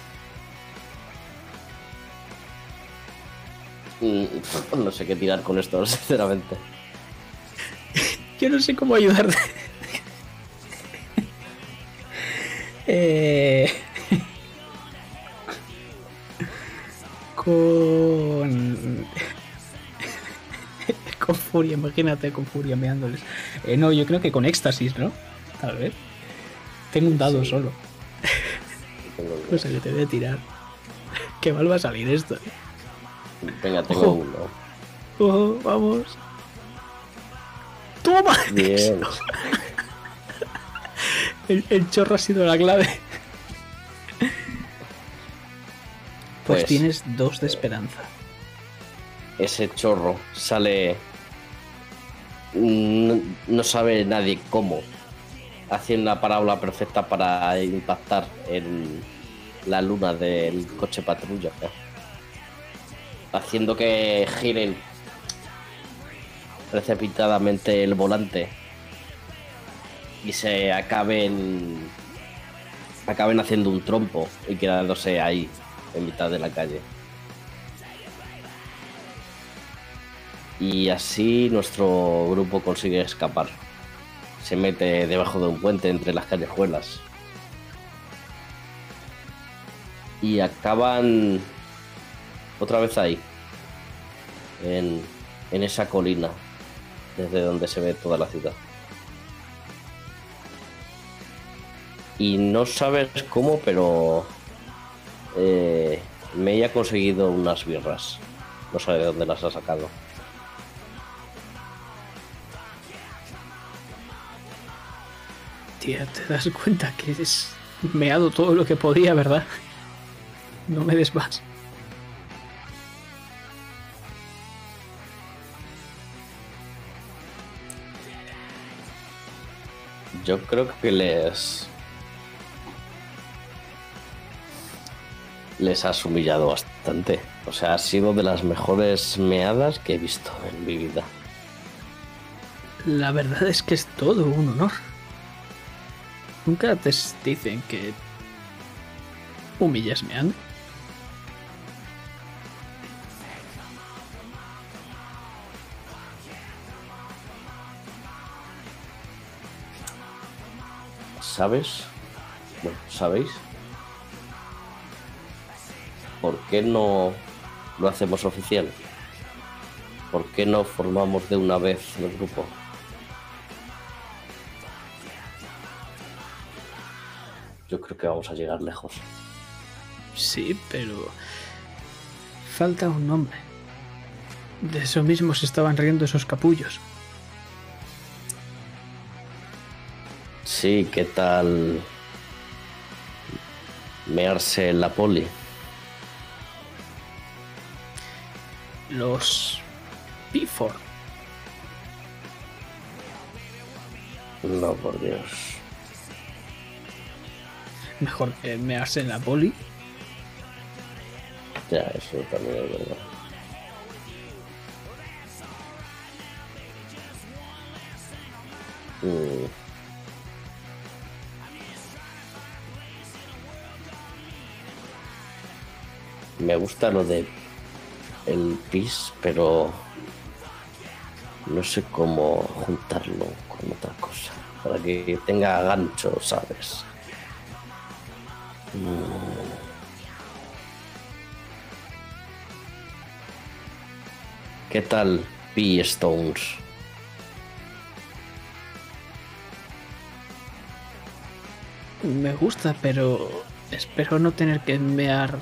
Mm, No sé qué tirar con esto, sinceramente. Yo no sé cómo ayudarte. Eh, Con... Con furia, imagínate con furia meándoles. Eh, no, yo creo que con éxtasis, ¿no? Tal vez. Tengo un dado Sí. solo. No sé qué te voy a tirar. Qué mal va a salir esto. Venga, tengo uno. Oh, vamos. ¡Toma! Bien. El, el chorro ha sido la clave. Pues, Pues- tienes dos de esperanza. Ese chorro sale. No, no sabe nadie cómo. Hace una parábola perfecta para impactar en la luna del coche patrulla. ¿no? Haciendo que giren precipitadamente el volante y se acaben acaben haciendo un trompo y quedándose ahí en mitad de la calle. Y así nuestro grupo consigue escapar. Se mete debajo de un puente entre las callejuelas. Y acaban otra vez ahí. En, en esa colina. Desde donde se ve toda la ciudad. Y no sabes cómo, pero... Eh, me ha conseguido unas birras. No sabe de dónde las ha sacado. Tía, te das cuenta que es meado todo lo que podía, ¿verdad? No me des más. Yo creo que les. Les has humillado bastante. O sea, ha sido de las mejores meadas que he visto en mi vida. La verdad es que es todo un honor. Nunca te dicen que humillas meando. ¿Sabes? Bueno, ¿sabéis? ¿Por qué no lo hacemos oficial? ¿Por qué no formamos de una vez el grupo? Yo creo que vamos a llegar lejos. Sí, pero falta un nombre. De eso mismo se estaban riendo esos capullos. Sí, ¿qué tal mearse en la poli? Los Pifor. No, por Dios. Mejor que mearse en la poli. Ya, eso también es verdad. Mm. Me gusta lo de el pis, pero no sé cómo juntarlo con otra cosa. Para que tenga gancho, ¿sabes? ¿Qué tal P Stones? Me gusta, pero espero no tener que mear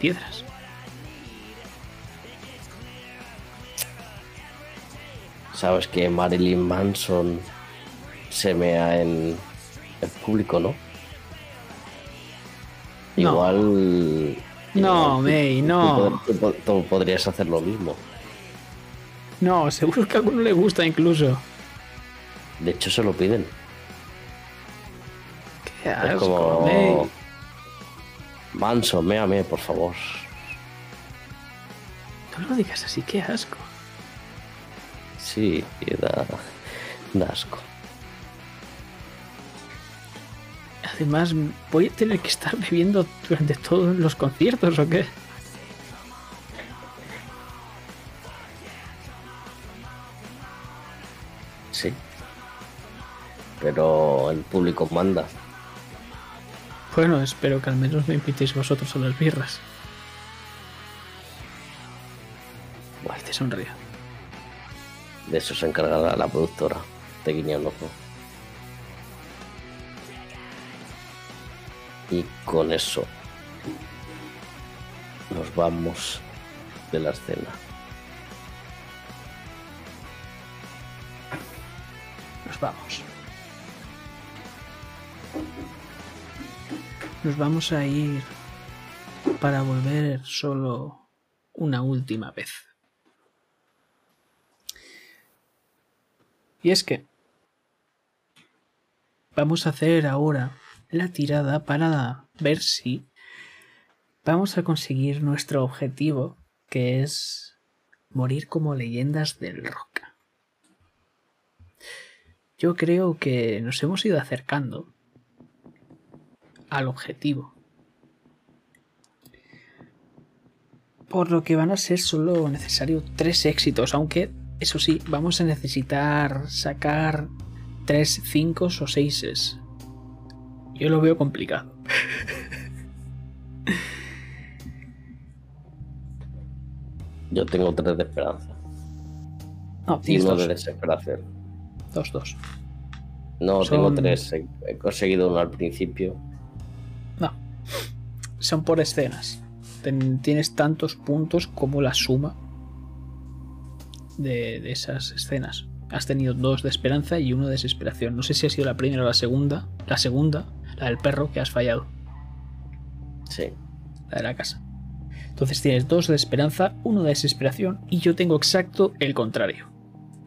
piedras. Sabes que Marilyn Manson se mea en el público, ¿no? No. Igual. No, igual May, tú- no. Tú, tú- tú podrías hacer lo mismo. No, seguro que a alguno le gusta incluso. De hecho, se lo piden. Qué Es asco, como. May. Manson, méame, por favor. No lo digas así, qué asco. Sí, da, da asco. Además, ¿voy a tener que estar bebiendo durante todos los conciertos o qué? Sí. Pero el público manda. Bueno, espero que al menos me invitéis vosotros a las birras. Guay, te sonrío. De eso se encargará la productora. Te guiña un ojo. Y con eso nos vamos de la escena. Nos vamos. Nos vamos a ir para volver solo una última vez. Y es que vamos a hacer ahora la tirada para ver si vamos a conseguir nuestro objetivo, que es morir como leyendas del rock. Yo creo que nos hemos ido acercando al objetivo. Por lo que van a ser solo necesario tres éxitos, aunque eso sí, vamos a necesitar sacar tres, cinco o seises. Yo lo veo complicado. Yo tengo tres de esperanza No, y uno dos. de desesperación. Dos, dos. No, Son- tengo tres. He conseguido uno al principio. Son por escenas. Ten- tienes tantos puntos como la suma de, de esas escenas. Has tenido dos de esperanza y uno de desesperación. No sé si ha sido la primera o la segunda. La segunda, la del perro, que has fallado. Sí. La de la casa. Entonces tienes dos de esperanza, uno de desesperación y yo tengo exacto el contrario.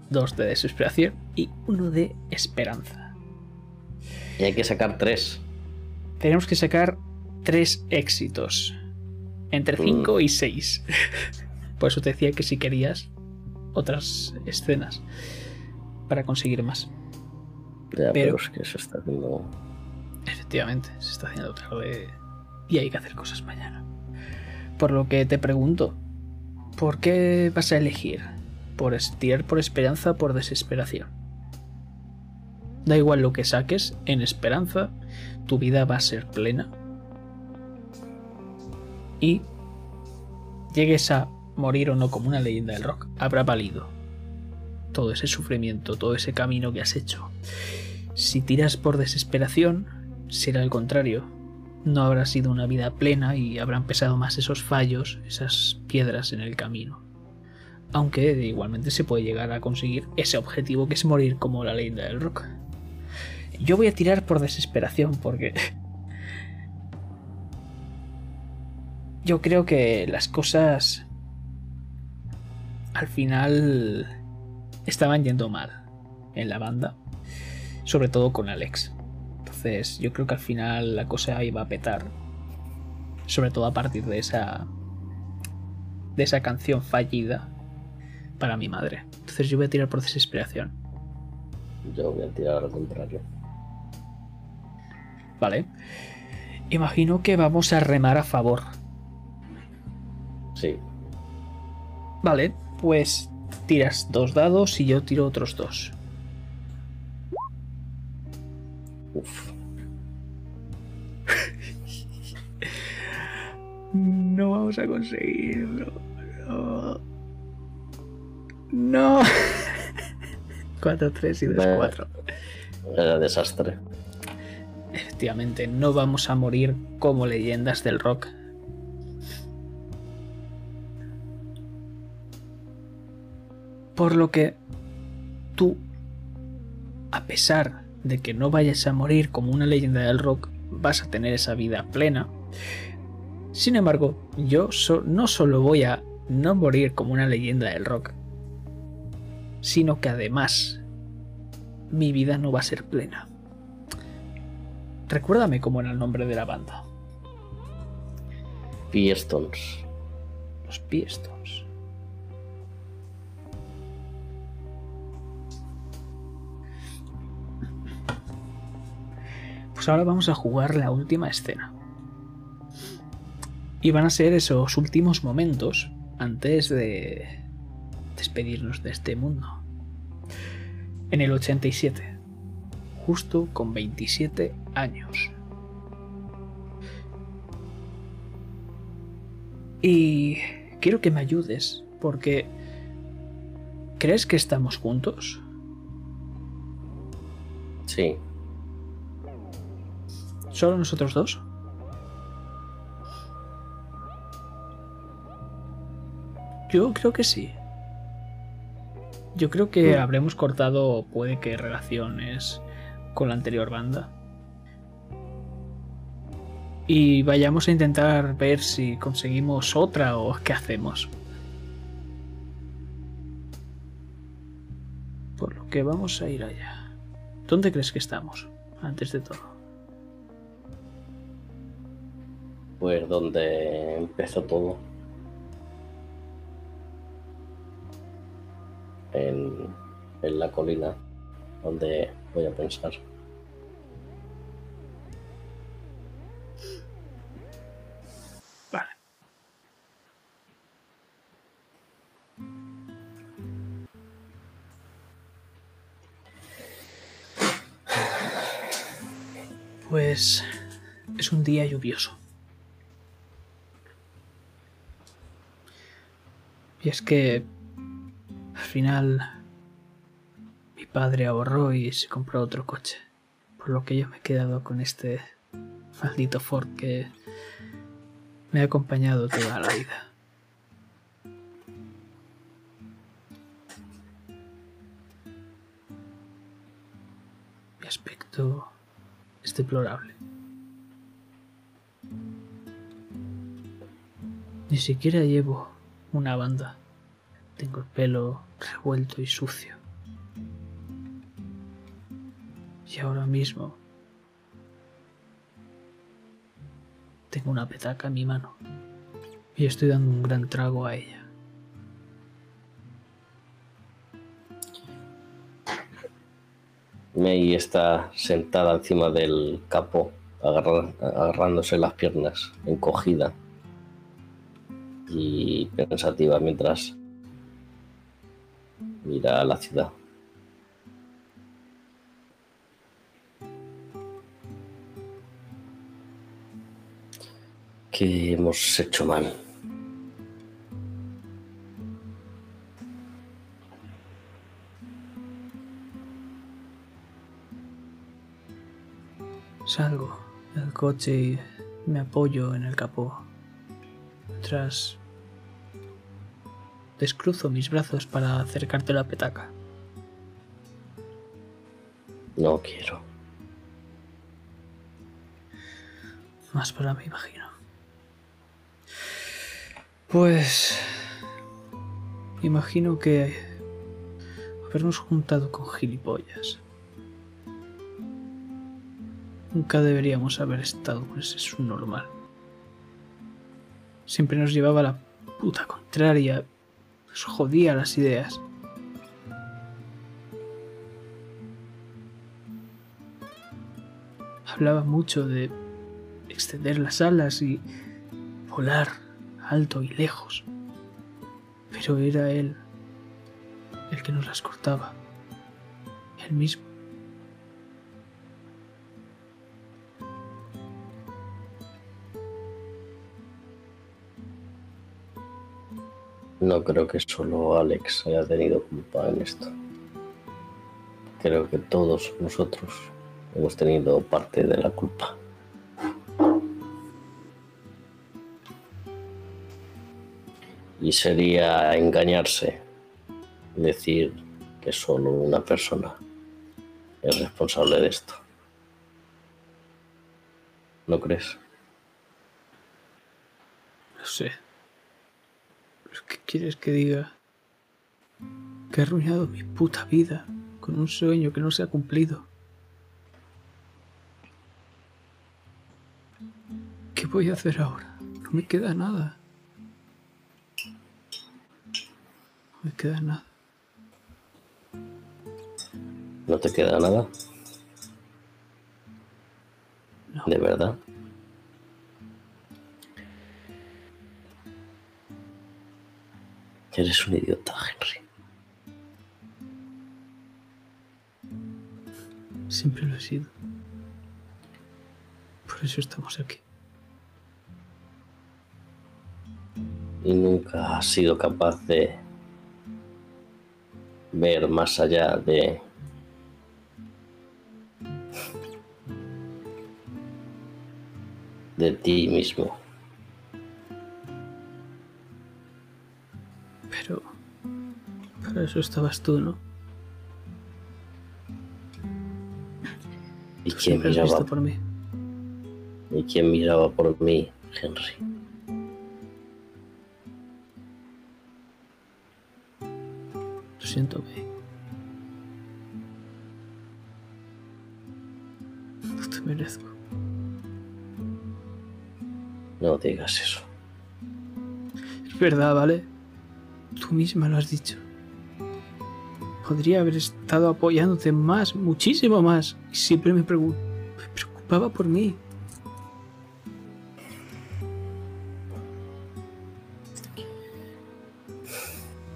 Dos de desesperación y uno de esperanza. Y hay que sacar tres. Tenemos que sacar tres éxitos. Entre 5 y 6. Por eso te decía que si querías otras escenas para conseguir más. Ya, pero, Pero- es que se está haciendo. Efectivamente, se está haciendo tarde y hay que hacer cosas mañana. Por lo que te pregunto, ¿por qué vas a elegir? ¿Por tirar por esperanza o por desesperación? Da igual lo que saques, en esperanza tu vida va a ser plena. Y llegues a morir o no como una leyenda del rock, habrá valido todo ese sufrimiento, todo ese camino que has hecho. Si tiras por desesperación, será el contrario. No habrá sido una vida plena y habrán pesado más esos fallos, esas piedras en el camino. Aunque igualmente se puede llegar a conseguir ese objetivo que es morir como la leyenda del rock. Yo voy a tirar por desesperación porque... Yo creo que las cosas... Al final... Estaban yendo mal en la banda. Sobre todo con Alex. Entonces, yo creo que al final la cosa iba a petar. Sobre todo a partir de esa. de esa canción fallida para mi madre. Entonces, yo voy a tirar por desesperación. Yo voy a tirar al contrario. Vale. Imagino que vamos a remar a favor. Sí. Vale, pues tiras dos dados y yo tiro otros dos. Uf. No vamos a conseguirlo. No. No. 4, 3 y 2, Vale. 4. Era desastre. Efectivamente, no vamos a morir como leyendas del rock. Por lo que tú, a pesar de que no vayas a morir como una leyenda del rock, vas a tener esa vida plena. Sin embargo, yo so- no solo voy a no morir como una leyenda del rock, sino que además mi vida no va a ser plena. Recuérdame cómo era el nombre de la banda. Pistons. Los Pistons. Pues ahora vamos a jugar la última escena. Y van a ser esos últimos momentos antes de despedirnos de este mundo. En el 87, justo con 27 años. Y quiero que me ayudes, porque ¿crees que estamos juntos? Sí. ¿Solo nosotros dos? Yo creo que sí. Yo creo que habremos cortado, puede que relaciones con la anterior banda. Y vayamos a intentar ver si conseguimos otra o qué hacemos. Por lo que vamos a ir allá. ¿Dónde crees que estamos? Antes de todo. Pues donde empezó todo. En, en la colina, donde voy a pensar. Pues es un día lluvioso. Y es que al final mi padre ahorró y se compró otro coche. Por lo que yo me he quedado con este maldito Ford que me ha acompañado toda la vida. Mi aspecto es deplorable. Ni siquiera llevo una banda. Tengo el pelo revuelto y sucio. Y ahora mismo tengo una petaca en mi mano y estoy dando un gran trago a ella. May está sentada encima del capó, agarrándose las piernas, encogida y pensativa mientras mira a la ciudad. ¿Qué hemos hecho mal? Salgo del coche y me apoyo en el capó. Mientras descruzo mis brazos para acercarte la petaca. No quiero. Más para mí, imagino. Pues... Imagino que habernos juntado con gilipollas. Nunca deberíamos haber estado con ese subnormal. Siempre nos llevaba a la puta contraria. Nos jodía las ideas. Hablaba mucho de extender las alas y volar alto y lejos. Pero era él el que nos las cortaba. Él mismo. No creo que solo Alex haya tenido culpa en esto. Creo que todos nosotros hemos tenido parte de la culpa. Y sería engañarse decir que solo una persona es responsable de esto. ¿No crees? No sé. ¿Pero ¿Qué quieres que diga? Que he arruinado mi puta vida con un sueño que no se ha cumplido. ¿Qué voy a hacer ahora? No me queda nada. No me queda nada. ¿No te queda nada? No. ¿De verdad? Eres un idiota, Henry. Siempre lo he sido. Por eso estamos aquí. Y nunca has sido capaz de ver más allá de de ti mismo. Para eso estabas tú, ¿no? ¿Y Tú quién miraba por mí. ¿Y quién miraba por mí, Henry? Lo siento, May. No te merezco. No digas eso. Es verdad, ¿vale? Tú misma lo has dicho. Podría haber estado apoyándote más, muchísimo más. Y siempre me, preocupaba por mí.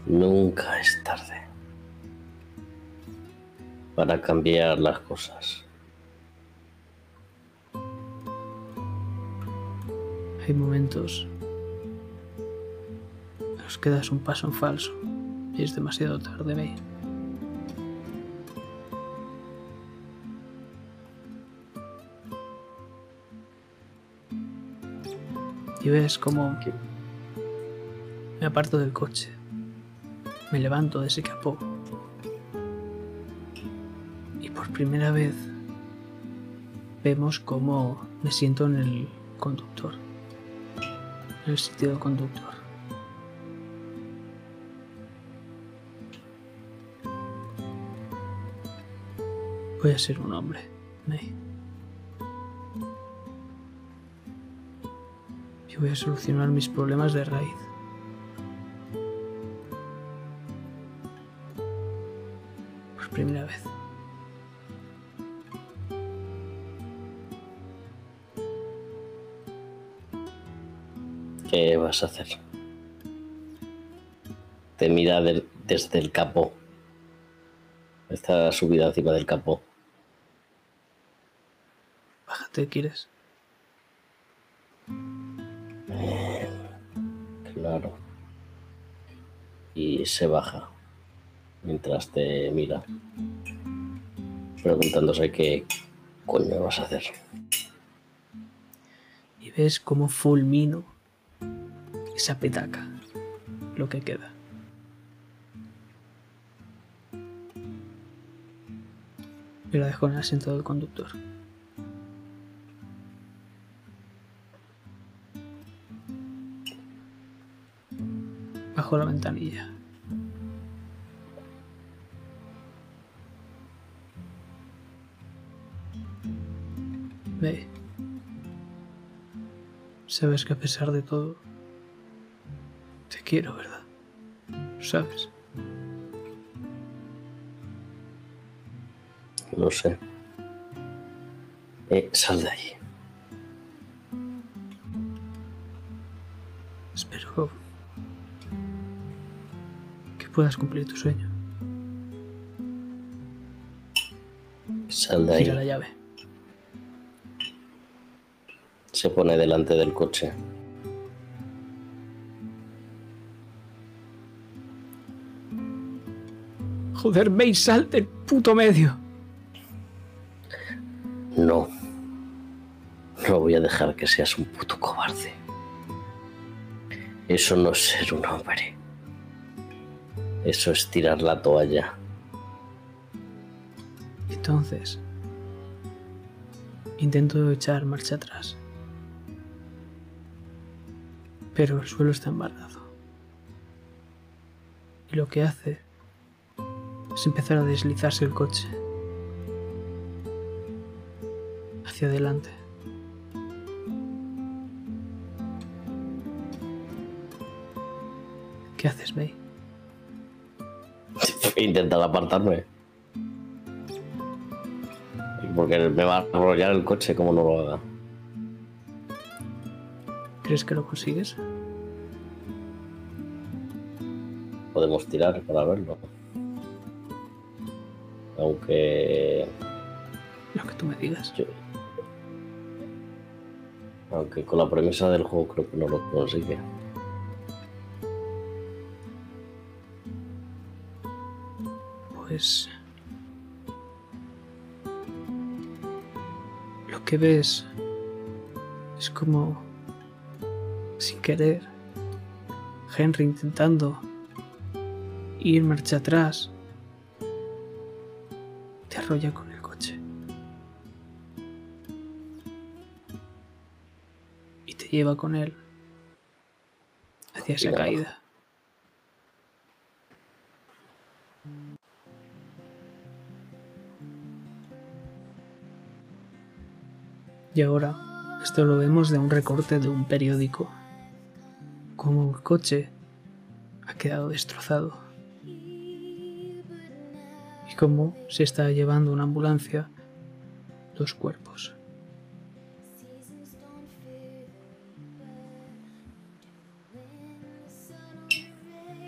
Nunca es tarde para cambiar las cosas. Hay momentos en los que das un paso en falso y es demasiado tarde, May. Y ves como me aparto del coche, me levanto de ese capó y por primera vez vemos cómo me siento en el conductor en el sitio conductor. Voy a ser un hombre, May. Voy a solucionar mis problemas de raíz. Por primera vez. ¿Qué vas a hacer? Te mira desde el capó. Está subida encima del capó. Bájate, ¿quieres? Se baja mientras te mira, preguntándose qué coño vas a hacer. y ves cómo fulmino esa petaca, lo que queda. Y la dejo en el asiento del conductor. Bajo la ventanilla. Ve. Sabes que a pesar de todo, te quiero, ¿verdad? ¿Sabes? Lo sé. Eh, sal de allí. Espero que puedas cumplir tu sueño. Sal de Gira la ahí. llave. Se pone delante del coche. Joder, May, sal del puto medio. No. No voy a dejar que seas un puto cobarde. Eso no es ser un hombre. Eso es tirar la toalla. Entonces, intento echar marcha atrás. Pero el suelo está embarrado. Y lo que hace es empezar a deslizarse el coche. Hacia adelante. ¿Qué haces, May? Intentar apartarme. Porque me va a arrollar el coche como no lo haga. ¿Crees que lo consigues? Podemos tirar para verlo. Aunque. Lo que tú me digas. yo- aunque con la premisa del juego creo que no lo consigue. Pues... Lo que ves es como, querer, Henry intentando ir marcha atrás, te arrolla con el coche. Y te lleva con él hacia esa caída. Y ahora, esto lo vemos de un recorte de un periódico. Como el coche ha quedado destrozado. Y cómo se está llevando una ambulancia dos cuerpos.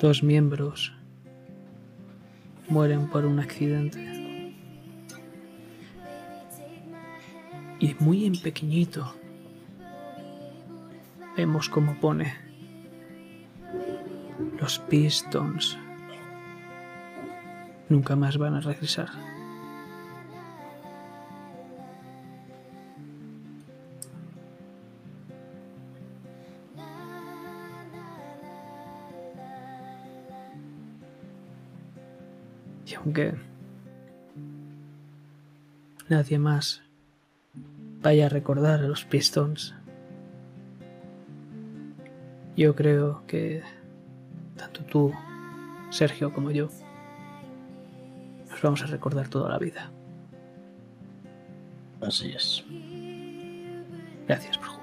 Dos miembros mueren por un accidente. Y muy en pequeñito vemos cómo pone los Pistons nunca más van a regresar. Y aunque nadie más vaya a recordar a los Pistons, yo creo que tú, Sergio, como yo, nos vamos a recordar toda la vida. Así es. Gracias por.